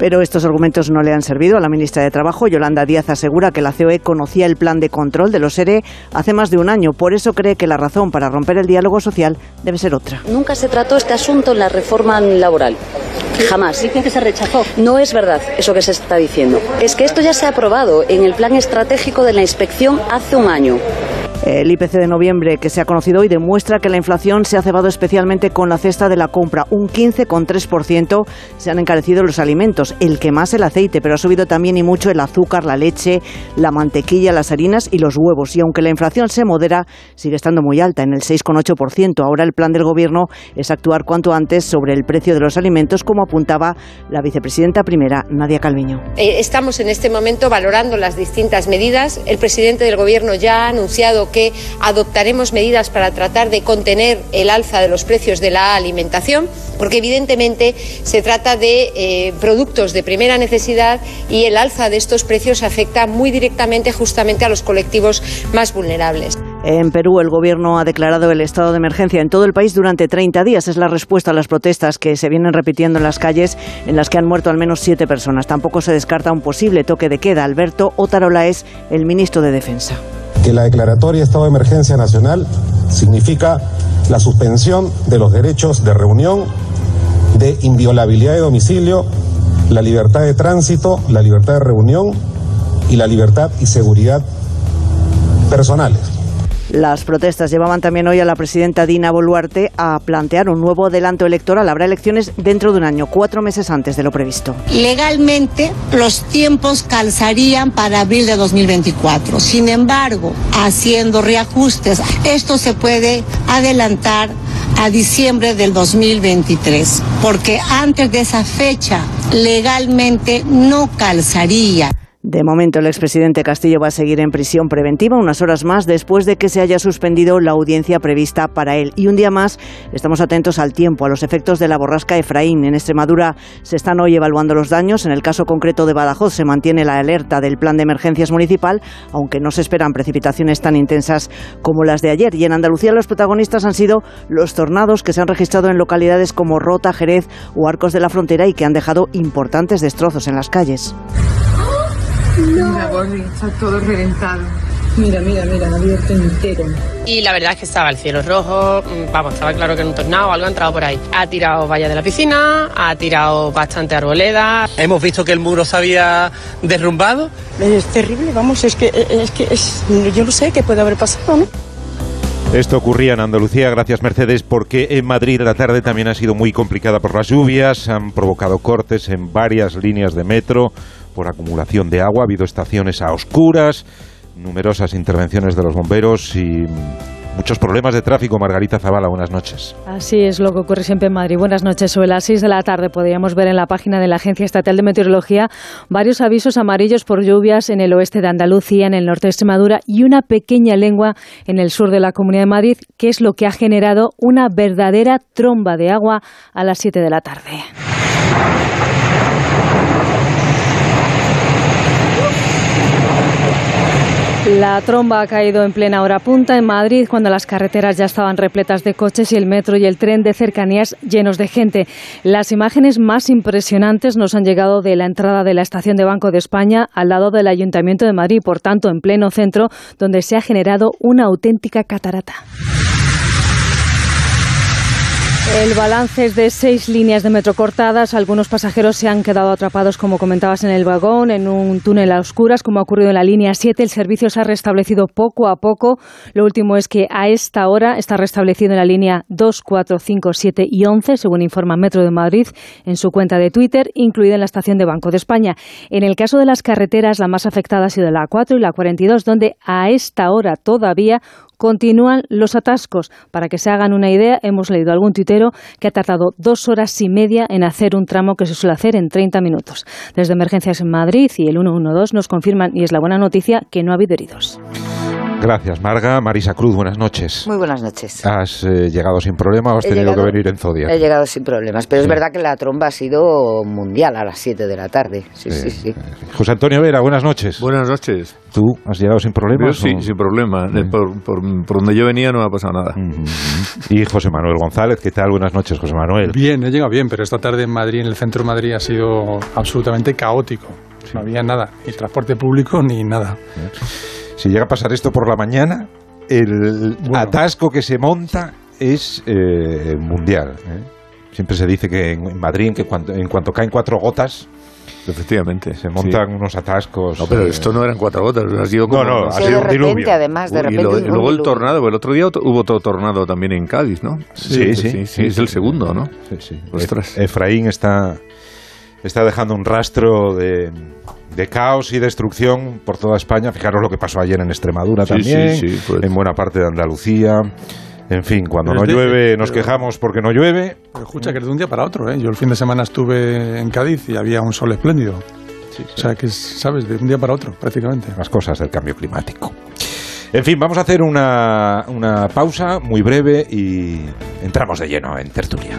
Pero estos argumentos no le han servido a la ministra de Trabajo. Yolanda Díaz asegura que la COE conocía el plan de control de los ERE hace más de un año. Por eso cree que la razón para romper el diálogo social debe ser otra. Nunca se trató este asunto en la reforma laboral. Jamás. Dicen que se rechazó. No es verdad eso que se está diciendo. Es que esto ya se ha aprobado en el plan estratégico de la inspección hace un año. El IPC de noviembre que se ha conocido hoy demuestra que la inflación se ha cebado especialmente con la cesta de la compra. Un 15,3% se han encarecido los alimentos, el que más el aceite, pero ha subido también y mucho el azúcar, la leche, la mantequilla, las harinas y los huevos. Y aunque la inflación se modera, sigue estando muy alta, en el 6,8%. Ahora el plan del Gobierno es actuar cuanto antes sobre el precio de los alimentos, como apuntaba la vicepresidenta primera, Nadia Calviño. Eh, estamos en este momento valorando las distintas medidas. El presidente del Gobierno ya ha anunciado que adoptaremos medidas para tratar de contener el alza de los precios de la alimentación, porque evidentemente se trata de eh, productos de primera necesidad y el alza de estos precios afecta muy directamente justamente a los colectivos más vulnerables. En Perú, el gobierno ha declarado el estado de emergencia en todo el país durante 30 días. Es la respuesta a las protestas que se vienen repitiendo en las calles, en las que han muerto al menos siete personas. Tampoco se descarta un posible toque de queda. Alberto Otarola es el ministro de Defensa que la declaratoria de estado de emergencia nacional significa la suspensión de los derechos de reunión, de inviolabilidad de domicilio, la libertad de tránsito, la libertad de reunión y la libertad y seguridad personales. Las protestas llevaban también hoy a la presidenta Dina Boluarte a plantear un nuevo adelanto electoral. Habrá elecciones dentro de un año, cuatro meses antes de lo previsto. Legalmente, los tiempos calzarían para abril de 2024. Sin embargo, haciendo reajustes, esto se puede adelantar a diciembre del 2023, porque antes de esa fecha legalmente no calzaría. De momento, el expresidente Castillo va a seguir en prisión preventiva unas horas más después de que se haya suspendido la audiencia prevista para él. Y un día más estamos atentos al tiempo, a los efectos de la borrasca Efraín. En Extremadura se están hoy evaluando los daños. En el caso concreto de Badajoz se mantiene la alerta del plan de emergencias municipal, aunque no se esperan precipitaciones tan intensas como las de ayer. Y en Andalucía los protagonistas han sido los tornados que se han registrado en localidades como Rota, Jerez o Arcos de la Frontera y que han dejado importantes destrozos en las calles. Mira, Borri, está todo reventado. Mira, mira, mira, el abierto entero. Y la verdad es que estaba el cielo rojo, mm, vamos, estaba claro que en un tornado algo ha entrado por ahí. Ha tirado vallas de la piscina, ha tirado bastante arboleda. Hemos visto que el muro se había derrumbado. Es terrible, vamos, es que, es que es, yo no sé qué puede haber pasado, ¿no? Esto ocurría en Andalucía, gracias Mercedes, porque en Madrid la tarde también ha sido muy complicada por las lluvias, han provocado cortes en varias líneas de metro por acumulación de agua, ha habido estaciones a oscuras, numerosas intervenciones de los bomberos y muchos problemas de tráfico. Margarita Zavala, buenas noches. Así es lo que ocurre siempre en Madrid. Buenas noches. Sobre las 6 de la tarde podríamos ver en la página de la Agencia Estatal de Meteorología varios avisos amarillos por lluvias en el oeste de Andalucía, en el norte de Extremadura y una pequeña lengua en el sur de la Comunidad de Madrid, que es lo que ha generado una verdadera tromba de agua a las 7 de la tarde. La tromba ha caído en plena hora punta en Madrid cuando las carreteras ya estaban repletas de coches y el metro y el tren de cercanías llenos de gente. Las imágenes más impresionantes nos han llegado de la entrada de la estación de Banco de España al lado del Ayuntamiento de Madrid, por tanto en pleno centro, donde se ha generado una auténtica catarata. El balance es de seis líneas de metro cortadas. Algunos pasajeros se han quedado atrapados, como comentabas, en el vagón, en un túnel a oscuras, como ha ocurrido en la línea 7. El servicio se ha restablecido poco a poco. Lo último es que a esta hora está restablecido en la línea 2, 4, 5, 7 y 11, según informa Metro de Madrid en su cuenta de Twitter, incluida en la estación de Banco de España. En el caso de las carreteras, la más afectada ha sido la 4 y la 42, donde a esta hora todavía continúan los atascos. Para que se hagan una idea, hemos leído algún tuitero que ha tardado dos horas y media en hacer un tramo que se suele hacer en 30 minutos. Desde Emergencias en Madrid y el 112 nos confirman, y es la buena noticia, que no ha habido heridos. Gracias, Marga. Marisa Cruz, buenas noches. Muy buenas noches. ¿Has eh, llegado sin problema o has He tenido llegado- que venir en Zodia? He llegado sin problemas, pero Sí. es verdad que la tromba ha sido mundial a las 7 de la tarde. Sí, sí, sí. José Antonio Vera, buenas noches. Buenas noches. ¿Tú has llegado sin Yo problemas? sí, o- sin problema. Eh, Por, por- por donde yo venía no me ha pasado nada. Y José Manuel González, ¿qué tal? Buenas noches, José Manuel. Bien, he llegado bien, pero esta tarde en Madrid, en el centro de Madrid, ha sido absolutamente caótico. No había nada, ni transporte público ni nada. Si llega a pasar esto por la mañana, el atasco que se monta es eh, mundial. ¿eh? Siempre se dice que en en Madrid, en, que cuanto, en cuanto caen cuatro gotas, Efectivamente. se montan unos atascos. No, pero eh, esto no eran cuatro gotas, ha sido como... No, no, ha sido de un diluvio. repente, además, de Uy, repente. Y, lo- y un luego el diluvio. tornado, el otro día hubo otro tornado también en Cádiz, ¿no? Sí, sí, sí, es el segundo, ¿no? Sí, sí. Ostras. E- Efraín está, está dejando un rastro de, de caos y destrucción por toda España. Fijaros lo que pasó ayer en Extremadura Sí, también, sí, sí, pues. en buena parte de Andalucía. En fin, cuando Pero no de- llueve nos pero- quejamos porque no llueve. Pero escucha que es de un día para otro, ¿eh? Yo el fin de semana estuve en Cádiz y había un sol espléndido. O sea que, es, ¿sabes? De un día para otro, prácticamente. Las cosas del cambio climático. En fin, vamos a hacer una, una pausa muy breve y entramos de lleno en tertulia.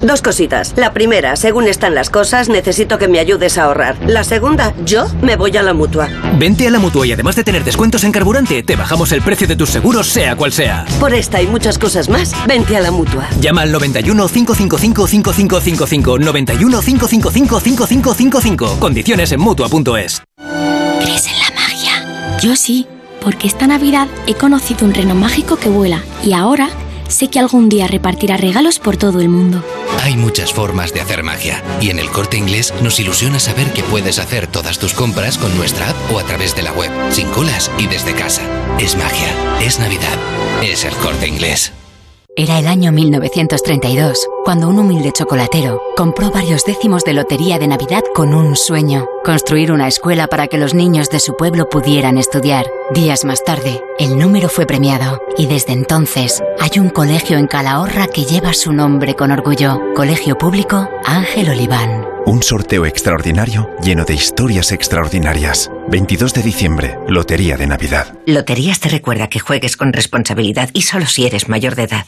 Dos cositas. La primera, según están las cosas, necesito que me ayudes a ahorrar. La segunda, yo me voy a la mutua. Vente a la mutua y además de tener descuentos en carburante, te bajamos el precio de tus seguros, sea cual sea. Por esta y muchas cosas más, vente a la mutua. Llama al 91 555 5555. 91 555 5555. Condiciones en mutua.es. ¿Crees en la magia? Yo sí, porque esta Navidad he conocido un reno mágico que vuela y ahora sé que algún día repartirá regalos por todo el mundo. Hay muchas formas de hacer magia y en el corte inglés nos ilusiona saber que puedes hacer todas tus compras con nuestra app o a través de la web, sin colas y desde casa. Es magia, es Navidad, es el corte inglés. Era el año 1932, cuando un humilde chocolatero compró varios décimos de lotería de Navidad con un sueño, construir una escuela para que los niños de su pueblo pudieran estudiar. Días más tarde, el número fue premiado y desde entonces hay un colegio en Calahorra que lleva su nombre con orgullo, Colegio Público Ángel Oliván. Un sorteo extraordinario lleno de historias extraordinarias. 22 de diciembre, Lotería de Navidad. Loterías te recuerda que juegues con responsabilidad y solo si eres mayor de edad.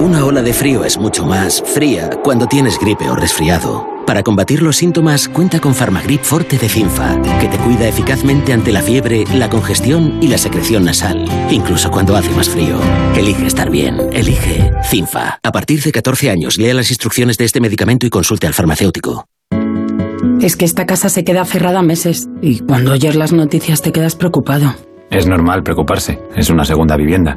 Una ola de frío es mucho más fría cuando tienes gripe o resfriado. Para combatir los síntomas, cuenta con Farmagrip Forte de Cinfa, que te cuida eficazmente ante la fiebre, la congestión y la secreción nasal, incluso cuando hace más frío. Elige estar bien, elige Cinfa. A partir de 14 años, lea las instrucciones de este medicamento y consulte al farmacéutico. Es que esta casa se queda cerrada meses y cuando oyes las noticias te quedas preocupado. Es normal preocuparse, es una segunda vivienda.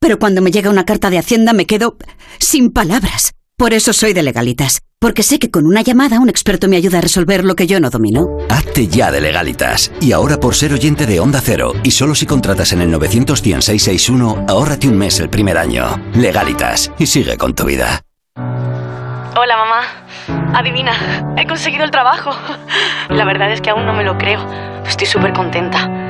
Pero cuando me llega una carta de Hacienda me quedo sin palabras. Por eso soy de legalitas, porque sé que con una llamada un experto me ayuda a resolver lo que yo no domino. Hazte ya de legalitas. Y ahora por ser oyente de Onda Cero, y solo si contratas en el 91661, ahórrate un mes el primer año. Legalitas, y sigue con tu vida. Hola mamá. Adivina, he conseguido el trabajo. La verdad es que aún no me lo creo. Estoy súper contenta.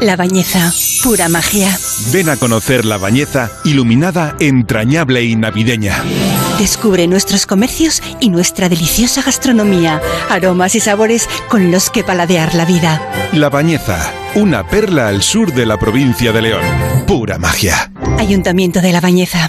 La Bañeza, pura magia. Ven a conocer La Bañeza, iluminada, entrañable y navideña. Descubre nuestros comercios y nuestra deliciosa gastronomía, aromas y sabores con los que paladear la vida. La Bañeza, una perla al sur de la provincia de León. Pura magia. Ayuntamiento de La Bañeza.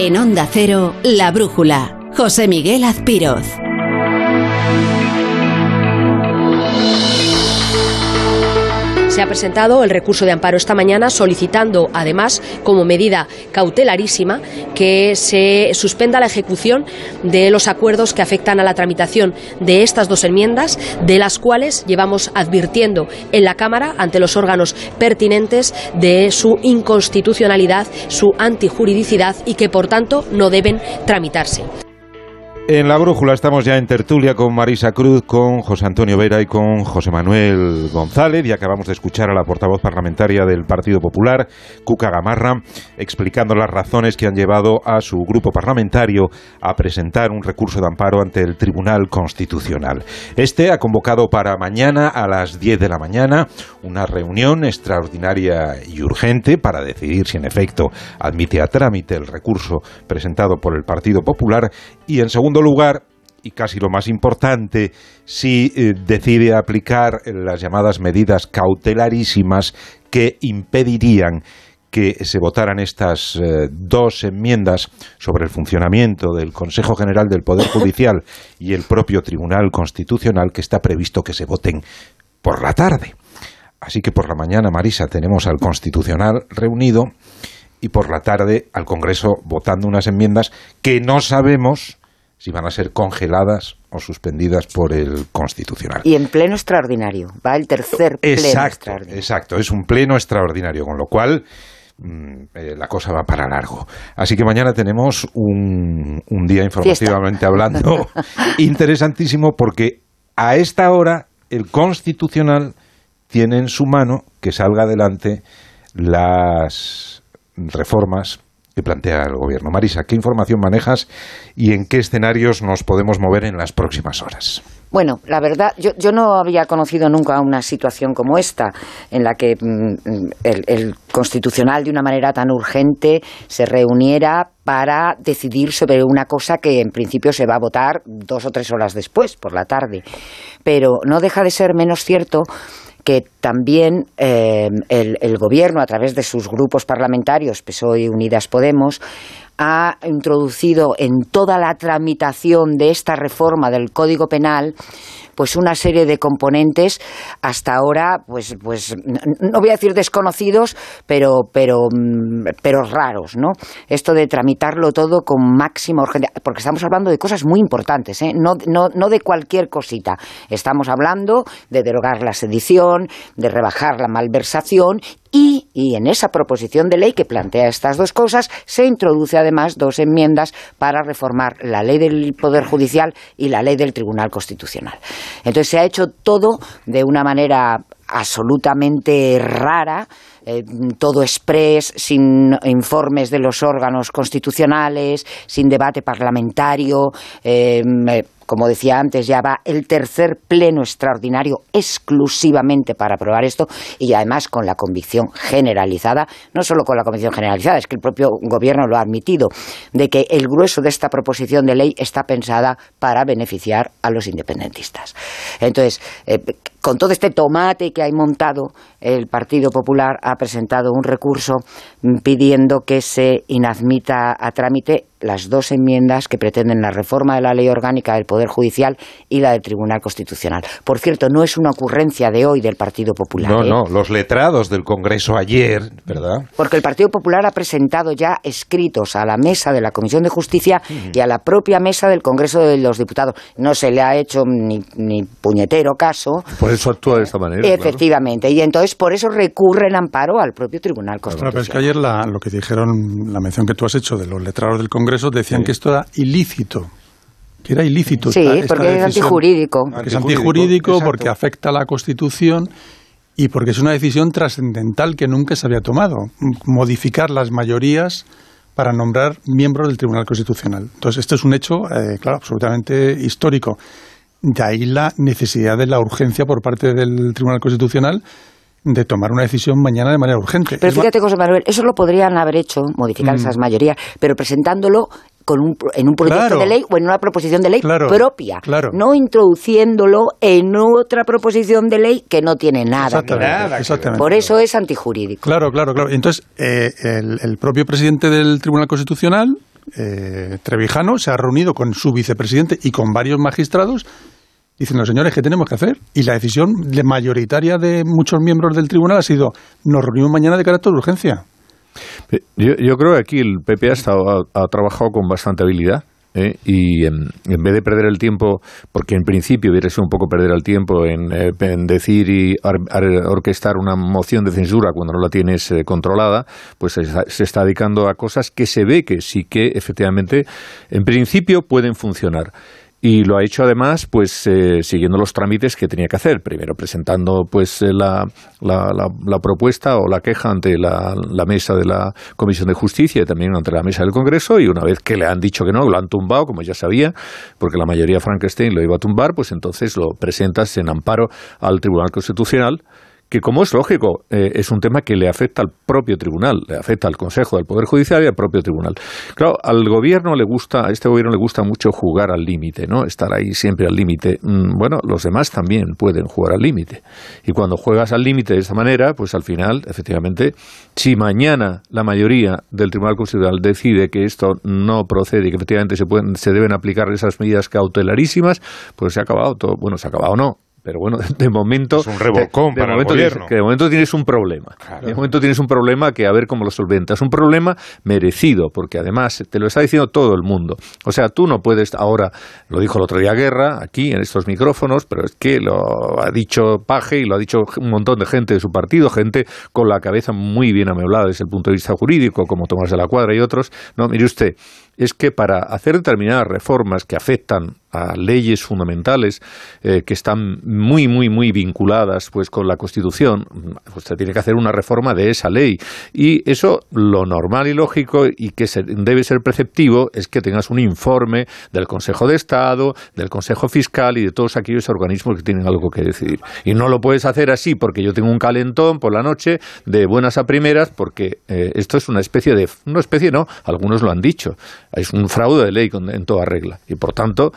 En Onda Cero, La Brújula. José Miguel Azpiroz. Se ha presentado el recurso de amparo esta mañana solicitando, además, como medida cautelarísima, que se suspenda la ejecución de los acuerdos que afectan a la tramitación de estas dos enmiendas, de las cuales llevamos advirtiendo en la Cámara ante los órganos pertinentes de su inconstitucionalidad, su antijuridicidad y que, por tanto, no deben tramitarse. En la brújula estamos ya en tertulia con Marisa Cruz, con José Antonio Vera y con José Manuel González y acabamos de escuchar a la portavoz parlamentaria del Partido Popular, Cuca Gamarra, explicando las razones que han llevado a su grupo parlamentario a presentar un recurso de amparo ante el Tribunal Constitucional. Este ha convocado para mañana a las 10 de la mañana una reunión extraordinaria y urgente para decidir si en efecto admite a trámite el recurso presentado por el Partido Popular y en segundo lugar, y casi lo más importante, si eh, decide aplicar las llamadas medidas cautelarísimas que impedirían que se votaran estas eh, dos enmiendas sobre el funcionamiento del Consejo General del Poder Judicial y el propio Tribunal Constitucional que está previsto que se voten por la tarde. Así que por la mañana, Marisa, tenemos al Constitucional reunido y por la tarde al Congreso votando unas enmiendas que no sabemos si van a ser congeladas o suspendidas por el Constitucional. Y en pleno extraordinario, va el tercer pleno exacto, extraordinario. Exacto, es un pleno extraordinario, con lo cual mm, eh, la cosa va para largo. Así que mañana tenemos un, un día informativamente hablando interesantísimo porque a esta hora el Constitucional tiene en su mano que salga adelante las reformas plantea el gobierno. Marisa, ¿qué información manejas y en qué escenarios nos podemos mover en las próximas horas? Bueno, la verdad, yo, yo no había conocido nunca una situación como esta, en la que mm, el, el Constitucional, de una manera tan urgente, se reuniera para decidir sobre una cosa que en principio se va a votar dos o tres horas después, por la tarde. Pero no deja de ser menos cierto que también eh, el, Gobierno, a través de sus grupos parlamentarios, PSOE y Unidas Podemos, ha introducido en toda la tramitación de esta reforma del Código Penal pues una serie de componentes hasta ahora pues pues no voy a decir desconocidos pero pero pero raros no esto de tramitarlo todo con máxima urgencia porque estamos hablando de cosas muy importantes ¿eh? no, no, no de cualquier cosita estamos hablando de derogar la sedición de rebajar la malversación y, en esa proposición de ley que plantea estas dos cosas se introduce además dos enmiendas para reformar la ley del Poder Judicial y la ley del Tribunal Constitucional. Entonces se ha hecho todo de una manera absolutamente rara, eh, todo express, sin informes de los órganos constitucionales, sin debate parlamentario. Eh, como decía antes, ya va el tercer pleno extraordinario exclusivamente para aprobar esto y además con la convicción generalizada, no solo con la convicción generalizada, es que el propio gobierno lo ha admitido, de que el grueso de esta proposición de ley está pensada para beneficiar a los independentistas. Entonces, eh, con todo este tomate que hay montado, el Partido Popular ha presentado un recurso pidiendo que se inadmita a trámite las dos enmiendas que pretenden la reforma de la ley orgánica del Poder Judicial y la del Tribunal Constitucional. Por cierto, no es una ocurrencia de hoy del Partido Popular. No, ¿eh? no, los letrados del Congreso ayer, ¿verdad? Porque el Partido Popular ha presentado ya escritos a la mesa de la Comisión de Justicia y a la propia mesa del Congreso de los Diputados. No se le ha hecho ni, ni puñetero caso. Por eso actúa de esta manera. claro. Efectivamente. Y entonces por eso recurren amparo al propio Tribunal Claro, Constitucional. pero es que ayer la- lo que dijeron, la mención que tú has hecho de los letrados del Congreso, decían que esto era ilícito. Que era ilícito. Sí, esta- esta porque es decisión. antijurídico. Porque es antijurídico, porque afecta a la Constitución y porque es una decisión trascendental que nunca se había tomado. Modificar las mayorías para nombrar miembros del Tribunal Constitucional. Entonces, esto es un hecho, eh, claro, absolutamente histórico. De ahí la necesidad de la urgencia por parte del Tribunal Constitucional de tomar una decisión mañana de manera urgente. Pero fíjate, José Manuel, eso lo podrían haber hecho, modificar Mm. esas mayorías, pero presentándolo con un, pro- en un proyecto Claro. de ley o en una proposición de ley Claro, propia, claro. no introduciéndolo en otra proposición de ley que no tiene nada que ver. Exactamente, exactamente. Por eso es antijurídico. Claro, claro, claro. Entonces, eh, el, el propio presidente del Tribunal Constitucional, eh, Trevijano, se ha reunido con su vicepresidente y con varios magistrados diciendo, señores, ¿qué tenemos que hacer? Y la decisión de- mayoritaria de muchos miembros del tribunal ha sido, nos reunimos mañana de carácter de urgencia. Yo, yo creo que aquí el PP ha, estado- ha trabajado con bastante habilidad. ¿Eh? Y en, en vez de perder el tiempo, porque en principio hubiera sido un poco perder el tiempo en, eh, en decir y ar- orquestar una moción de censura cuando no la tienes eh, controlada, pues se está, se está dedicando a cosas que se ve que sí que efectivamente, en principio, pueden funcionar. Y lo ha hecho además, pues eh, siguiendo los trámites que tenía que hacer. Primero presentando pues eh, la, la, la- la propuesta o la queja ante la, mesa de la Comisión de Justicia y también ante la mesa del Congreso. Y una vez que le han dicho que no, lo han tumbado, como ya sabía, porque la mayoría Frankenstein lo iba a tumbar, pues entonces lo presentas en amparo al Tribunal Constitucional que como es lógico, eh, es un tema que le afecta al propio tribunal, le afecta al Consejo del Poder Judicial y al propio tribunal. Claro, al gobierno le gusta, a este gobierno le gusta mucho jugar al límite, ¿no? Estar ahí siempre al límite. Mm, Bueno, los demás también pueden jugar al límite. Y cuando juegas al límite de esta manera, pues al final, efectivamente, si mañana la mayoría del Tribunal Constitucional decide que esto no procede y que efectivamente se pueden, se deben aplicar esas medidas cautelarísimas, pues se ha acabado todo. Bueno, se ha acabado o no. Pero bueno, de momento. Es un revolcón de, de para el momento gobierno. tienes- que de momento tienes un problema. De momento tienes un problema que a ver cómo lo solventas. Un problema merecido, porque además te lo está diciendo todo el mundo. O sea, tú no puedes ahora, lo dijo el otro día Guerra, aquí en estos micrófonos, pero es que lo ha dicho Paje y lo ha dicho un montón de gente de su partido, gente con la cabeza muy bien amueblada desde el punto de vista jurídico, como Tomás de la Cuadra y otros. No, mire usted, es que para hacer determinadas reformas que afectan a leyes fundamentales eh, que están muy muy muy vinculadas pues con la Constitución pues usted tiene que hacer una reforma de esa ley. Y eso lo normal y lógico y que se- debe ser preceptivo es que tengas un informe del Consejo de Estado del Consejo Fiscal y de todos aquellos organismos que tienen algo que decidir y no lo puedes hacer así porque yo tengo un calentón por la noche de buenas a primeras porque eh, esto es una especie de una especie no algunos lo han dicho es un fraude de ley en toda regla. Y por tanto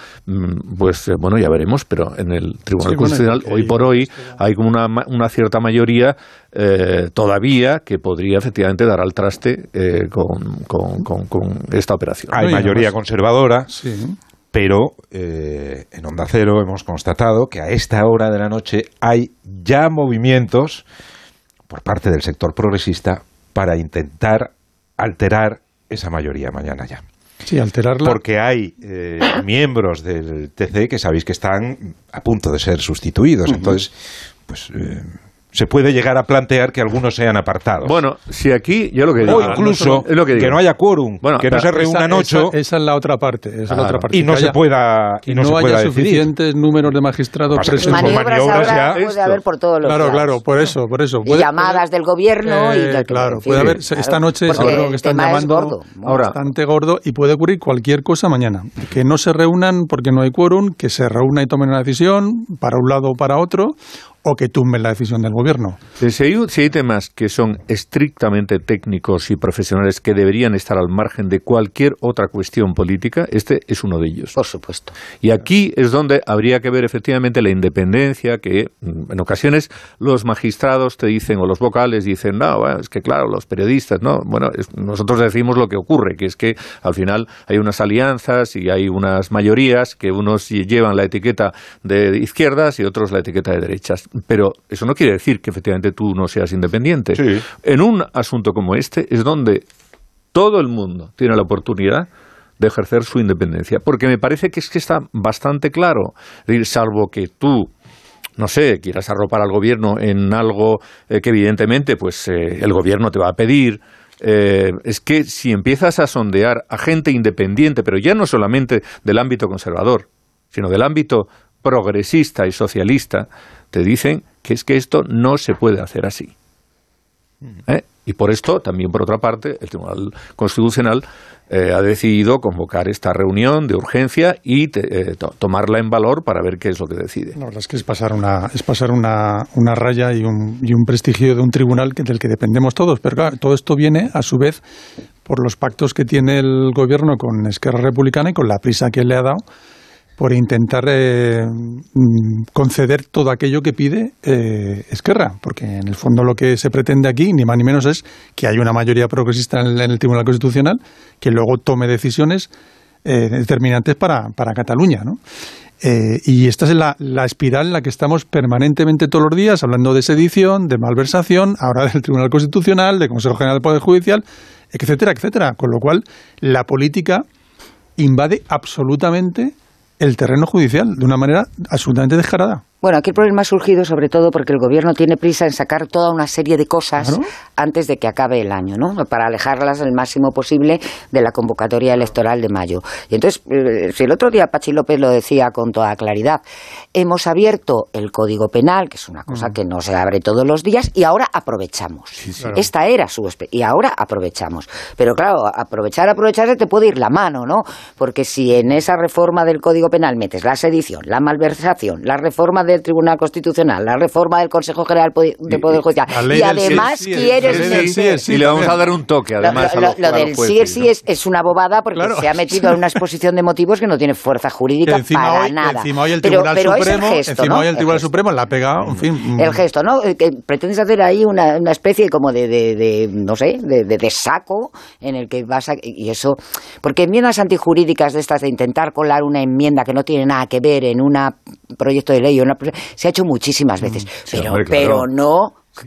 pues eh, bueno ya veremos pero en el Tribunal Sí, Constitucional hoy por hoy hay como una, ma- una cierta mayoría eh, todavía que podría efectivamente dar al traste eh, con, con- con- con esta operación Hay mayoría además- conservadora, Sí. pero eh, en Onda Cero hemos constatado que a esta hora de la noche hay ya movimientos por parte del sector progresista para intentar alterar esa mayoría mañana ya. Sí, alterarla. Porque hay eh, miembros del TC que sabéis que están a punto de ser sustituidos. Entonces, pues eh, se puede llegar a plantear que algunos sean apartados. Bueno, si aquí, yo lo que digo. O incluso es lo que, no haya quórum, Bueno, que no se reúnan ocho Esa, esa es la otra parte. esa es la otra parte. y no Que se pueda y no, no, se haya pueda decidir. suficientes números de magistrados son Maniobras ya. puede haber por todos los Claro, lados. claro, por eso, por eso. Y Puede- llamadas del gobierno y Eh, tal, claro, puede haber claro, esta noche porque seguro que están es llamando gordo. Ahora- bastante gordo y puede ocurrir cualquier cosa mañana. Que no se reúnan porque no hay quórum, que se reúnan y tomen una decisión para un lado o para otro, o que tumben la decisión del gobierno. Si hay, si hay temas que son estrictamente técnicos y profesionales que deberían estar al margen de cualquier otra cuestión política, este es uno de ellos. Por supuesto. Y aquí es donde habría que ver efectivamente la independencia que mm, en ocasiones los magistrados te dicen o los vocales dicen, no, bueno, es que claro, los periodistas, no, bueno, es- nosotros decimos lo que ocurre, que es que al final hay unas alianzas y hay unas mayorías que unos llevan la etiqueta de izquierdas y otros la etiqueta de derechas. Pero eso no quiere decir que efectivamente tú no seas independiente. En un asunto como este es donde todo el mundo tiene la oportunidad de ejercer su independencia. Porque me parece que es que está bastante claro. Salvo que tú, no sé, quieras arropar al gobierno en algo eh, que evidentemente pues eh, el gobierno te va a pedir. eh, es que si empiezas a sondear a gente independiente, pero ya no solamente del ámbito conservador, sino del ámbito progresista y socialista, te dicen que es que esto no se puede hacer así. ¿Eh? Y por esto, también por otra parte, el Tribunal Constitucional eh, ha decidido convocar esta reunión de urgencia y te- eh, to- tomarla en valor para ver qué es lo que decide. La verdad es que es pasar una, es pasar una, una raya y un, y un prestigio de un tribunal que, del que dependemos todos. Pero claro, todo esto viene, a su vez, por los pactos que tiene el gobierno con Esquerra Republicana y con la prisa que le ha dado por intentar eh, mm, conceder todo aquello que pide eh, Esquerra, porque en el fondo lo que se pretende aquí, ni más ni menos, es que haya una mayoría progresista en el, Tribunal Constitucional que luego tome decisiones eh, determinantes para, para Cataluña, ¿no? Eh, y esta es la, la espiral en la que estamos permanentemente todos los días, hablando de sedición, de malversación, ahora del Tribunal Constitucional, del Consejo General del Poder Judicial, etcétera, etcétera. Con lo cual, la política invade absolutamente el terreno judicial de una manera absolutamente descarada. Bueno, aquí el problema ha surgido sobre todo porque el gobierno tiene prisa en sacar toda una serie de cosas antes de que acabe el año, ¿no? Para alejarlas el máximo posible de la convocatoria electoral de mayo. Y entonces, eh, si el otro día Pachi López lo decía con toda claridad, hemos abierto el Código Penal, que es una cosa que no se abre todos los días, y ahora aprovechamos. Claro. Esta era su y ahora aprovechamos. Pero claro, aprovechar, aprovecharse te puede ir la mano, ¿no? Porque si en esa reforma del Código Penal metes la sedición, la malversación, la reforma del Tribunal Constitucional, la reforma del Consejo General del Poder Judicial, y además sí, sí, y le vamos a dar un toque, además, Lo, a lo- los- lo a los del sí es sí es, es una bobada porque Claro. se ha metido en una exposición de motivos que no tiene fuerza jurídica encima para hoy, nada. encima hoy el Tribunal pero Supremo, el gesto, encima ¿no? hoy el El Tribunal. Supremo la ha pegado, en fin. mm, El gesto, ¿no? Eh, Que pretendes hacer ahí una, una especie como de, de, de, no sé, de, de, de saco en el que vas a... Y eso... Porque enmiendas antijurídicas de estas de intentar colar una enmienda que no tiene nada que ver en un proyecto de ley o una, se ha hecho muchísimas veces. pero, hombre, claro. pero no...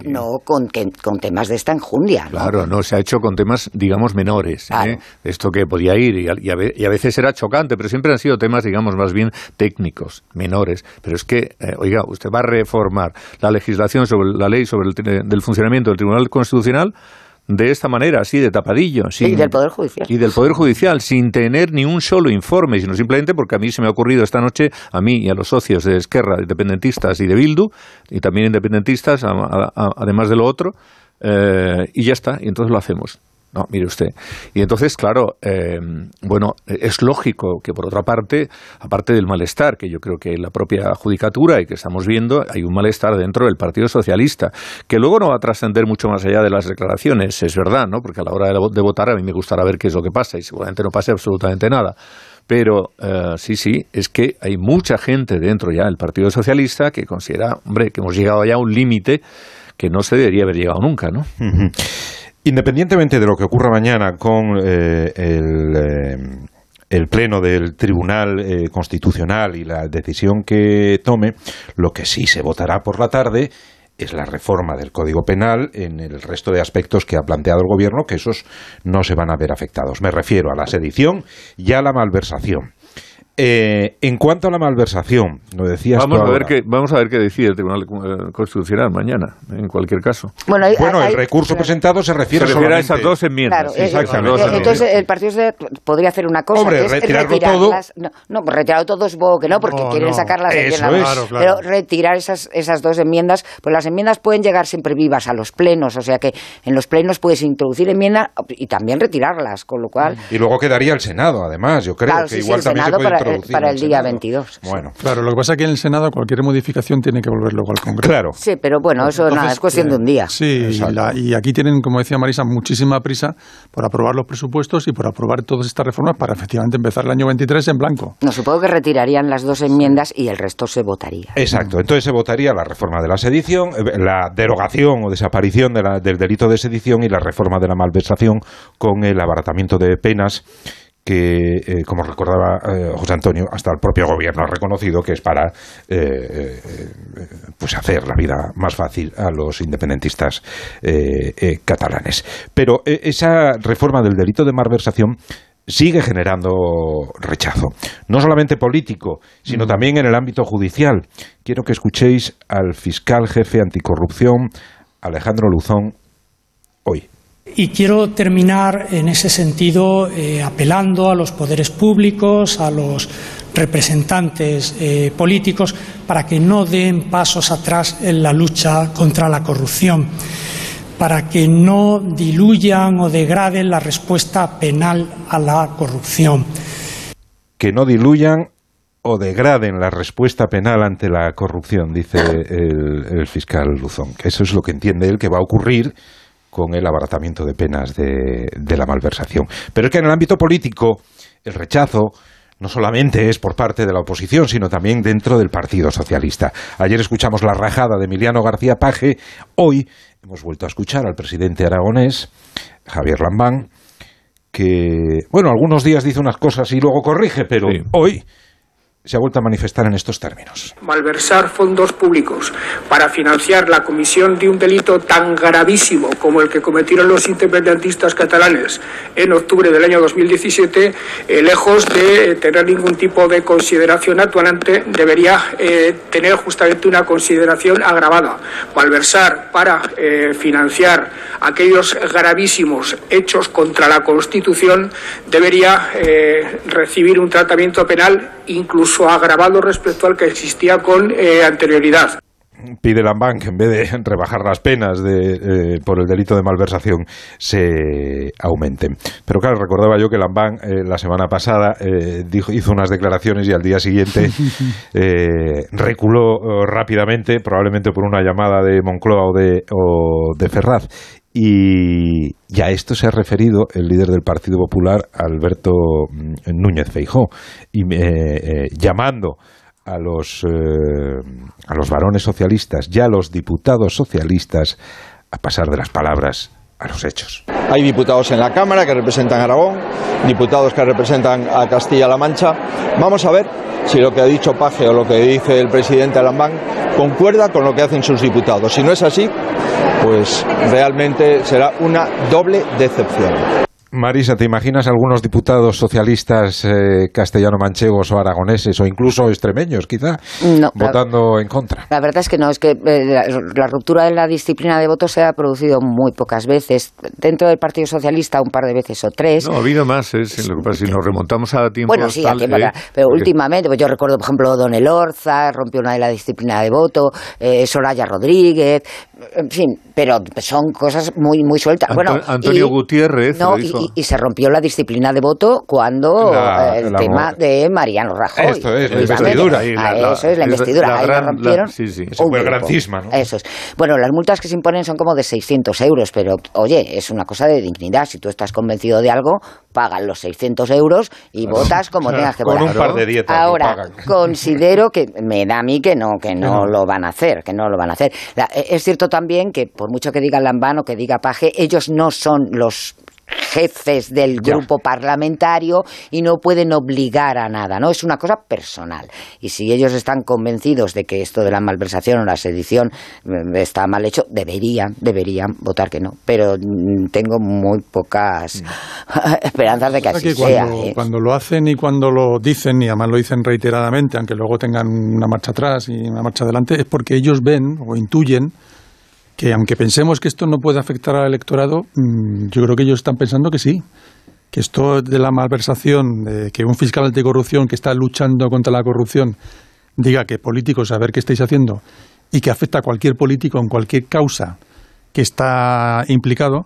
No con, que- con temas de esta enjundia. ¿no? Claro, no, se ha hecho con temas, digamos, menores. ¿eh? Esto que podía ir y a, y a y a veces era chocante, pero siempre han sido temas, digamos, más bien técnicos, menores. Pero es que, eh, oiga, usted va a reformar la legislación sobre la ley sobre el del funcionamiento del Tribunal Constitucional de esta manera, así de tapadillo. sin- Y del Poder Judicial. y del Poder Judicial, sin tener ni un solo informe, sino simplemente porque a mí se me ha ocurrido esta noche, a mí y a los socios de Esquerra, independentistas y de Bildu, y también independentistas, a- a- a- además de lo otro, eh, y ya está, y entonces lo hacemos. No, mire usted. Y entonces, claro, eh, bueno, es lógico que por otra parte, aparte del malestar, que yo creo que la propia judicatura y que estamos viendo, hay un malestar dentro del Partido Socialista, que luego no va a trascender mucho más allá de las declaraciones, es verdad, ¿no? Porque a la hora de, vo- de votar a mí me gustará ver qué es lo que pasa y seguramente no pase absolutamente nada. Pero eh, sí, sí, es que hay mucha gente dentro ya del Partido Socialista que considera, hombre, que hemos llegado ya a un límite que no se debería haber llegado nunca, ¿no? Independientemente de lo que ocurra mañana con eh, el, eh, el pleno del Tribunal eh, Constitucional y la decisión que tome, lo que sí se votará por la tarde es la reforma del Código Penal en el resto de aspectos que ha planteado el Gobierno, que esos no se van a ver afectados. Me refiero a la sedición y a la malversación. Eh, en cuanto a la malversación, lo decías vamos tú a ver qué vamos a ver qué decide el Tribunal eh, Constitucional mañana, en cualquier caso. Bueno, hay- Bueno, hay- el recurso presentado se refiere, Se refiere a esas dos enmiendas. Claro, eh, exactamente. entonces el Partido Socialista podría hacer una cosa, Hombre, que es retirarlo retirarlas. No, no, pues retirarlo todo supongo que no, porque No, quieren no. sacarlas de. Claro, claro. Pero retirar esas, esas dos enmiendas, pues las enmiendas pueden llegar siempre vivas a los plenos, o sea que en los plenos puedes introducir enmiendas y también retirarlas, con lo cual... Y luego quedaría el Senado, además, yo creo Claro, que sí, igual también Senado se puede para, introducir para el día Senado. 22. Bueno, Claro, lo que pasa es que en el Senado cualquier modificación tiene que volver luego al Congreso. Claro. Sí, pero bueno, eso nada, es cuestión de un día. Sí, y, la- y aquí tienen, como decía Marisa, muchísima prisa por aprobar los presupuestos y por aprobar todas estas reformas para efectivamente empezar el año 23 en blanco. No, supongo que retirarían las dos enmiendas y el resto se votaría. Exacto, entonces se votaría la reforma de la sedición, eh, la derogación o desaparición de la- del delito de sedición y la reforma de la malversación con el abaratamiento de penas que, eh, como recordaba eh, José Antonio, hasta el propio gobierno ha reconocido que es para eh, pues hacer la vida más fácil a los independentistas catalanes. Pero esa reforma del delito de malversación sigue generando rechazo, no solamente político, sino también en el ámbito judicial. Quiero que escuchéis al fiscal jefe anticorrupción, Alejandro Luzón, hoy. Y quiero terminar en ese sentido eh, apelando a los poderes públicos, a los representantes eh, políticos, para que no den pasos atrás en la lucha contra la corrupción, para que no diluyan o degraden la respuesta penal a la corrupción. que no diluyan o degraden la respuesta penal ante la corrupción, dice el, el fiscal Luzón. Eso es lo que entiende él que va a ocurrir con el abaratamiento de penas de, de la malversación. Pero es que en el ámbito político el rechazo no solamente es por parte de la oposición, sino también dentro del Partido Socialista. Ayer escuchamos la rajada de Emiliano García Paje, hoy hemos vuelto a escuchar al presidente aragonés, Javier Lambán, que, bueno, algunos días dice unas cosas y luego corrige, pero hoy se ha vuelto a manifestar en estos términos. malversar fondos públicos para financiar la comisión de un delito tan gravísimo como el que cometieron los independentistas catalanes en octubre del año 2017, eh, lejos de tener ningún tipo de consideración atenuante, debería eh, tener justamente una consideración agravada. Malversar para eh, financiar aquellos gravísimos hechos contra la Constitución debería recibir un tratamiento penal incluso agravado respecto al que existía con eh, anterioridad. Pide Lambán que en vez de rebajar las penas de, eh, por el delito de malversación se aumenten. Pero claro, recordaba yo que Lambán eh, la semana pasada eh, dijo, hizo unas declaraciones y al día siguiente eh, reculó eh, rápidamente, probablemente por una llamada de Moncloa o de, o de Ferraz. Y, y a esto se ha referido el líder del Partido Popular, Alberto mm, Núñez Feijó, eh, eh, llamando a los, eh, a los varones socialistas y a los diputados socialistas a pasar de las palabras a los hechos. Hay diputados en la Cámara que representan a Aragón, diputados que representan a Castilla-La Mancha. Vamos a ver si lo que ha dicho Paje o lo que dice el presidente Alambán concuerda con lo que hacen sus diputados. Si no es así, pues realmente será una doble decepción. Marisa, ¿te imaginas algunos diputados socialistas eh, castellano-manchegos o aragoneses o incluso extremeños, quizá, No, votando en contra? La verdad es que no, es que eh, la, la ruptura de la disciplina de voto se ha producido muy pocas veces. Dentro del Partido Socialista, un par de veces o tres. No, ha habido más, ¿eh? Si lo que pasa, si nos remontamos a tiempo. Bueno, sí, a tiempo, pero últimamente, pues yo recuerdo, por ejemplo, Don Elorza rompió una de la disciplina de voto, eh, Soraya Rodríguez, en fin, pero son cosas muy muy sueltas. Anto- bueno, Antonio y- Gutiérrez no, lo y, hizo. y- y se rompió la disciplina de voto cuando La- eh, el la- tema de Mariano Rajoy. Esto es, la investidura. Ah, eso es, la investidura. Ahí rompieron. Ese un fue el gran cisma, ¿no? Eso es. Bueno, las multas que se imponen son como de 600 euros, pero oye, es una cosa de dignidad. Si tú estás convencido de algo, pagan los 600 euros y votas como tengas que Con votar. un par de dietas Ahora, pagan. considero que me da a mí que no, que no No. lo van a hacer, que no lo van a hacer. La- eh, es cierto también que por mucho que diga Lambán o que diga Paje, ellos no son los jefes del grupo parlamentario y no pueden obligar a nada, ¿no? Es una cosa personal. Y si ellos están convencidos de que esto de la malversación o la sedición mm, está mal hecho, deberían, deberían votar que no. Pero mm, tengo muy pocas esperanzas de que así que sea. cuando, ¿eh? cuando lo hacen y cuando lo dicen, y además lo dicen reiteradamente, aunque luego tengan una marcha atrás y una marcha adelante, es porque ellos ven o intuyen que aunque pensemos que esto no puede afectar al electorado, mm, yo creo que ellos están pensando que sí. Que esto de la malversación, que un fiscal anticorrupción que está luchando contra la corrupción diga que políticos, a ver qué estáis haciendo, y que afecta a cualquier político en cualquier causa que está implicado,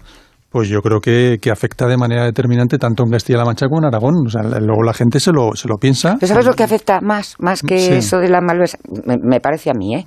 pues yo creo que, que afecta de manera determinante tanto en Castilla-La Mancha como en Aragón. O sea, luego la gente se lo, se lo piensa. ¿Pero ¿Sabes lo que afecta más, más que Sí. eso de la malversación? Me, me parece a mí, ¿eh?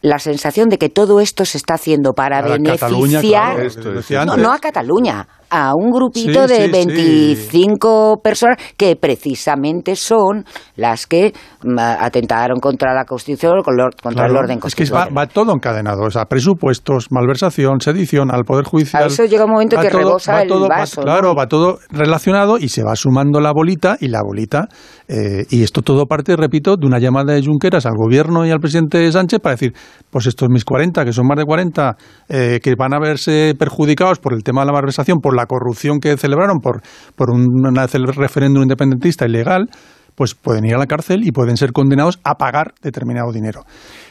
La sensación de que todo esto se está haciendo para Cataluña, beneficiar, claro, Esto no, no a Cataluña, a un grupito Sí, de sí, 25 personas que precisamente son las que mm, atentaron contra la Constitución, contra el Claro, orden es que va, constitucional. va todo encadenado, o sea, presupuestos, malversación, sedición, al Poder Judicial. A eso llega un momento que rebosa el va- vaso, ¿no? claro, va todo relacionado y se va sumando la bolita y la bolita. eh, y esto todo parte, repito, de una llamada de Junqueras al gobierno y al presidente Sánchez para decir, pues estos mis 40, que son más de 40, eh, que van a verse perjudicados por el tema de la malversación, por la corrupción que celebraron, por, por un referéndum independentista ilegal, pues pueden ir a la cárcel y pueden ser condenados a pagar determinado dinero.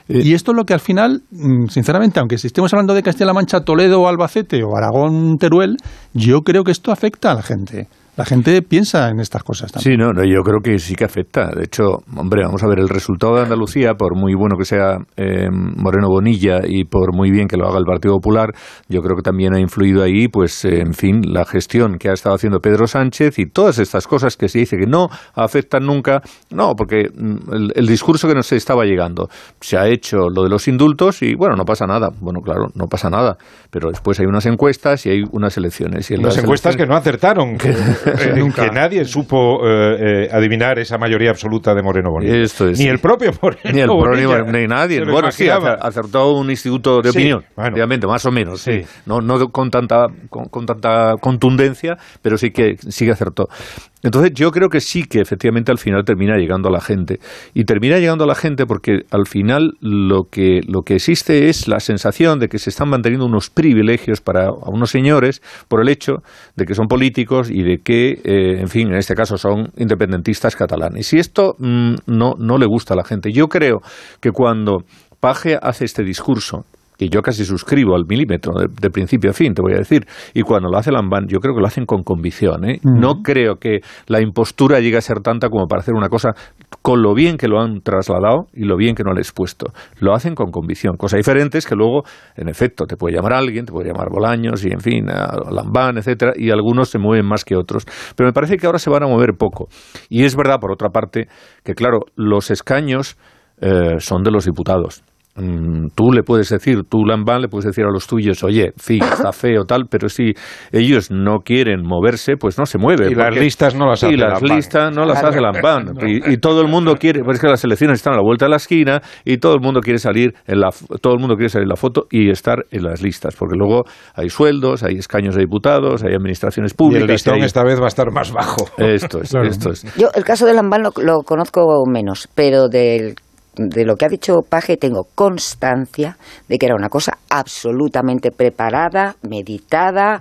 y esto es lo que al final, mm, sinceramente, aunque si estemos hablando de Castilla-La Mancha, Toledo Albacete o Aragón, Teruel, yo creo que esto afecta a la gente. La gente piensa en estas cosas también. Sí, no, no, yo creo que sí que afecta. De hecho, hombre, vamos a ver, el resultado de Andalucía, por muy bueno que sea eh, Moreno Bonilla y por muy bien que lo haga el Partido Popular, yo creo que también ha influido ahí, pues, eh, en fin, la gestión que ha estado haciendo Pedro Sánchez y todas estas cosas que se dice que no afectan nunca. No, porque mm, el, el discurso que nos estaba llegando se ha hecho lo de los indultos y, bueno, no pasa nada. Bueno, claro, no pasa nada. Pero después hay unas encuestas y hay unas elecciones. Y en Unas las encuestas que elecciones- no acertaron, que, eh, que nadie supo eh, eh, adivinar esa mayoría absoluta de Moreno Bonilla. Esto es, Ni el propio Moreno Ni el Bonilla. ni nadie. Bueno, sí, acertó un instituto de Sí, opinión, bueno. obviamente, más o menos. Sí. No, no con, tanta, con, con tanta contundencia, pero sí que, sí que acertó. Entonces, yo creo que sí que efectivamente al final termina llegando a la gente. Y termina llegando a la gente porque al final lo que, lo que existe es la sensación de que se están manteniendo unos privilegios para unos señores por el hecho de que son políticos y de que, eh, en fin, en este caso son independentistas catalanes. Y esto mm, no, no le gusta a la gente. Yo creo que cuando Paje hace este discurso, que yo casi suscribo al milímetro, de, de principio a fin, te voy a decir, y cuando lo hace Lambán, yo creo que lo hacen con convicción. ¿eh? No creo que la impostura llegue a ser tanta como para hacer una cosa con lo bien que lo han trasladado y lo bien que no he expuesto. Lo hacen con convicción. Cosa diferente es que luego, en efecto, te puede llamar alguien, te puede llamar Bolaños y, en fin, a Lambán, etcétera, y algunos se mueven más que otros. Pero me parece que ahora se van a mover poco. Y es verdad, por otra parte, que, claro, los escaños eh, son de los diputados. Mm, Tú le puedes decir, tú Lambán le puedes decir a los tuyos, oye, sí, está feo tal, pero si ellos no quieren moverse, pues no se mueve. Y las listas no las y hace las Lambán. listas no las hace Lambán. Y, y todo el mundo quiere, pues es que las elecciones están a la vuelta de la esquina y todo el mundo quiere salir en la, todo el mundo quiere salir en la foto y estar en las listas, porque luego hay sueldos, hay escaños de diputados, hay administraciones Y públicas. el listón hay- esta vez va a estar más bajo. Esto es, esto es. Yo el caso de Lambán lo, lo conozco menos, pero del- de lo que ha dicho Paje tengo constancia de que era una cosa absolutamente preparada, meditada,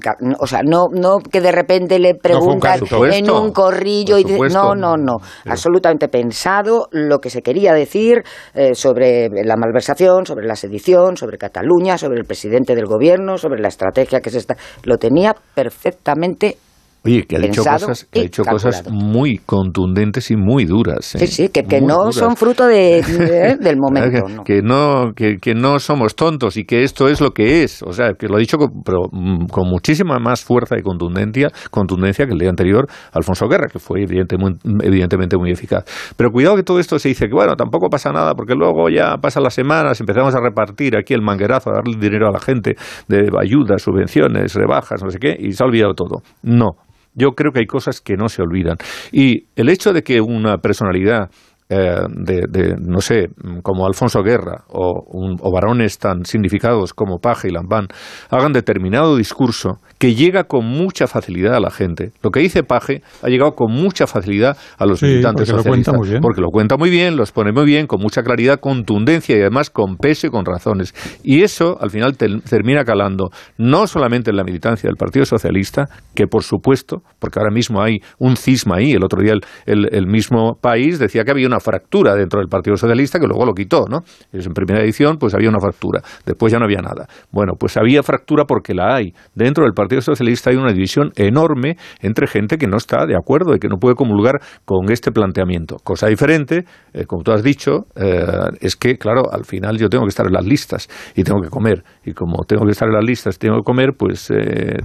ca- o sea, no, no que de repente le preguntan en un corrillo y dice- no, no, no, absolutamente pensado lo que se quería decir eh, sobre la malversación, sobre la sedición, sobre Cataluña, sobre el presidente del gobierno, sobre la estrategia que se está, lo tenía perfectamente Oye, que ha dicho cosas, que ha dicho cosas muy contundentes y muy duras. ¿eh? Sí, sí, que, no duras. son fruto de, de- del momento. que, ¿no? que no que, que no somos tontos y que esto es lo que es o sea que lo ha dicho con, pero, mm, con muchísima más fuerza y contundencia contundencia que el día anterior Alfonso Guerra que fue evidente, muy- evidentemente muy eficaz pero cuidado que todo esto se dice que bueno tampoco pasa nada porque luego ya pasan las semanas empezamos a repartir aquí el manguerazo a darle dinero a la gente de ayudas subvenciones rebajas no sé qué y se ha olvidado todo no yo creo que hay cosas que no se olvidan. Y el hecho de que una personalidad eh, de, no sé, como Alfonso Guerra o, o varones tan significados como Paje y Lambán hagan determinado discurso que llega con mucha facilidad a la gente. Lo que dice Paje ha llegado con mucha facilidad a los militantes porque socialistas. Lo cuenta muy bien. Porque lo cuenta muy bien, los pone muy bien, con mucha claridad, contundencia y además con peso y con razones. Y eso al final termina calando no solamente en la militancia del Partido Socialista, que por supuesto, porque ahora mismo hay un cisma ahí, el otro día el, el, mismo país decía que había una fractura dentro del Partido Socialista, que luego lo quitó, ¿no? En primera edición pues había una fractura, después ya no había nada. Bueno, pues había fractura porque la hay. Dentro del Partido Socialista hay una división enorme entre gente que no está de acuerdo y que no puede comulgar con este planteamiento. Cosa diferente, eh, como tú has dicho, eh, es que, claro, al final yo tengo que estar en las listas y tengo que comer. Y como tengo que estar en las listas tengo que comer, pues eh,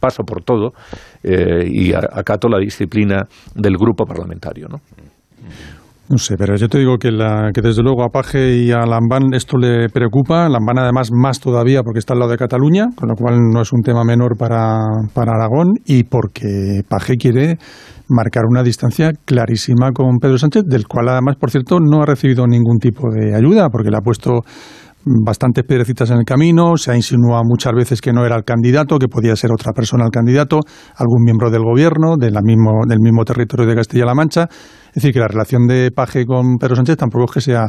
paso por todo y acato la disciplina del grupo parlamentario. ¿no? No sé, pero yo te digo que, la, que desde luego a Paje y a Lambán esto le preocupa. Lambán además más todavía porque está al lado de Cataluña, con lo cual no es un tema menor para, para Aragón y porque Paje quiere marcar una distancia clarísima con Pedro Sánchez, del cual además, por cierto, no ha recibido ningún tipo de ayuda porque le ha puesto bastantes piedrecitas en el camino, se ha insinuado muchas veces que no era el candidato, que podía ser otra persona el candidato, algún miembro del gobierno, del mismo, del mismo territorio de Castilla-La Mancha. Es decir, que la relación de Paje con Pedro Sánchez tampoco es que sea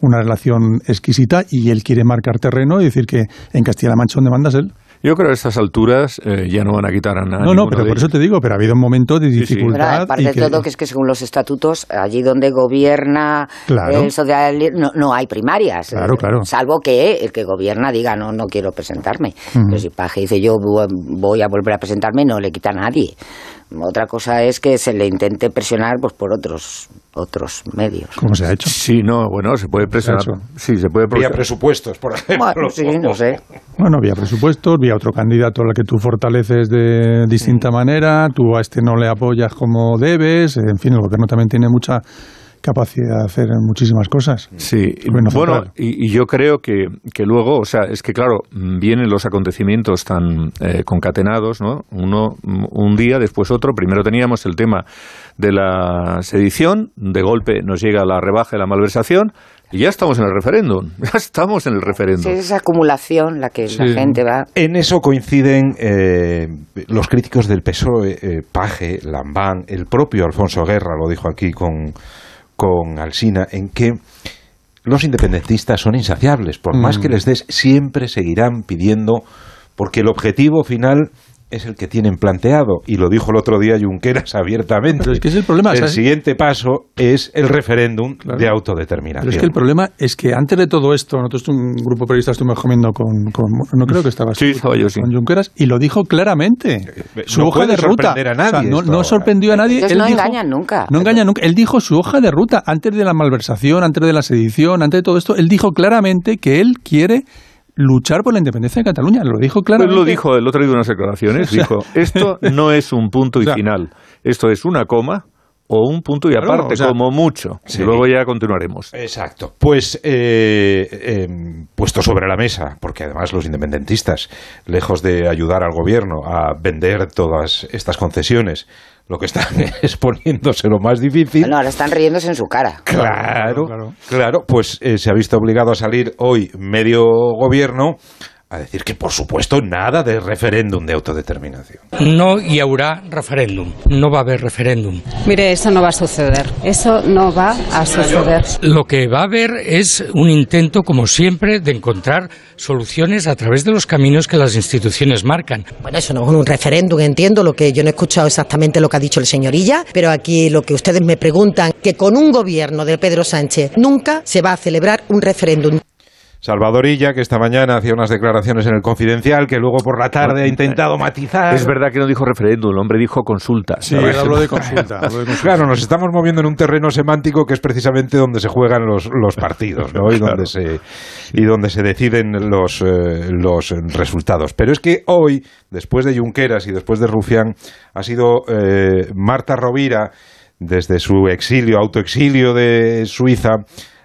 una relación exquisita y él quiere marcar terreno y decir que en Castilla-La Mancha donde mandas él. Yo creo que a estas alturas eh, ya no van a quitar a nadie. No, no, pero por eso te digo, pero ha habido un momento de dificultad. aparte de todo, que es que según los estatutos, allí donde gobierna el socialismo, no, no, hay primarias. Claro, claro. Salvo que el que gobierna diga, no, no quiero presentarme. Pero si Paje dice, yo voy a volver a presentarme, no le quita a nadie. Otra cosa es que se le intente presionar pues por otros otros medios. ¿Cómo se ha hecho? Sí, no, bueno, se puede presionar. Sí, se puede Vía presupuestos, por ejemplo. Bueno, sí, no sé. Bueno, vía presupuestos, vía otro candidato al que tú fortaleces de distinta manera, tú a este no le apoyas como debes, en fin, el gobierno también tiene mucha capacidad de hacer muchísimas cosas. Sí, bueno, y, yo creo que, que, luego, o sea, es que claro, vienen los acontecimientos tan eh, concatenados, ¿no? Uno, un día, después otro. Primero teníamos el tema de la sedición, de golpe nos llega la rebaja de la malversación, y ya estamos en el referéndum, ya estamos en el referéndum. es esa acumulación la que la gente va... En eso coinciden eh, los críticos del PSOE, eh, Paje, Lambán, el propio Alfonso Guerra lo dijo aquí con con Alsina en que los independentistas son insaciables. Por más que mm. les des, siempre seguirán pidiendo, porque el objetivo final es el que tienen planteado y lo dijo el otro día Junqueras abiertamente. Pero es que es el problema. El siguiente paso es el referéndum de autodeterminación. Pero es que el problema es que antes de todo esto, nosotros un grupo de periodistas estuvimos comiendo con, no creo que estaba sí, estaba yo, sí. con Junqueras y lo dijo claramente. Eh, su hoja de ruta. A nadie no, sorprendió a nadie. Él no engañan nunca. No engañan nunca. Él dijo su hoja de ruta antes de la malversación, antes de la sedición, antes de todo esto. Él dijo claramente que él quiere luchar por la independencia de Cataluña. Lo dijo claramente. Pues lo dijo, el otro día unas declaraciones, dijo, esto no es un punto y final, esto es una coma o un punto y aparte, como mucho. Y luego ya continuaremos. Exacto. Pues eh, em, puesto sobre la mesa, porque además los independentistas, lejos de ayudar al gobierno a vender todas estas concesiones, lo que están es poniéndose lo más difícil. No, ahora están riéndose en su cara. Claro, claro, pues eh, se ha visto obligado a salir hoy medio gobierno a decir que, por supuesto, nada de referéndum de autodeterminación. No y habrá referéndum. No va a haber referéndum. Mire, eso no va a suceder. Eso no va a suceder. Lo que va a haber es un intento, como siempre, de encontrar soluciones a través de los caminos que las instituciones marcan. Bueno, eso no es un referéndum, entiendo lo que yo no he escuchado exactamente lo que ha dicho el señorilla, pero aquí lo que ustedes me preguntan, que con un gobierno de Pedro Sánchez nunca se va a celebrar un referéndum. Salvador Illa, que esta mañana hacía unas declaraciones en el Confidencial, que luego por la tarde ha intentado matizar. Es verdad que no dijo referéndum, el hombre dijo consulta. Sí, habló de consulta. Claro, nos estamos moviendo en un terreno semántico que es precisamente donde se juegan los, los partidos, ¿no? Y donde se y donde se deciden los, eh, los resultados. Pero es que hoy, después de Junqueras y después de Rufián, ha sido eh, Marta Rovira desde su exilio, autoexilio de Suiza,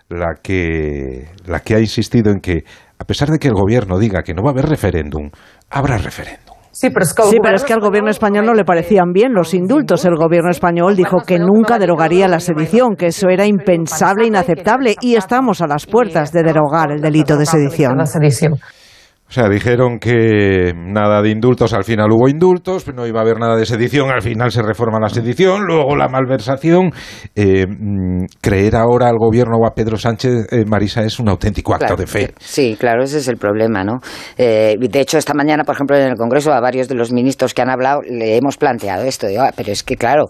la que, ha insistido en que, a pesar de que el gobierno diga que no va a haber referéndum, habrá referéndum. Sí, pero es que al gobierno español no le parecían bien los indultos. El gobierno español dijo que nunca derogaría la sedición, que eso era impensable, inaceptable, y estamos a las puertas de derogar el delito de sedición. O sea, dijeron que nada de indultos, al final hubo indultos, no iba a haber nada de sedición, al final se reforma la sedición, luego la malversación. Eh, mm, creer ahora al gobierno o a Pedro Sánchez, eh, Marisa, es un auténtico acto de fe. Sí, claro, ese es el problema, ¿no? Eh, de hecho, esta mañana, por ejemplo, en el Congreso, a varios de los ministros que han hablado le hemos planteado esto. Ah, pero es que, claro,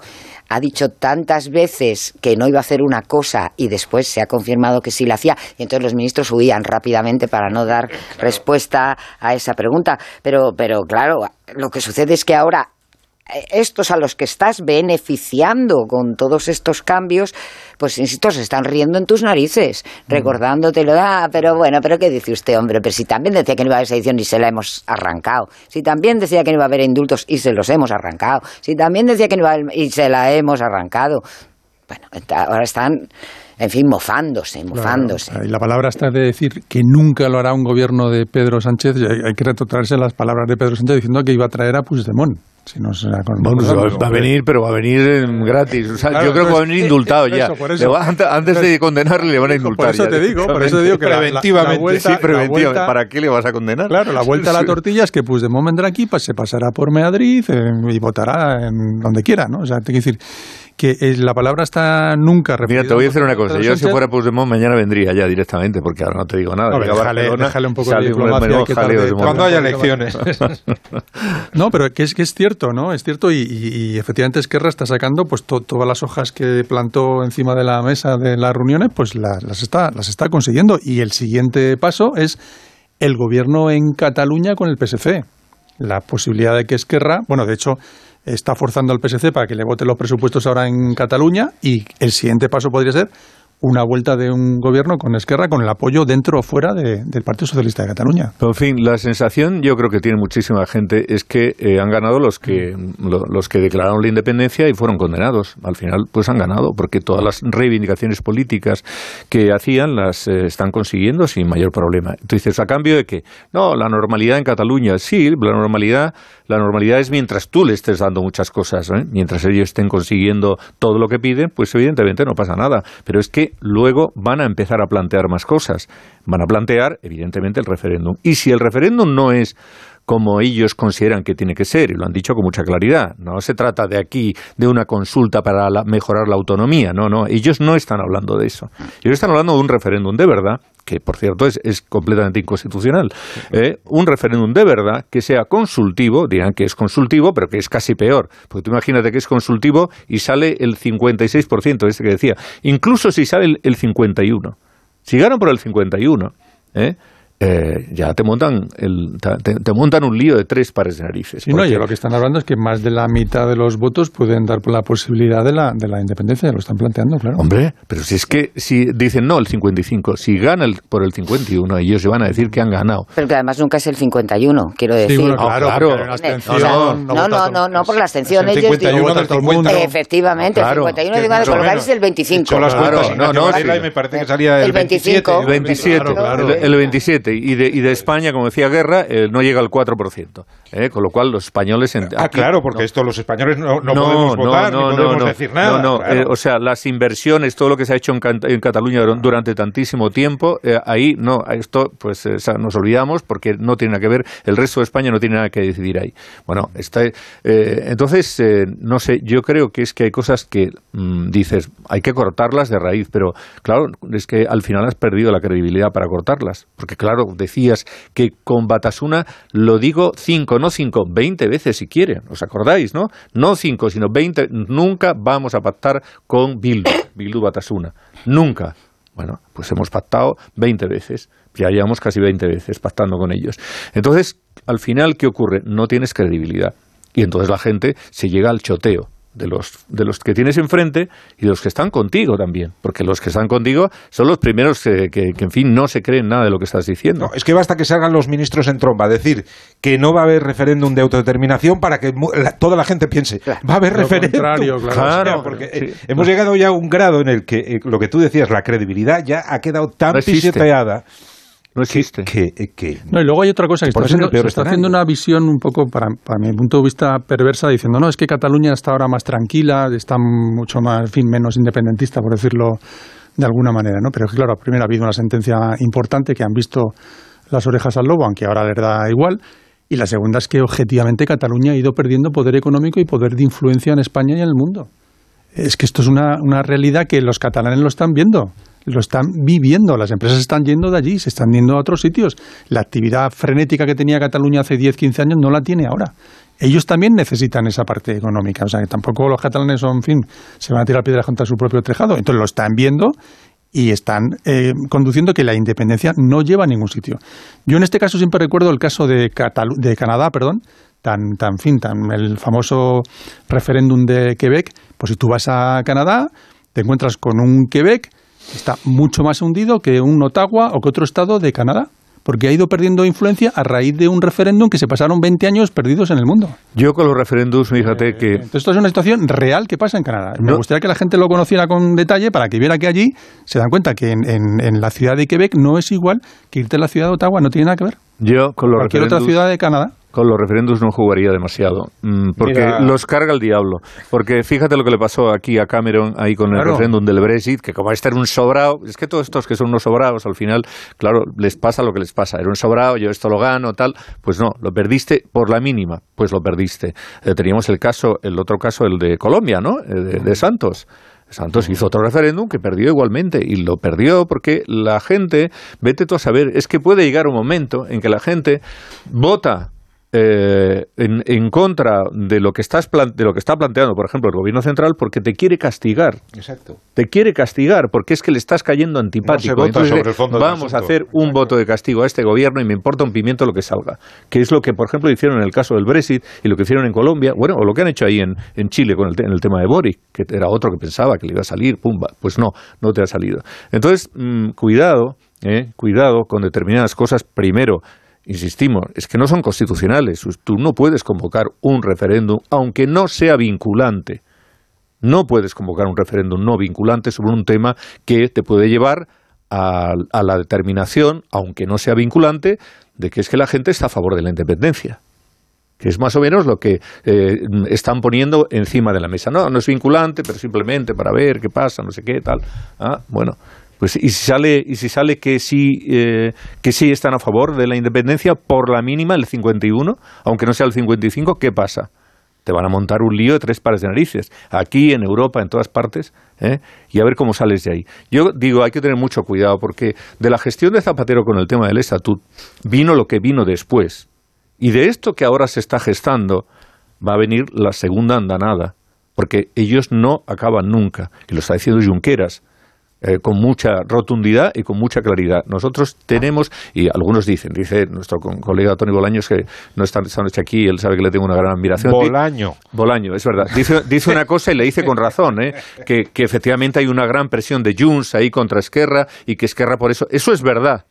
ha dicho tantas veces que no iba a hacer una cosa y después se ha confirmado que sí la hacía y entonces los ministros huían rápidamente para no dar respuesta a esa pregunta. Pero, pero claro, lo que sucede es que ahora estos a los que estás beneficiando con todos estos cambios, pues insisto, se están riendo en tus narices, mm. recordándotelo, ah, pero bueno, pero ¿qué dice usted, hombre? Pero si también decía que no iba a haber edición y se la hemos arrancado, si también decía que no iba a haber indultos y se los hemos arrancado, si también decía que no iba a haber y se la hemos arrancado. Bueno, ahora están en fin, mofándose, mofándose. y la palabra está de decir que nunca lo hará un gobierno de Pedro Sánchez, hay, que retrotraerse las palabras de Pedro Sánchez diciendo que iba a traer a Puigdemont. Si no será con va, a venir, pero va a venir gratis. yo creo que va a venir indultado ya. antes, de condenarle le van a indultar. Por eso te digo, por eso digo que preventivamente, sí, preventivamente. ¿Para qué le vas a condenar? Claro, la vuelta a la tortilla es que Puigdemont vendrá aquí, pues se pasará por Madrid eh, y votará en donde quiera, ¿no? O sea, te que decir que la palabra está nunca referida. Mira, te voy a decir una cosa. Yo si fuera Puigdemont mañana vendría ya directamente, porque ahora no te digo nada. déjale, un poco de diplomacia. cuando haya elecciones. no, pero que es, que es cierto, ¿no? Es cierto y, y, efectivamente Esquerra está sacando pues todas las hojas que plantó encima de la mesa de las reuniones, pues las, las, está, las está consiguiendo. Y el siguiente paso es el gobierno en Cataluña con el PSC. La posibilidad de que Esquerra, bueno, de hecho está forzando al PSC para que le vote los presupuestos ahora en Cataluña y el siguiente paso podría ser una vuelta de un gobierno con Esquerra con el apoyo dentro o fuera del Partido Socialista de Cataluña. en fin, la sensación yo creo que tiene muchísima gente es que eh, han ganado los que los que declararon la independencia y fueron condenados. Al final pues han ganado porque todas las reivindicaciones políticas que hacían las eh, están consiguiendo sin mayor problema. Entonces, a cambio de que no, la normalidad en Cataluña, sí, la normalidad la normalidad es mientras tú le estés dando muchas cosas, ¿eh? mientras ellos estén consiguiendo todo lo que piden, pues evidentemente no pasa nada. Pero es que luego van a empezar a plantear más cosas. Van a plantear, evidentemente, el referéndum. Y si el referéndum no es como ellos consideran que tiene que ser, y lo han dicho con mucha claridad. No se trata de aquí de una consulta para mejorar la autonomía, no, no, ellos no están hablando de eso. Ellos están hablando de un referéndum de verdad, que por cierto es, es completamente inconstitucional. ¿eh? un referéndum de verdad que sea consultivo, dirán que es consultivo, pero que es casi peor, porque tú imagínate que es consultivo y sale el 56%, este que decía, incluso si sale el, el 51%. Si ganan por el 51%, ¿eh? Eh, ya te montan, el, te, montan un lío de tres pares de narices. Sí, no, y lo que están hablando es que más de la mitad de los votos pueden dar por la posibilidad de la, de la independencia, lo están planteando, claro. Hombre, pero si es que si dicen no el 55, si gana por el 51, ellos se van a decir que han ganado. Pero que además nunca es el 51, quiero decir. Sí, claro, claro. no, no, no, no, por la abstención. El 51 del todo el mundo. Efectivamente, el 51 de colocar es el 25. Claro, no, no, me parece que salía el 25. El 27, el 27 y de, y de España, como decía Guerra, eh, no llega al 4%. ¿eh? Con lo cual los españoles... ah, claro, porque esto los españoles no, no, podemos votar, no, ni podemos decir nada. No, eh, o sea, las inversiones, todo lo que se ha hecho en, Cataluña durante tantísimo tiempo, ahí no, esto pues nos olvidamos porque no tiene nada que ver, el resto de España no tiene nada que decidir ahí. Bueno, está, entonces, no sé, yo creo que es que hay cosas que mm, dices, hay que cortarlas de raíz, pero claro, es que al final has perdido la credibilidad para cortarlas, porque claro, decías que con Batasuna lo digo cinco, no cinco, veinte veces si quieren, ¿os acordáis, no? No cinco, sino veinte, nunca vamos a pactar con Bildu, Bildu Batasuna, nunca. Bueno, pues hemos pactado veinte veces, ya llevamos casi veinte veces pactando con ellos. Entonces, al final, ¿qué ocurre? No tienes credibilidad. Y entonces la gente se llega al choteo de los, de los que tienes enfrente y de los que están contigo también, porque los que están contigo son los primeros que, que, en fin, no se creen nada de lo que estás diciendo. es que basta que salgan los ministros en tromba, decir que no va a haber referéndum de autodeterminación para que toda la gente piense, va a haber referéndum. Claro, porque eh, hemos llegado ya a un grado en el que eh, lo que tú decías, la credibilidad ya ha quedado tan pisoteada No existe. Que, que- No, y luego hay otra cosa que está haciendo, peor se está escenario. haciendo una visión un poco, para, para mi punto de vista, perversa, diciendo, no, es que Cataluña está ahora más tranquila, está mucho más, en fin, menos independentista, por decirlo de alguna manera, ¿no? Pero es que, claro, primero ha habido una sentencia importante que han visto las orejas al lobo, aunque ahora les da igual, y la segunda es que, objetivamente, Cataluña ha ido perdiendo poder económico y poder de influencia en España y en el mundo. Es que esto es una, una realidad que los catalanes lo están viendo, lo están viviendo. Las empresas están yendo de allí, se están yendo a otros sitios. La actividad frenética que tenía Cataluña hace 10, 15 años no la tiene ahora. Ellos también necesitan esa parte económica. O sea, que tampoco los catalanes son, en fin, se van a tirar piedras contra su propio tejado. Entonces lo están viendo y están eh, conduciendo que la independencia no lleva a ningún sitio. Yo en este caso siempre recuerdo el caso de, Catalu- de Canadá, perdón, tan, tan fin, tan el famoso referéndum de Quebec. Pues si tú vas a Canadá, te encuentras con un Quebec que está mucho más hundido que un Ottawa o que otro estado de Canadá, porque ha ido perdiendo influencia a raíz de un referéndum que se pasaron 20 años perdidos en el mundo. Yo con los referéndums, fíjate que... Entonces, esto es una situación real que pasa en Canadá. Me No. gustaría que la gente lo conociera con detalle para que viera que allí se dan cuenta que en, en- en la ciudad de Quebec no es igual que irte a la ciudad de Ottawa, no tiene nada que ver. Yo con los Cualquier otra ciudad de Canadá. Con los referéndums no jugaría demasiado, mm, porque Mira- los carga el diablo. Porque fíjate lo que le pasó aquí a Cameron ahí con el Claro. referéndum del Brexit, que como este era un sobrado, es que todos estos que son unos sobrados, al final, claro, les pasa lo que les pasa. Era un sobrado, yo esto lo gano, tal. Pues no, lo perdiste por la mínima, pues lo perdiste. Eh, teníamos el caso, el otro caso, el de Colombia, ¿no? Eh, de, de Santos. Santos hizo otro referéndum que perdió igualmente y lo perdió porque la gente, vete tú a saber, es que puede llegar un momento en que la gente vota eh, en, en contra de lo que estás de lo que está planteando, por ejemplo, el gobierno central, porque te quiere castigar. Exacto. Te quiere castigar porque es que le estás cayendo antipático. Entonces, sobre el fondo del vamos a hacer un voto de castigo a este gobierno y me importa un pimiento lo que salga. Que es lo que, por ejemplo, hicieron en el caso del Brexit y lo que hicieron en Colombia, bueno, o lo que han hecho ahí en, en Chile con el, te- en el tema de Boric, que era otro que pensaba que le iba a salir, pumba, pues no, no te ha salido. Entonces, mm, cuidado, eh, cuidado con determinadas cosas. Primero, insistimos, es que no son constitucionales. Tú no puedes convocar un referéndum, aunque no sea vinculante. No puedes convocar un referéndum no vinculante sobre un tema que te puede llevar a, a la determinación, aunque no sea vinculante, de que es que la gente está a favor de la independencia. Que es más o menos lo que eh, están poniendo encima de la mesa. No, no es vinculante, pero simplemente para ver qué pasa, no sé qué, tal. Ah, bueno, pues y si sale, y si sale que sí, eh, que sí están a favor de la independencia por la mínima, el 51, aunque no sea el 55, ¿qué pasa? te van a montar un lío de tres pares de narices, aquí, en Europa, en todas partes, ¿eh? y a ver cómo sales de ahí. Yo digo, hay que tener mucho cuidado, porque de la gestión de Zapatero con el tema del estatut vino lo que vino después. Y de esto que ahora se está gestando va a venir la segunda andanada, porque ellos no acaban nunca, y lo está diciendo Junqueras, eh, con mucha rotundidad y con mucha claridad. Nosotros tenemos, y algunos dicen, dice nuestro co- colega Tony Bolaños, que no está esta noche aquí, él sabe que le tengo una gran admiración. Bolaño. Bolaño, es verdad. Dice, dice una cosa y le dice con razón, ¿eh? que, que efectivamente hay una gran presión de Junts ahí contra Esquerra y que Esquerra por eso... Eso es verdad,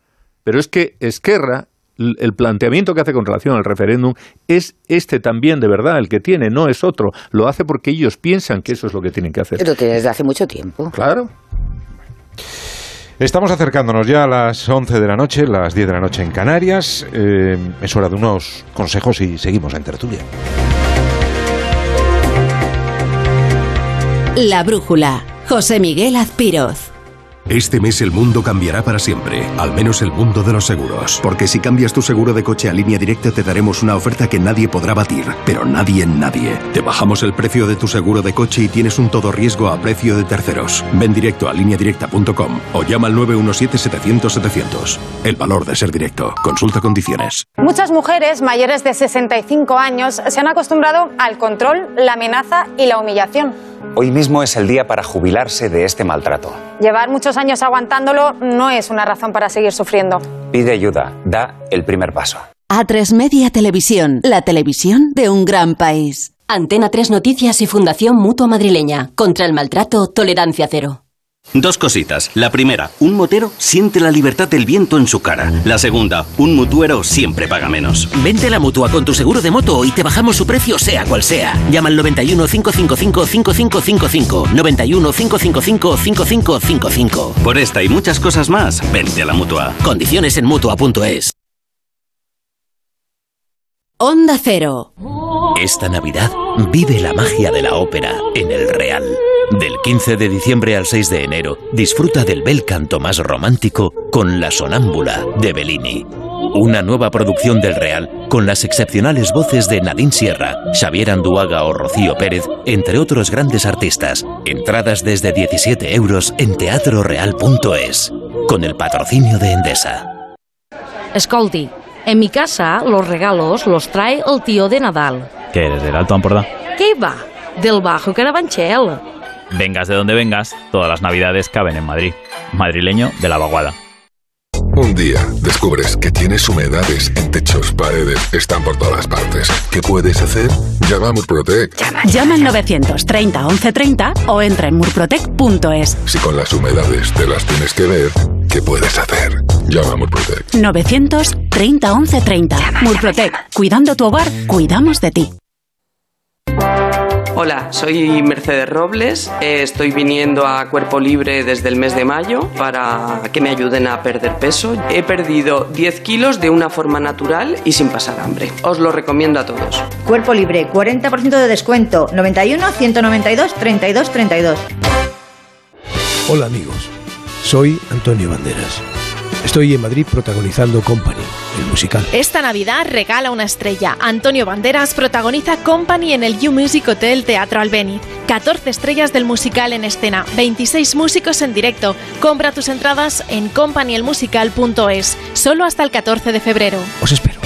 pero es que Esquerra el planteamiento que hace con relación al referéndum es este también de verdad, el que tiene, no es otro. Lo hace porque ellos piensan que eso es lo que tienen que hacer. Pero desde hace mucho tiempo. Claro. Estamos acercándonos ya a las 11 de la noche, las 10 de la noche en Canarias. Eh, es hora de unos consejos y seguimos en tertulia. La brújula. José Miguel Azpiroz. Este mes el mundo cambiará para siempre, al menos el mundo de los seguros. Porque si cambias tu seguro de coche a línea directa te daremos una oferta que nadie podrá batir, pero nadie en nadie. Te bajamos el precio de tu seguro de coche y tienes un todo riesgo a precio de terceros. Ven directo a lineadirecta.com o llama al 917-700-700. El valor de ser directo. Consulta condiciones. Muchas mujeres mayores de 65 años se han acostumbrado al control, la amenaza y la humillación. Hoy mismo es el día para jubilarse de este maltrato. Llevar muchos años aguantándolo no es una razón para seguir sufriendo. Pide ayuda, da el primer paso. A3 Media Televisión. La televisión de un gran país. Antena 3 Noticias y Fundación Mutua Madrileña. Contra el maltrato, tolerancia cero. Dos cositas. La primera, un motero siente la libertad del viento en su cara. La segunda, un mutuero siempre paga menos. Vente a la mutua con tu seguro de moto y te bajamos su precio sea cual sea. Llama al 91 555 5555. 91 555 5555. Por esta y muchas cosas más, vente a la mutua. Condiciones en mutua.es. Onda Cero. Esta Navidad vive la magia de la ópera en el Real. Del 15 de diciembre al 6 de enero, disfruta del bel canto más romántico con La Sonámbula de Bellini. Una nueva producción del Real con las excepcionales voces de Nadine Sierra, Xavier Anduaga o Rocío Pérez, entre otros grandes artistas. Entradas desde 17 euros en teatroreal.es. Con el patrocinio de Endesa. Escolti, en mi casa los regalos los trae el tío de Nadal. ¿Qué eres, del Alto Ampordá? ¿Qué va? Del Bajo Carabanchel. Vengas de donde vengas, todas las navidades caben en Madrid. Madrileño de la vaguada. Un día descubres que tienes humedades en techos, paredes, están por todas partes. ¿Qué puedes hacer? Llama a Murprotec. Llama al 930 1130 o entra en murprotec.es. Si con las humedades te las tienes que ver, ¿qué puedes hacer? Llama a Murprotec. 930 1130. Murprotec. Cuidando tu hogar, cuidamos de ti. Hola, soy Mercedes Robles. Eh, Estoy viniendo a Cuerpo Libre desde el mes de mayo para que me ayuden a perder peso. He perdido 10 kilos de una forma natural y sin pasar hambre. Os lo recomiendo a todos. Cuerpo libre, 40% de descuento. 91 192 32 32. Hola amigos, soy Antonio Banderas. Estoy en Madrid protagonizando Company, el musical. Esta Navidad regala una estrella. Antonio Banderas protagoniza Company en el You Music Hotel Teatro Albéniz. 14 estrellas del musical en escena, 26 músicos en directo. Compra tus entradas en companyelmusical.es, solo hasta el 14 de febrero. Os espero.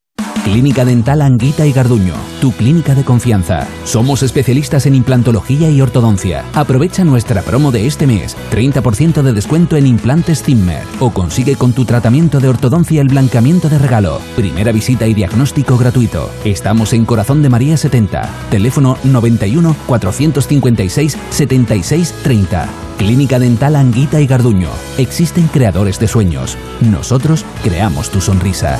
Clínica Dental Anguita y Garduño, tu clínica de confianza. Somos especialistas en implantología y ortodoncia. Aprovecha nuestra promo de este mes, 30% de descuento en implantes Zimmer o consigue con tu tratamiento de ortodoncia el blancamiento de regalo. Primera visita y diagnóstico gratuito. Estamos en Corazón de María 70, teléfono 91 456 76 30. Clínica Dental Anguita y Garduño. Existen creadores de sueños. Nosotros creamos tu sonrisa.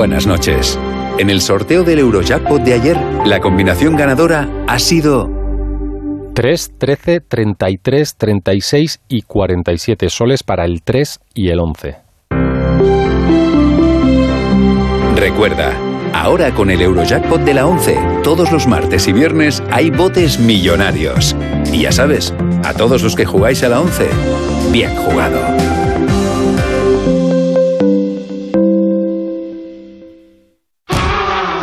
Buenas noches. En el sorteo del Eurojackpot de ayer, la combinación ganadora ha sido 3, 13, 33, 36 y 47 soles para el 3 y el 11. Recuerda, ahora con el Eurojackpot de la 11, todos los martes y viernes hay botes millonarios. Y ya sabes, a todos los que jugáis a la 11, bien jugado.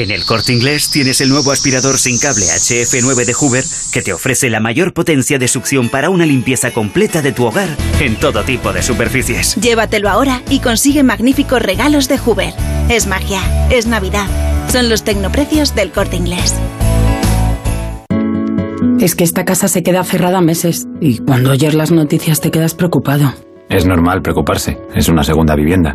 En el corte inglés tienes el nuevo aspirador sin cable HF9 de Hoover que te ofrece la mayor potencia de succión para una limpieza completa de tu hogar en todo tipo de superficies. Llévatelo ahora y consigue magníficos regalos de Hoover. Es magia, es Navidad. Son los tecnoprecios del corte inglés. Es que esta casa se queda cerrada meses y cuando oyes las noticias te quedas preocupado. Es normal preocuparse, es una segunda vivienda.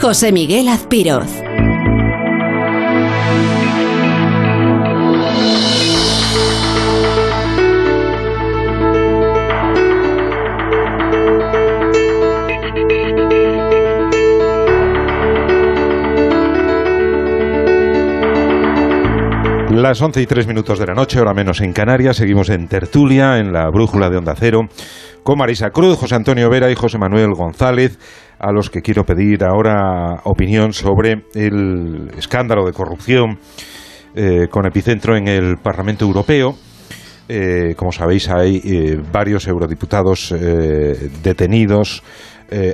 José Miguel Azpiroz. Las 11 y 3 minutos de la noche, ahora menos en Canarias, seguimos en tertulia, en la brújula de Onda Cero, con Marisa Cruz, José Antonio Vera y José Manuel González, a los que quiero pedir ahora opinión sobre el escándalo de corrupción eh, con epicentro en el Parlamento Europeo. Eh, como sabéis, hay eh, varios eurodiputados detenidos,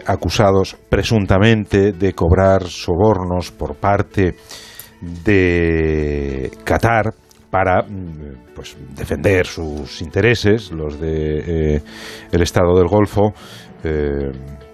acusados presuntamente de cobrar sobornos por parte de Qatar para mm, pues, defender sus intereses, los de eh, el Estado del Golfo. Eh,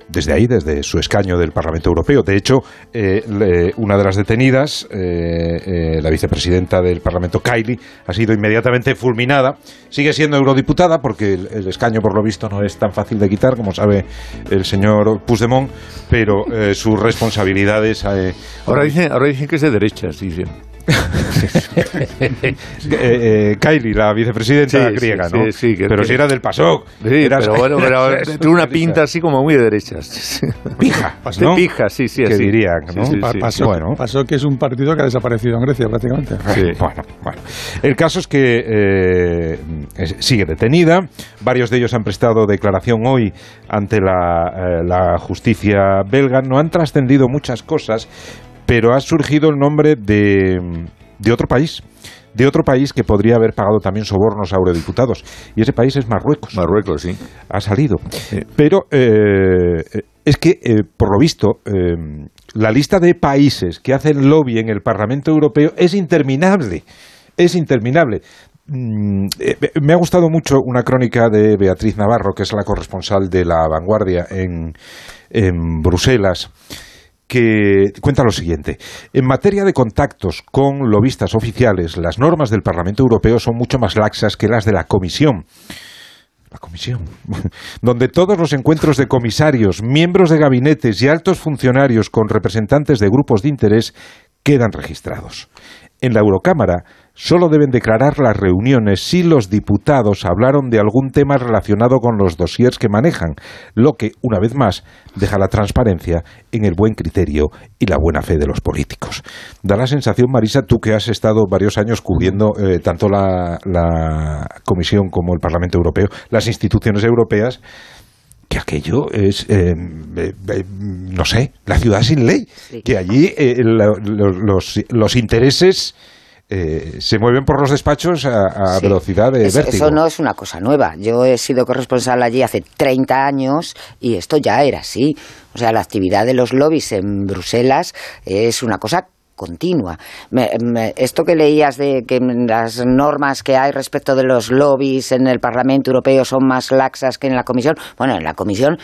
desde ahí, desde su escaño del Parlamento Europeo. De hecho, eh, una de las detenidas, la vicepresidenta del Parlamento, Kylie, ha sido inmediatamente fulminada. Sigue siendo eurodiputada porque el, escaño, por lo visto, no es tan fácil de quitar, como sabe el señor Puigdemont, pero sus responsabilidades... ahora, dicen, ahora dicen que es de derechas, dicen. Eh, eh, Kylie, la vicepresidenta griega, ¿no? Sí, pero si era del PASOK. Sí, pero bueno, pero tiene una pinta así como muy de derechas. Pija, ¿no? Pija, sí, sí, Que dirían, ¿no? Pasó, bueno. pasó que es un partido que ha desaparecido en Grecia prácticamente. Bueno, bueno. El caso es que eh, sigue detenida. Varios de ellos han prestado declaración hoy ante la, la justicia belga. No han trascendido muchas cosas, pero ha surgido el nombre de, de otro país de otro país que podría haber pagado también sobornos a eurodiputados. Y ese país es Marruecos. Marruecos, sí. Ha salido. Pero eh, es que, eh, por lo visto, eh, la lista de países que hacen lobby en el Parlamento Europeo es interminable. Es interminable. Mm, me ha gustado mucho una crónica de Beatriz Navarro, que es la corresponsal de La Vanguardia en, en Bruselas que cuenta lo siguiente. En materia de contactos con lobistas oficiales, las normas del Parlamento Europeo son mucho más laxas que las de la Comisión. La Comisión, donde todos los encuentros de comisarios, miembros de gabinetes y altos funcionarios con representantes de grupos de interés quedan registrados. En la Eurocámara solo deben declarar las reuniones si los diputados hablaron de algún tema relacionado con los dossiers que manejan, lo que, una vez más, deja la transparencia en el buen criterio y la buena fe de los políticos. Da la sensación, Marisa, tú que has estado varios años cubriendo eh, tanto la, Comisión como el Parlamento Europeo, las instituciones europeas, que aquello es, eh, eh, no sé, la ciudad sin ley, que allí los, los intereses eh, se mueven por los despachos a, velocidad de eso, vértigo. Eso no es una cosa nueva. Yo he sido corresponsal allí hace 30 años y esto ya era así. O sea, la actividad de los lobbies en Bruselas es una cosa continua. esto que leías de que las normas que hay respecto de los lobbies en el Parlamento Europeo son más laxas que en la Comisión, bueno, en la Comisión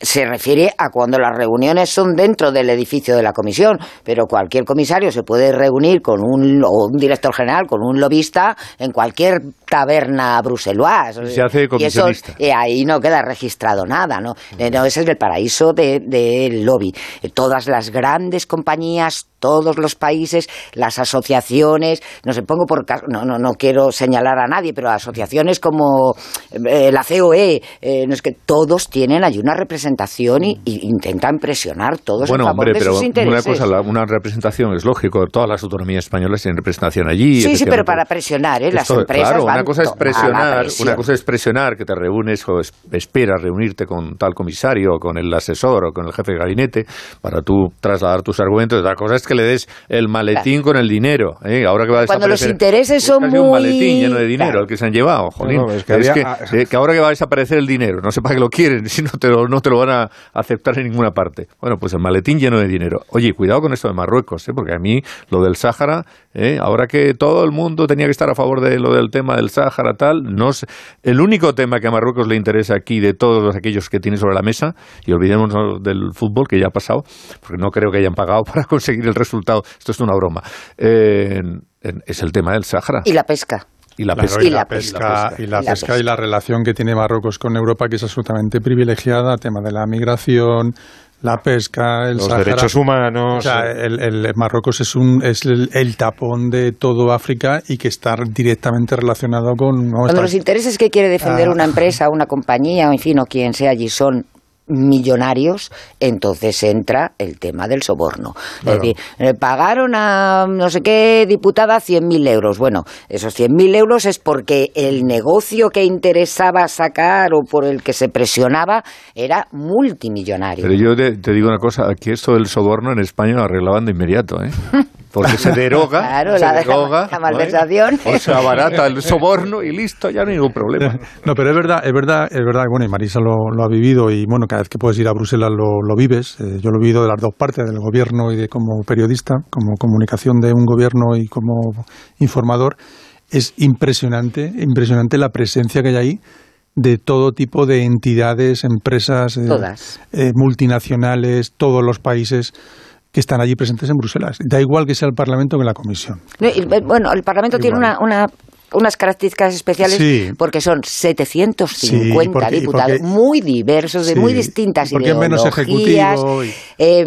se refiere a cuando las reuniones son dentro del edificio de la comisión, pero cualquier comisario se puede reunir con un, o un director general, con un lobista en cualquier taberna bruseloise. Se hace comisionista. Y eso, ahí no queda registrado nada, ¿no? Eh, no ese es el paraíso del de, lobby. Eh, todas las grandes compañías todos los países, las asociaciones, no sé, pongo por caso, no, no, no quiero señalar a nadie, pero asociaciones como eh, la COE, eh, no es que todos tienen allí una representación y, y intentan presionar todos Bueno, en favor hombre, de pero sus una intereses. cosa, la- una representación es lógico, todas las autonomías españolas tienen representación allí. sí, sí, pero para presionar, ¿eh? Las Esto, empresas claro, van una cosa es a la presionar, una cosa es presionar que te reúnes o es- esperas reunirte con tal comisario o con el asesor o con el jefe de gabinete para tú trasladar tus argumentos. Otra cosa es que le des el maletín con el dinero. ¿eh? Ahora que va a Cuando los desaparecer- intereses es son casi un muy- maletín lleno de dinero Claro. el que se han llevado, jolín. No, no, es que es había- que, eh, que ahora que va a desaparecer el dinero, no sé para qué lo quieren, si no te lo, no te lo van a aceptar en ninguna parte. Bueno, pues el maletín lleno de dinero. Oye, cuidado con esto de Marruecos, ¿eh? porque a mí lo del Sáhara, ¿eh? ahora que todo el mundo tenía que estar a favor de lo del tema del Sáhara, tal, no sé. El único tema que a Marruecos le interesa aquí de todos aquellos que tiene sobre la mesa, y olvidémonos del fútbol que ya ha pasado, porque no creo que hayan pagado para conseguir el resultado, esto es una broma, eh, en- es el tema del Sáhara. Y la pesca. Y la Claro, pesca. y la pesca, y la pesca y la relación que tiene Marruecos con Europa, que es absolutamente privilegiada, tema de la migración, la pesca, el Los Sáhara. derechos humanos. O sea, el, el- Marruecos es un es el, el tapón de todo África y que está directamente relacionado con Cuando está- los intereses que quiere defender Ah. una empresa, una compañía, o en fin, o quien sea allí son millonarios, entonces entra el tema del soborno. Claro. Es decir, eh, pagaron a no sé qué diputada 100.000 euros. Bueno, esos 100.000 euros es porque el negocio que interesaba sacar o por el que se presionaba era multimillonario. Pero yo te, te digo una cosa, aquí esto del soborno en España lo arreglaban de inmediato, ¿eh? Porque se deroga, Claro, se la- deroga, la malversación. o se abarata el soborno y listo, ya no hay ningún problema. No, pero es verdad, es verdad, es verdad, bueno, y Marisa lo, lo ha vivido y bueno, cada vez que puedes ir a Bruselas lo, lo vives. Eh, yo lo he vivido de las dos partes, del gobierno y de como periodista, como comunicación de un gobierno y como informador. Es impresionante, impresionante la presencia que hay ahí de todo tipo de entidades, empresas, eh, Todas. eh, multinacionales, todos los países que están allí presentes en Bruselas. Da igual que sea el Parlamento que la Comisión. No, y, bueno, el Parlamento tiene una, una- unas características especiales Sí. porque son 750 Sí, porque- diputados porque- muy diversos, de Sí, muy distintas porque es menos ideologías. ejecutivo y- Eh,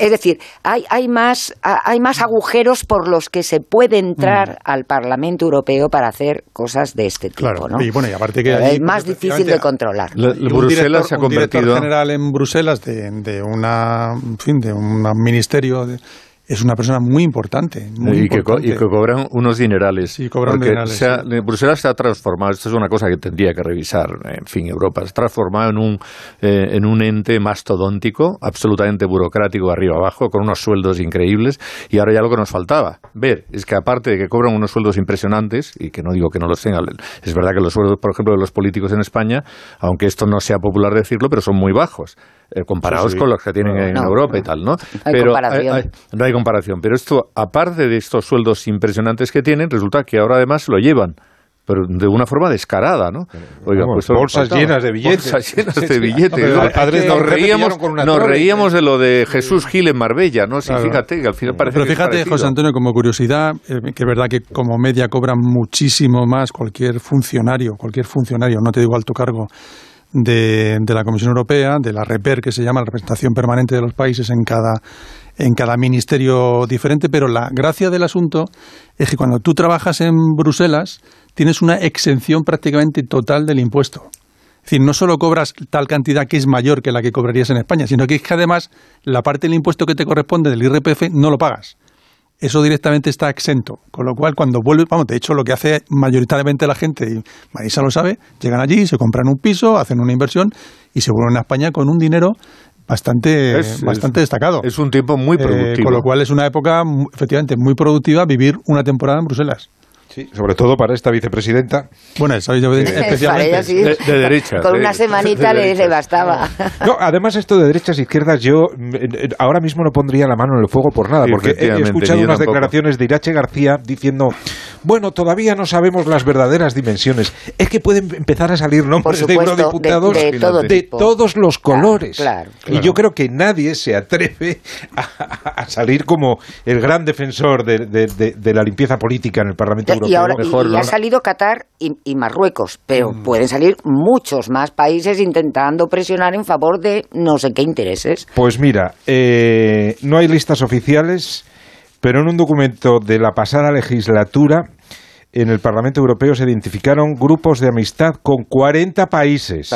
es decir, hay, hay, más, ha- hay más agujeros por los que se puede entrar Mm. al Parlamento Europeo para hacer cosas de este tipo. Claro, ¿no? y bueno, y aparte que allí, es más difícil de controlar. La- un Bruselas director- se ha un director convertido... general en Bruselas de, de una, en fin, de un ministerio de- es una persona muy importante, muy y, que, y que cobran unos dinerales. Sí, cobran dinerales, se ha- sí. Bruselas se ha transformado, esto es una cosa que tendría que revisar, en fin, Europa, se ha transformado en un, eh, en un ente mastodóntico, absolutamente burocrático, arriba abajo, con unos sueldos increíbles, y ahora ya lo que nos faltaba ver es que aparte de que cobran unos sueldos impresionantes, y que no digo que no los tengan, es verdad que los sueldos, por ejemplo, de los políticos en España, aunque esto no sea popular decirlo, pero son muy bajos. Eh, comparados Sí, sí. con los que tienen en No, Europa y tal, ¿no? hay pero comparación. no hay comparación. Pero esto, aparte de estos sueldos impresionantes que tienen, resulta que ahora además lo llevan. Pero de una forma descarada, ¿no? Oiga, Vamos, pues bolsas llenas de billetes. Bolsas llenas de billetes. Pero ¿no? al padre de nos reíamos, nos de lo de Jesús Gil en Marbella, ¿no? Sí, Claro. fíjate, que al final parece Pero que es fíjate. José Antonio, como curiosidad, eh, que es verdad que como media cobran muchísimo más cualquier funcionario, cualquier funcionario, no te digo alto cargo, de, de la Comisión Europea, de la REPER, que se llama la representación permanente de los países en cada, en cada ministerio diferente, pero la gracia del asunto es que cuando tú trabajas en Bruselas tienes una exención prácticamente total del impuesto. Es decir, no solo cobras tal cantidad que es mayor que la que cobrarías en España, sino que es que además la parte del impuesto que te corresponde del IRPF no lo pagas. Eso directamente está exento. Con lo cual, cuando vuelves, vamos, de hecho, lo que hace mayoritariamente la gente, y Marisa lo sabe, llegan allí, se compran un piso, hacen una inversión y se vuelven a España con un dinero bastante, Es- bastante es- destacado. Es un tiempo muy Eh, productivo. con lo cual es una época, efectivamente, muy productiva vivir una temporada en Bruselas. Sí, sobre todo para esta vicepresidenta. Bueno, esa vicepresidenta especialmente. ella sí. De- de derechas, Con de- una semanita de le, bastaba. No, además esto de derechas e izquierdas yo mm, eh, ahora mismo no pondría la mano en el fuego por nada, Sí, porque he escuchado unas declaraciones de Irache García diciendo, bueno, todavía no sabemos las verdaderas dimensiones. Es que pueden empezar a salir nombres de eurodiputados de- de todo de tipo. todos los colores. claro, Y yo creo que nadie se atreve a, a salir como el gran defensor de, de- de- de la limpieza política en el Parlamento Europeo. Y ahora y- mejor, y ha salido Qatar y, y Marruecos, pero Mm. pueden salir muchos más países intentando presionar en favor de no sé qué intereses. Pues mira, eh, no hay listas oficiales pero en un documento de la pasada legislatura en el Parlamento Europeo se identificaron grupos de amistad con 40 países.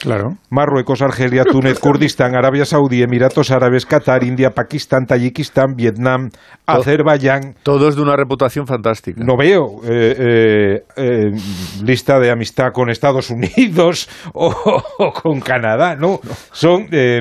Claro. Marruecos, Argelia, Túnez, Kurdistán, Arabia Saudí, Emiratos Árabes, Qatar, India, Pakistán, Tayikistán, Vietnam, Azerbaiyán. Todos de una reputación fantástica. No veo eh, eh, eh, lista de amistad con Estados Unidos o, o con Canadá, ¿no? Son eh,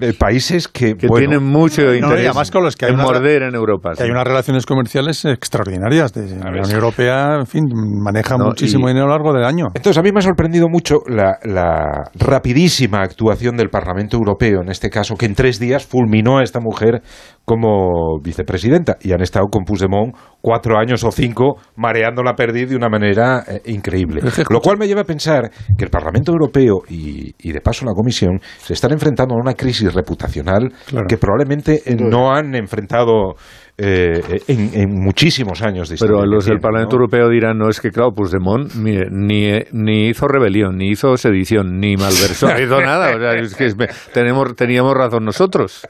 eh, países que, Que bueno, tienen mucho No, y interés además con los que hay en una- morder en Europa. Que hay unas relaciones comerciales extraordinarias. De, la Unión Europea, en fin, maneja No, muchísimo y- dinero a lo largo del año. Entonces, a mí me ha sorprendido mucho la, la rapidísima actuación del Parlamento Europeo, en este caso, que en tres días fulminó a esta mujer como vicepresidenta. Y han estado con Puigdemont cuatro años o cinco mareando la perdiz de una manera eh, increíble. Lo cual me lleva a pensar que el Parlamento Europeo y, y, de paso la Comisión se están enfrentando a una crisis reputacional que probablemente eh, no han enfrentado eh, en, en muchísimos años de Pero historia los que del Parlamento ¿no? Europeo dirán, no, es que claro, Puigdemont ni, ni, ni hizo rebelión, ni hizo sedición, ni malversó, no hizo nada. O sea, es que es- tenemos, teníamos razón nosotros.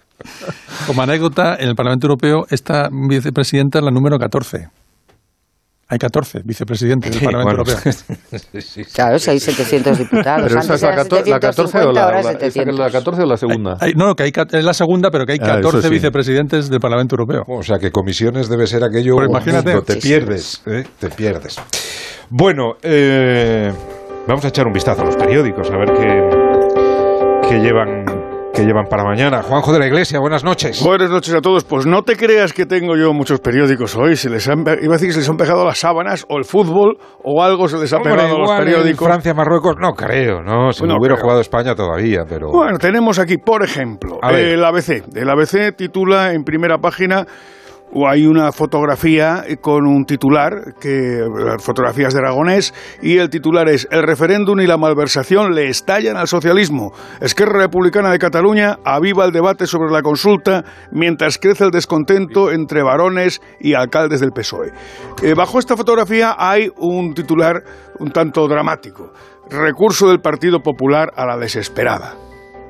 Como anécdota, en el Parlamento Europeo esta vicepresidenta es la número 14. Hay 14 vicepresidentes del Sí, Parlamento bueno. Europeo. Claro, si hay 700 diputados. Pero esa Antes es la, eran cator- la 14 o 750, la, la- esa que es 700. la 14 o la segunda. Hay- no, que hay, es la segunda, pero que hay Ah, eso 14 sí. vicepresidentes del Parlamento Europeo. O sea que comisiones debe ser aquello. Un imagínate. mundo, te Sí, sí. pierdes, ¿eh? te pierdes. Bueno, eh, vamos a echar un vistazo a los periódicos a ver qué, qué llevan qué llevan para mañana. Juanjo de la Iglesia, buenas noches. Buenas noches a todos. Pues no te creas que tengo yo muchos periódicos hoy. Se les han, iba a decir que se les han pegado las sábanas o el fútbol o algo se les ha Hombre, pegado a los periódicos. Francia, Marruecos, no creo, no. Si no hubiera creo. jugado España todavía, pero. Bueno, tenemos aquí, por ejemplo, el ABC. El ABC titula en primera página o hay una fotografía con un titular, que las fotografías de Aragonés, y el titular es El referéndum y la malversación le estallan al socialismo. Esquerra Republicana de Cataluña aviva el debate sobre la consulta mientras crece el descontento entre varones y alcaldes del PSOE. Eh, bajo esta fotografía hay un titular un tanto dramático. Recurso del Partido Popular a la desesperada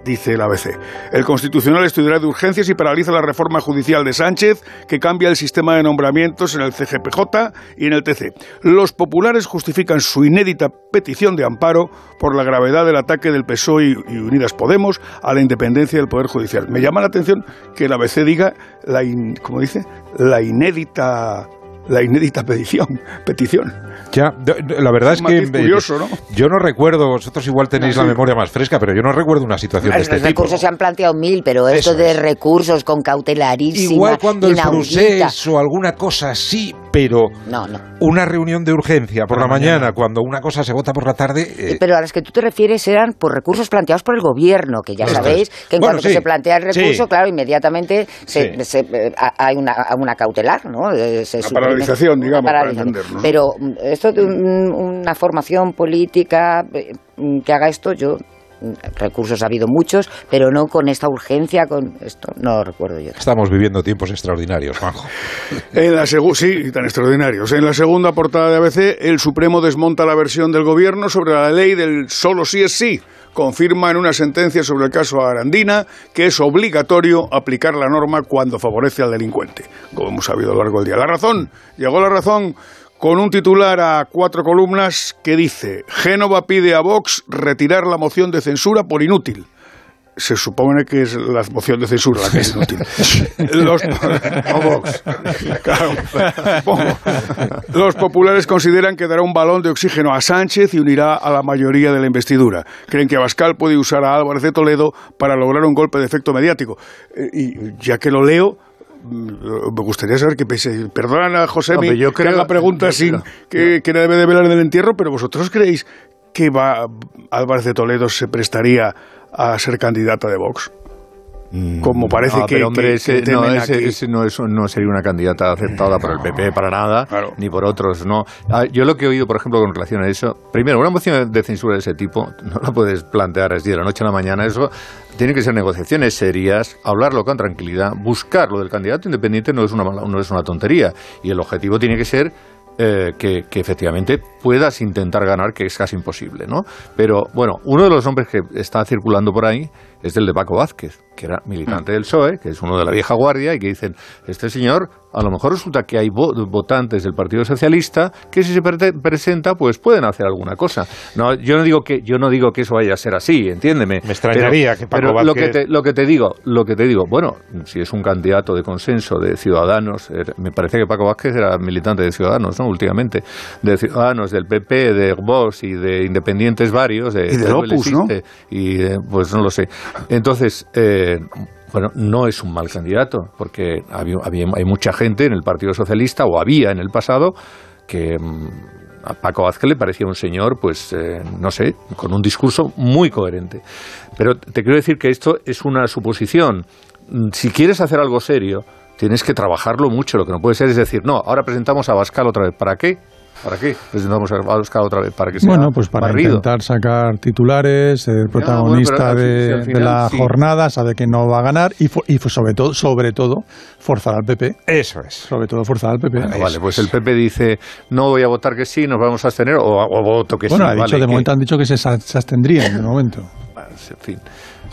dice el ABC. El Constitucional estudiará de urgencias y paraliza la reforma judicial de Sánchez, que cambia el sistema de nombramientos en el CGPJ y en el TC. Los populares justifican su inédita petición de amparo por la gravedad del ataque del PSOE y Unidas Podemos a la independencia del Poder Judicial. Me llama la atención que el ABC diga, la in- ¿cómo dice? La inédita, la inédita petición. petición. Ya, la verdad es Un que curioso, ¿no? yo no recuerdo, vosotros igual tenéis la sí. memoria más fresca, pero yo no recuerdo una situación de Los este tipo. recursos se han planteado mil, pero esto de recursos con cautelarísima, Igual cuando el inaudita. procés o alguna cosa así, pero No, no. una reunión de urgencia por, la mañana, cuando una cosa se vota por la tarde. eh, Pero a las que tú te refieres eran por recursos planteados por el gobierno, que ya Esto sabéis es. que en Bueno, cuanto que sí, se plantea el recurso, sí. claro, inmediatamente se, Sí. se- eh, ha- hay una, una cautelar, ¿no? Eh, se Paralización, digamos, para entendernos. Pero mm, esto de un- una formación política eh, mm, que haga esto, yo mm, recursos ha habido muchos, pero no con esta urgencia, con esto no lo recuerdo yo. Estamos viviendo tiempos extraordinarios, Juanjo. En la segu- sí, tan extraordinarios. En la segunda portada de ABC, el Supremo desmonta la versión del gobierno sobre la ley del solo sí es sí. Confirma en una sentencia sobre el caso Arandina que es obligatorio aplicar la norma cuando favorece al delincuente, como hemos sabido a lo largo del día. La razón, llegó la razón con un titular a cuatro columnas que dice, Génova pide a Vox retirar la moción de censura por inútil. Se supone que es la moción de censura la que es inútil. Los, populares consideran que dará un balón de oxígeno a Sánchez y unirá a la mayoría de la investidura. Creen que Abascal puede usar a Álvarez de Toledo para lograr un golpe de efecto mediático. Eh, y ya que lo leo, mm, me gustaría saber qué pensáis. Perdonan a José Hombre, yo que creo- haga preguntas yo sin que, que debe de velar en el entierro, pero vosotros creéis que va, Álvarez de Toledo se prestaría a ser candidata de Vox? Como parece Ah, que, pero, hombre, que- ese, que no, ese- ese no, es- no sería una candidata aceptada por el PP para nada, ni por otros, no. Ah, yo lo que he oído, por ejemplo, con relación a eso, primero, una moción de censura de ese tipo no la puedes plantear así de la noche a la mañana, eso tiene que ser negociaciones serias, hablarlo con tranquilidad, buscar lo del candidato independiente no es una, no es una tontería, y el objetivo tiene que ser eh, que, que efectivamente puedas intentar ganar, que es casi imposible, ¿no? Pero bueno, uno de los nombres que está circulando por ahí es el de Paco Vázquez, que era militante del PSOE, que es uno de la vieja guardia, y que dicen, este señor, a lo mejor resulta que hay votantes del Partido Socialista que si se presenta, pues pueden hacer alguna cosa. No, yo no digo que yo no digo que eso vaya a ser así, entiéndeme. Me extrañaría que Paco pero lo que te, lo que te digo, lo que te digo, bueno, si es un candidato de consenso de Ciudadanos, er, me parece que Paco Vázquez era militante de Ciudadanos, ¿no? Últimamente, de Ciudadanos, del PP, de Vox y de independientes varios, de, y de Opus, ¿no? Y pues no lo sé. Entonces, eh, bueno, no es un mal candidato, porque había, hay mucha gente en el Partido Socialista, o había en el pasado, que mm, a Paco Vázquez le parecía un señor, pues, eh, no sé, con un discurso muy coherente. Pero te quiero decir que esto es una suposición. Mm, si quieres hacer algo serio, tienes que trabajarlo mucho. Lo que no puede ser es decir, no, ahora presentamos a Bascal otra vez. ¿Para qué? ¿Para qué? Presentamos a Bascal otra vez para que sea Bueno, pues para intentar sacar titulares, el protagonista de, la jornada sabe que no va a ganar y, y sobre todo, sobre todo, forzar al PP. Eso es. Sobre todo forzar al PP. vale, pues el PP dice, no voy a votar que sí, nos vamos a abstener o, voto que sí. Bueno, de momento han dicho que se, se abstendrían, de momento. en fin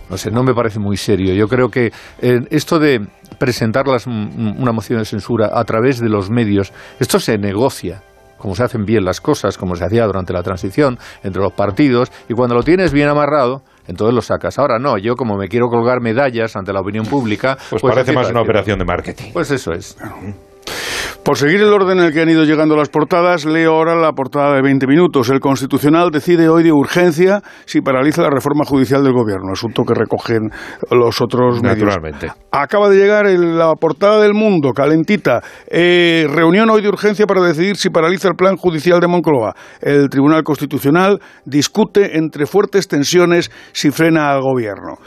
no sé, no me parece muy serio. Yo creo que eh, esto de presentar una moción de censura a través de los medios, esto se negocia como se hacen bien las cosas, como se hacía durante la transición entre los partidos, y cuando lo tienes bien amarrado, entonces lo sacas. Ahora no, yo como me quiero colgar medallas ante la opinión pública... Pues, pues parece más una operación de marketing. Pues eso es. Por seguir el orden en el que han ido llegando las portadas, leo ahora la portada de 20 minutos. El Constitucional decide hoy de urgencia si paraliza la reforma judicial del Gobierno, asunto que recogen los otros Naturalmente. Acaba de llegar la portada del Mundo, calentita. Eh, reunión hoy de urgencia para decidir si paraliza el plan judicial de Moncloa. El Tribunal Constitucional discute entre fuertes tensiones si frena al Gobierno.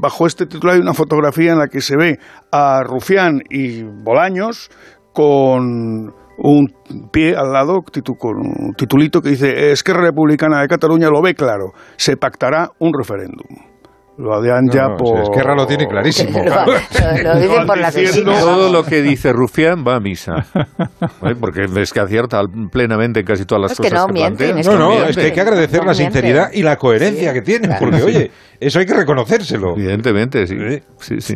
bajo este titular hay una fotografía en la que se ve a Rufián y Bolaños con un pie al lado, con un titulito que dice Esquerra Republicana de Cataluña lo ve claro, se pactará un referéndum. Lo de ya por... Esquerra lo tiene clarísimo. lo, por la Todo lo que dice Rufián va a misa. Porque es que acierta plenamente en casi todas las cosas que, no, que no, no, es que hay que agradecer la sinceridad y la coherencia que tiene. Porque, oye, eso hay que reconocérselo. Evidentemente, sí. sí. sí,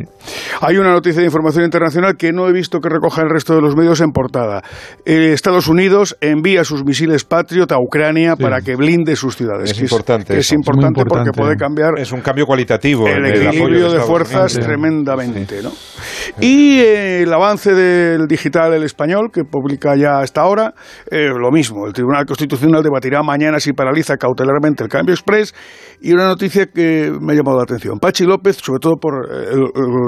Hay una noticia de información internacional que no he visto que recoja el resto de los medios en portada. Eh, Estados Unidos envía sus misiles Patriot a Ucrania para que blinde sus ciudades. Es importante. Es, importante, porque puede cambiar. Es un cambio cualitativo. El, equilibrio de, fuerzas tremendamente. ¿no? Y eh, el avance del digital El Español, que publica ya hasta ahora, eh, lo mismo. El Tribunal Constitucional debatirá mañana si paraliza cautelarmente el cambio express. Y una noticia que me ha llamado la atención. Pachi López, sobre todo por eh,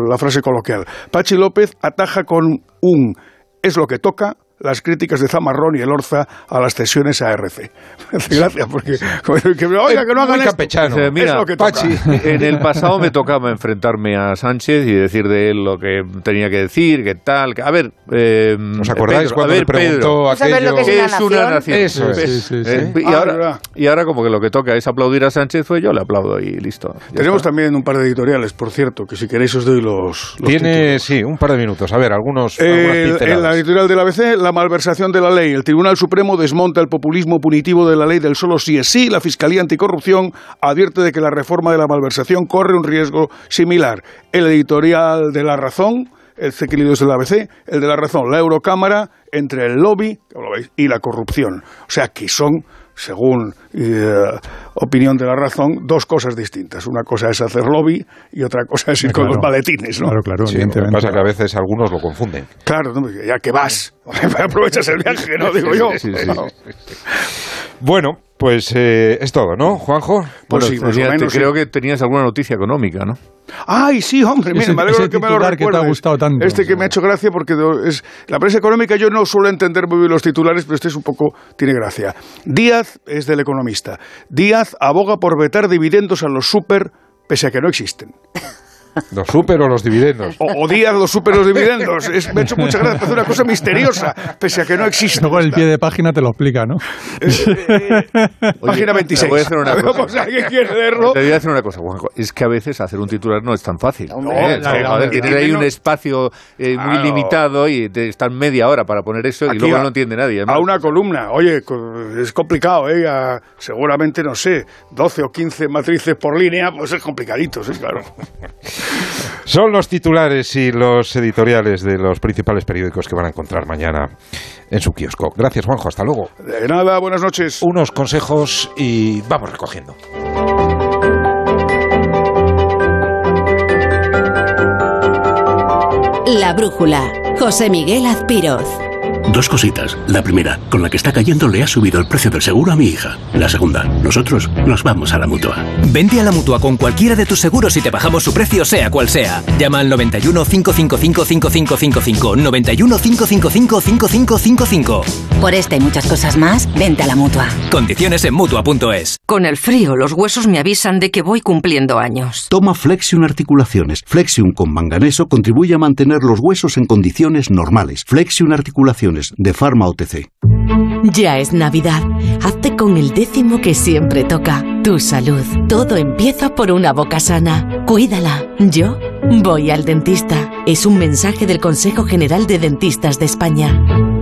la frase coloquial, Pachi López ataja con un es lo que toca las críticas de Zamarrón y el Orza a las cesiones a RC. Gracias, porque que, oiga, que no hagan campechano. Mira, Pachi, en el pasado me tocaba enfrentarme a Sánchez y decir de él lo que tenía que decir, qué tal. a ver, eh, ¿os acordáis cuando le preguntó aquello? ¿Qué es una nación? Eso es. Eh, y, ahora, y ahora como que lo que toca es aplaudir a Sánchez, pues yo le aplaudo y listo. Tenemos también un par de editoriales, por cierto, que si queréis os doy los, Tiene, sí, un par de minutos. A ver, algunos, En la editorial del ABC, la malversación de la ley. El Tribunal Supremo desmonta el populismo punitivo de la ley del solo sí es sí. La Fiscalía Anticorrupción advierte de que la reforma de la malversación corre un riesgo similar. El editorial de La Razón, el c es del ABC, el de La Razón, la Eurocámara, entre el lobby y la corrupción. O sea, que son según eh, opinión de la razón, dos cosas distintas. Una cosa es hacer lobby y otra cosa es ir con los maletines. ¿no? Claro, claro, sí, Lo que pasa que a veces algunos lo confunden. Claro, ya que vas, aprovechas el viaje, ¿no? Digo yo. Bueno, pues eh, es todo, ¿no, Juanjo? Pues sí, creo que tenías alguna noticia económica, ¿no? Ay, sí, hombre, mira, me alegro que me lo que te ha gustado tanto. Este que me ha hecho gracia porque es la prensa económica yo no suelo entender muy bien los titulares, pero este es un poco tiene gracia. Díaz es del economista. Díaz aboga por vetar dividendos a los super pese a que no existen. ¿Los super o los dividendos? O, días los super o los dividendos. Es, me ha hecho mucha gracia, parece una cosa misteriosa, pese a que no existe. Luego el pie de página te lo explica, ¿no? Página 26. Te voy a hacer una cosa. Vamos, ¿alguien quiere leerlo? Te voy a decir una cosa, Juanjo. Es que a veces hacer un titular no es tan fácil. Hombre, Eh, joder, ahí no- un espacio eh, muy Claro. limitado y te están media hora para poner eso y Aquí luego a- no entiende nadie. A además. una columna. Oye, es complicado, ¿eh? A- seguramente, no sé, 12 o 15 matrices por línea, pues es complicadito, sí, claro. Son los titulares y los editoriales de los principales periódicos que van a encontrar mañana en su kiosco. Gracias, Juanjo. Hasta luego. De nada, buenas noches. Unos consejos y vamos recogiendo. La brújula. José Miguel Azpiroz. Dos cositas. La primera, con la que está cayendo le ha subido el precio del seguro a mi hija. La segunda, nosotros nos vamos a la mutua. Vente a la mutua con cualquiera de tus seguros y te bajamos su precio, sea cual sea. Llama al 91 555 5555. 91 555 5555. Por esta y muchas cosas más, vente a la mutua. Condiciones en mutua.es. Con el frío, los huesos me avisan de que voy cumpliendo años. Toma Flexion Articulaciones. Flexion con manganeso contribuye a mantener los huesos en condiciones normales. Flexion Articulaciones de Pharma OTC. Ya es Navidad. Hazte con el décimo que siempre toca. Tu salud. Todo empieza por una boca sana. Cuídala. Yo voy al dentista. Es un mensaje del Consejo General de Dentistas de España.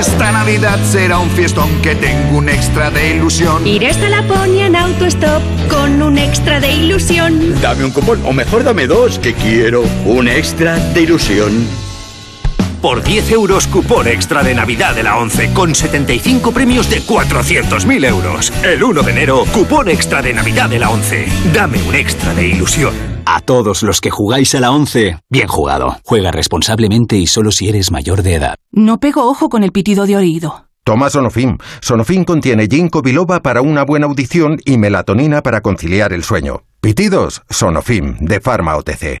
Esta Navidad será un fiestón que tengo un extra de ilusión. Iré hasta Laponia en autostop con un extra de ilusión. Dame un cupón, o mejor dame dos, que quiero un extra de ilusión. Por 10 euros, cupón extra de Navidad de la 11, con 75 premios de 400.000 euros. El 1 de enero, cupón extra de Navidad de la 11. Dame un extra de ilusión. A todos los que jugáis a la 11, bien jugado. Juega responsablemente y solo si eres mayor de edad. No pego ojo con el pitido de oído. Toma Sonofim. Sonofim contiene ginkgo biloba para una buena audición y melatonina para conciliar el sueño. Pitidos, Sonofim, de Pharma OTC.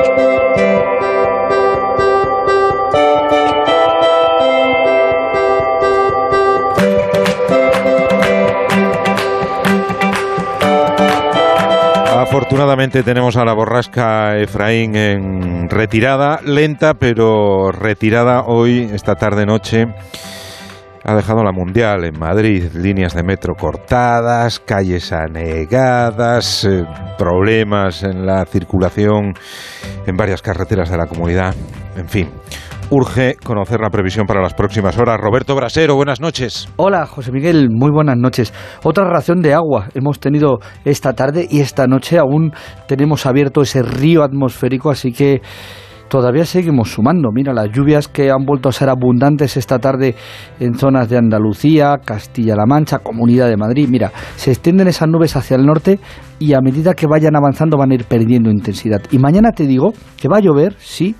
Afortunadamente tenemos a la borrasca Efraín en retirada, lenta pero retirada hoy, esta tarde-noche. Ha dejado la Mundial en Madrid, líneas de metro cortadas, calles anegadas, eh, problemas en la circulación en varias carreteras de la comunidad. En fin, urge conocer la previsión para las próximas horas. Roberto Brasero, buenas noches. Hola, José Miguel, muy buenas noches. Otra ración de agua hemos tenido esta tarde y esta noche aún tenemos abierto ese río atmosférico, así que todavía seguimos sumando. Mira, las lluvias que han vuelto a ser abundantes esta tarde en zonas de Andalucía, Castilla-La Mancha, Comunidad de Madrid. Mira, se extienden esas nubes hacia el norte y a medida que vayan avanzando van a ir perdiendo intensidad. Y mañana te digo que va a llover, sí,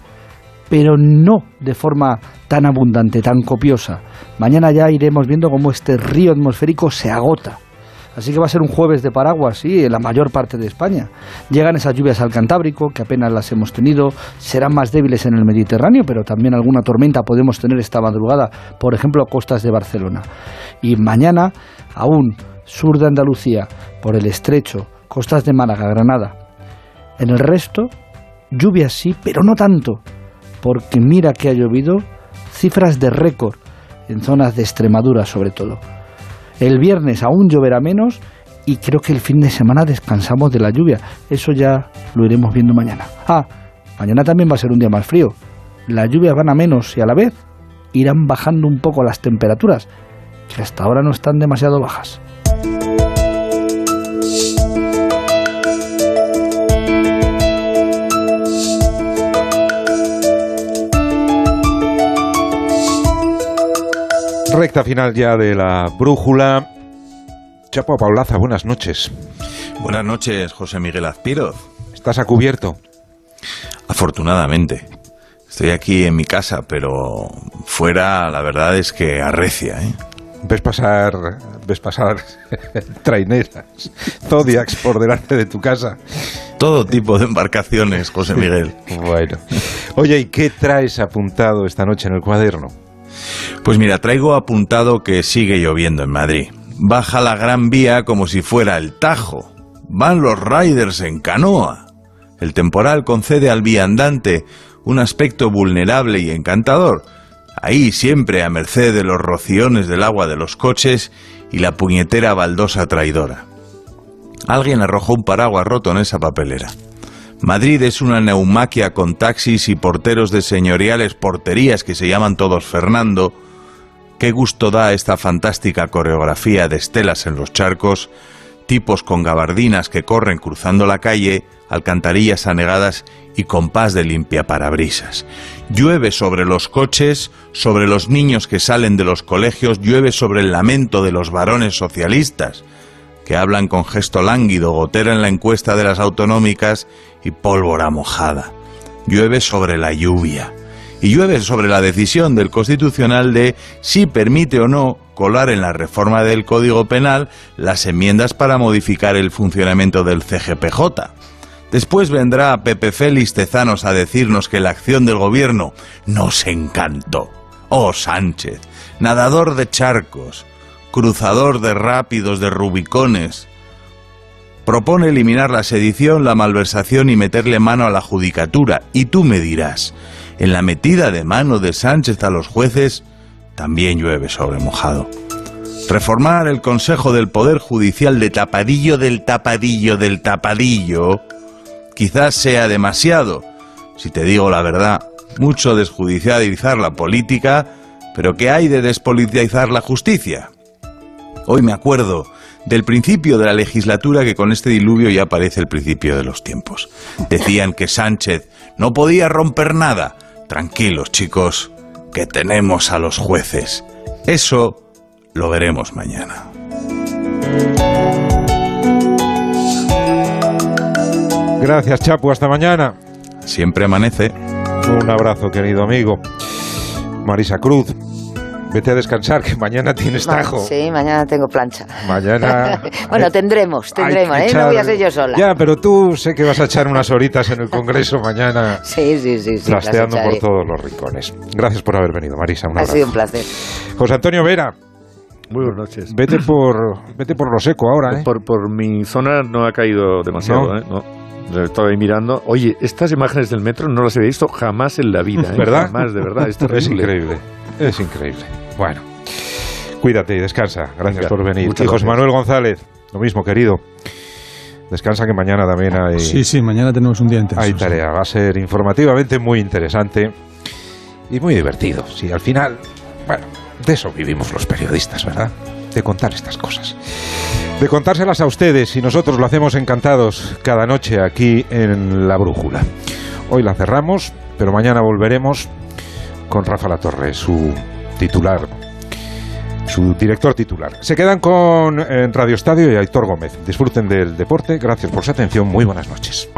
pero no de forma tan abundante, tan copiosa. Mañana ya iremos viendo cómo este río atmosférico se agota. Así que va a ser un jueves de paraguas, sí, en la mayor parte de España. Llegan esas lluvias al Cantábrico, que apenas las hemos tenido, serán más débiles en el Mediterráneo, pero también alguna tormenta podemos tener esta madrugada, por ejemplo, costas de Barcelona. Y mañana, aún, sur de Andalucía, por el estrecho, costas de Málaga, Granada. En el resto, lluvias sí, pero no tanto, porque mira que ha llovido cifras de récord en zonas de Extremadura sobre todo. El viernes aún lloverá menos y creo que el fin de semana descansamos de la lluvia. Eso ya lo iremos viendo mañana. Ah, Mañana también va a ser un día más frío. Las lluvias van a menos y a la vez irán bajando un poco las temperaturas, que hasta ahora no están demasiado bajas. Recta final ya de la brújula. Chapo Paulaza, buenas noches. Buenas noches, José Miguel Azpiroz. ¿Estás a cubierto? Afortunadamente. Estoy aquí en mi casa, pero fuera la verdad es que arrecia, ¿eh? Ves pasar, ves pasar traineras, zodiacs por delante de tu casa. Todo tipo de embarcaciones, José Miguel. bueno. Oye, ¿y qué traes apuntado esta noche en el cuaderno? Pues mira, traigo apuntado que sigue lloviendo en Madrid. Baja la Gran Vía como si fuera el Tajo. Van los riders en canoa. El temporal concede al viandante un aspecto vulnerable y encantador. Ahí siempre a merced de los rociones del agua de los coches y la puñetera baldosa traidora. Alguien arrojó un paraguas roto en esa papelera. Madrid es una neumaquia con taxis y porteros de señoriales porterías que se llaman todos Fernando. Qué gusto da esta fantástica coreografía de estelas en los charcos, tipos con gabardinas que corren cruzando la calle, alcantarillas anegadas y compás de limpia parabrisas. Llueve sobre los coches, sobre los niños que salen de los colegios, llueve sobre el lamento de los varones socialistas que hablan con gesto lánguido, gotera en la encuesta de las autonómicas y pólvora mojada. Llueve sobre la lluvia. Y llueve sobre la decisión del Constitucional de si permite o no colar en la reforma del Código Penal las enmiendas para modificar el funcionamiento del CGPJ. Después vendrá Pepe Félix Tezanos a decirnos que la acción del gobierno nos encantó. Oh Sánchez, nadador de charcos, cruzador de rápidos, de rubicones. Propone eliminar la sedición, la malversación y meterle mano a la judicatura. Y tú me dirás, en la metida de mano de Sánchez a los jueces, también llueve sobre mojado. Reformar el Consejo del Poder Judicial de tapadillo del tapadillo del tapadillo quizás sea demasiado. Si te digo la verdad, mucho desjudicializar la política, pero ¿qué hay de despolitizar la justicia? Hoy me acuerdo del principio de la legislatura que con este diluvio ya parece el principio de los tiempos. Decían que Sánchez no podía romper nada. Tranquilos, chicos, que tenemos a los jueces. Eso lo veremos mañana. Gracias, Chapu. Hasta mañana. Siempre amanece. Un abrazo, querido amigo. Marisa Cruz, vete a descansar, que mañana tienes tajo. Sí, mañana tengo plancha. Mañana. bueno, tendremos, tendremos, ¿eh? No voy a ser yo sola. Ya, pero tú sé que vas a echar unas horitas en el Congreso mañana. Sí, sí, sí. sí trasteando por todos los rincones. Gracias por haber venido, Marisa. Un ha sido un placer. José Antonio Vera. Muy buenas noches. Vete por, vete por lo seco ahora, ¿eh? Por, por mi zona no ha caído demasiado, ¿No? ¿eh? No. Estaba ahí mirando. Oye, estas imágenes del metro no las he visto jamás en la vida. ¿eh? ¿Verdad? Jamás, de verdad. Es, es increíble. Es increíble. Bueno, cuídate y descansa. Gracias por venir. muchas José gracias. Manuel González, lo mismo, querido. Descansa que mañana también hay, Sí, sí, mañana tenemos un día intenso. hay sí. tarea. Va a ser informativamente muy interesante y muy divertido. Sí, al final, bueno, de eso vivimos los periodistas, ¿verdad? De contar estas cosas. De contárselas a ustedes y nosotros lo hacemos encantados cada noche aquí en La Brújula. Hoy la cerramos, pero mañana volveremos con Rafa La Torre, su titular, su director titular. Se quedan con Radio Estadio y Aitor Gómez. Disfruten del deporte. Gracias por su atención. Muy buenas noches.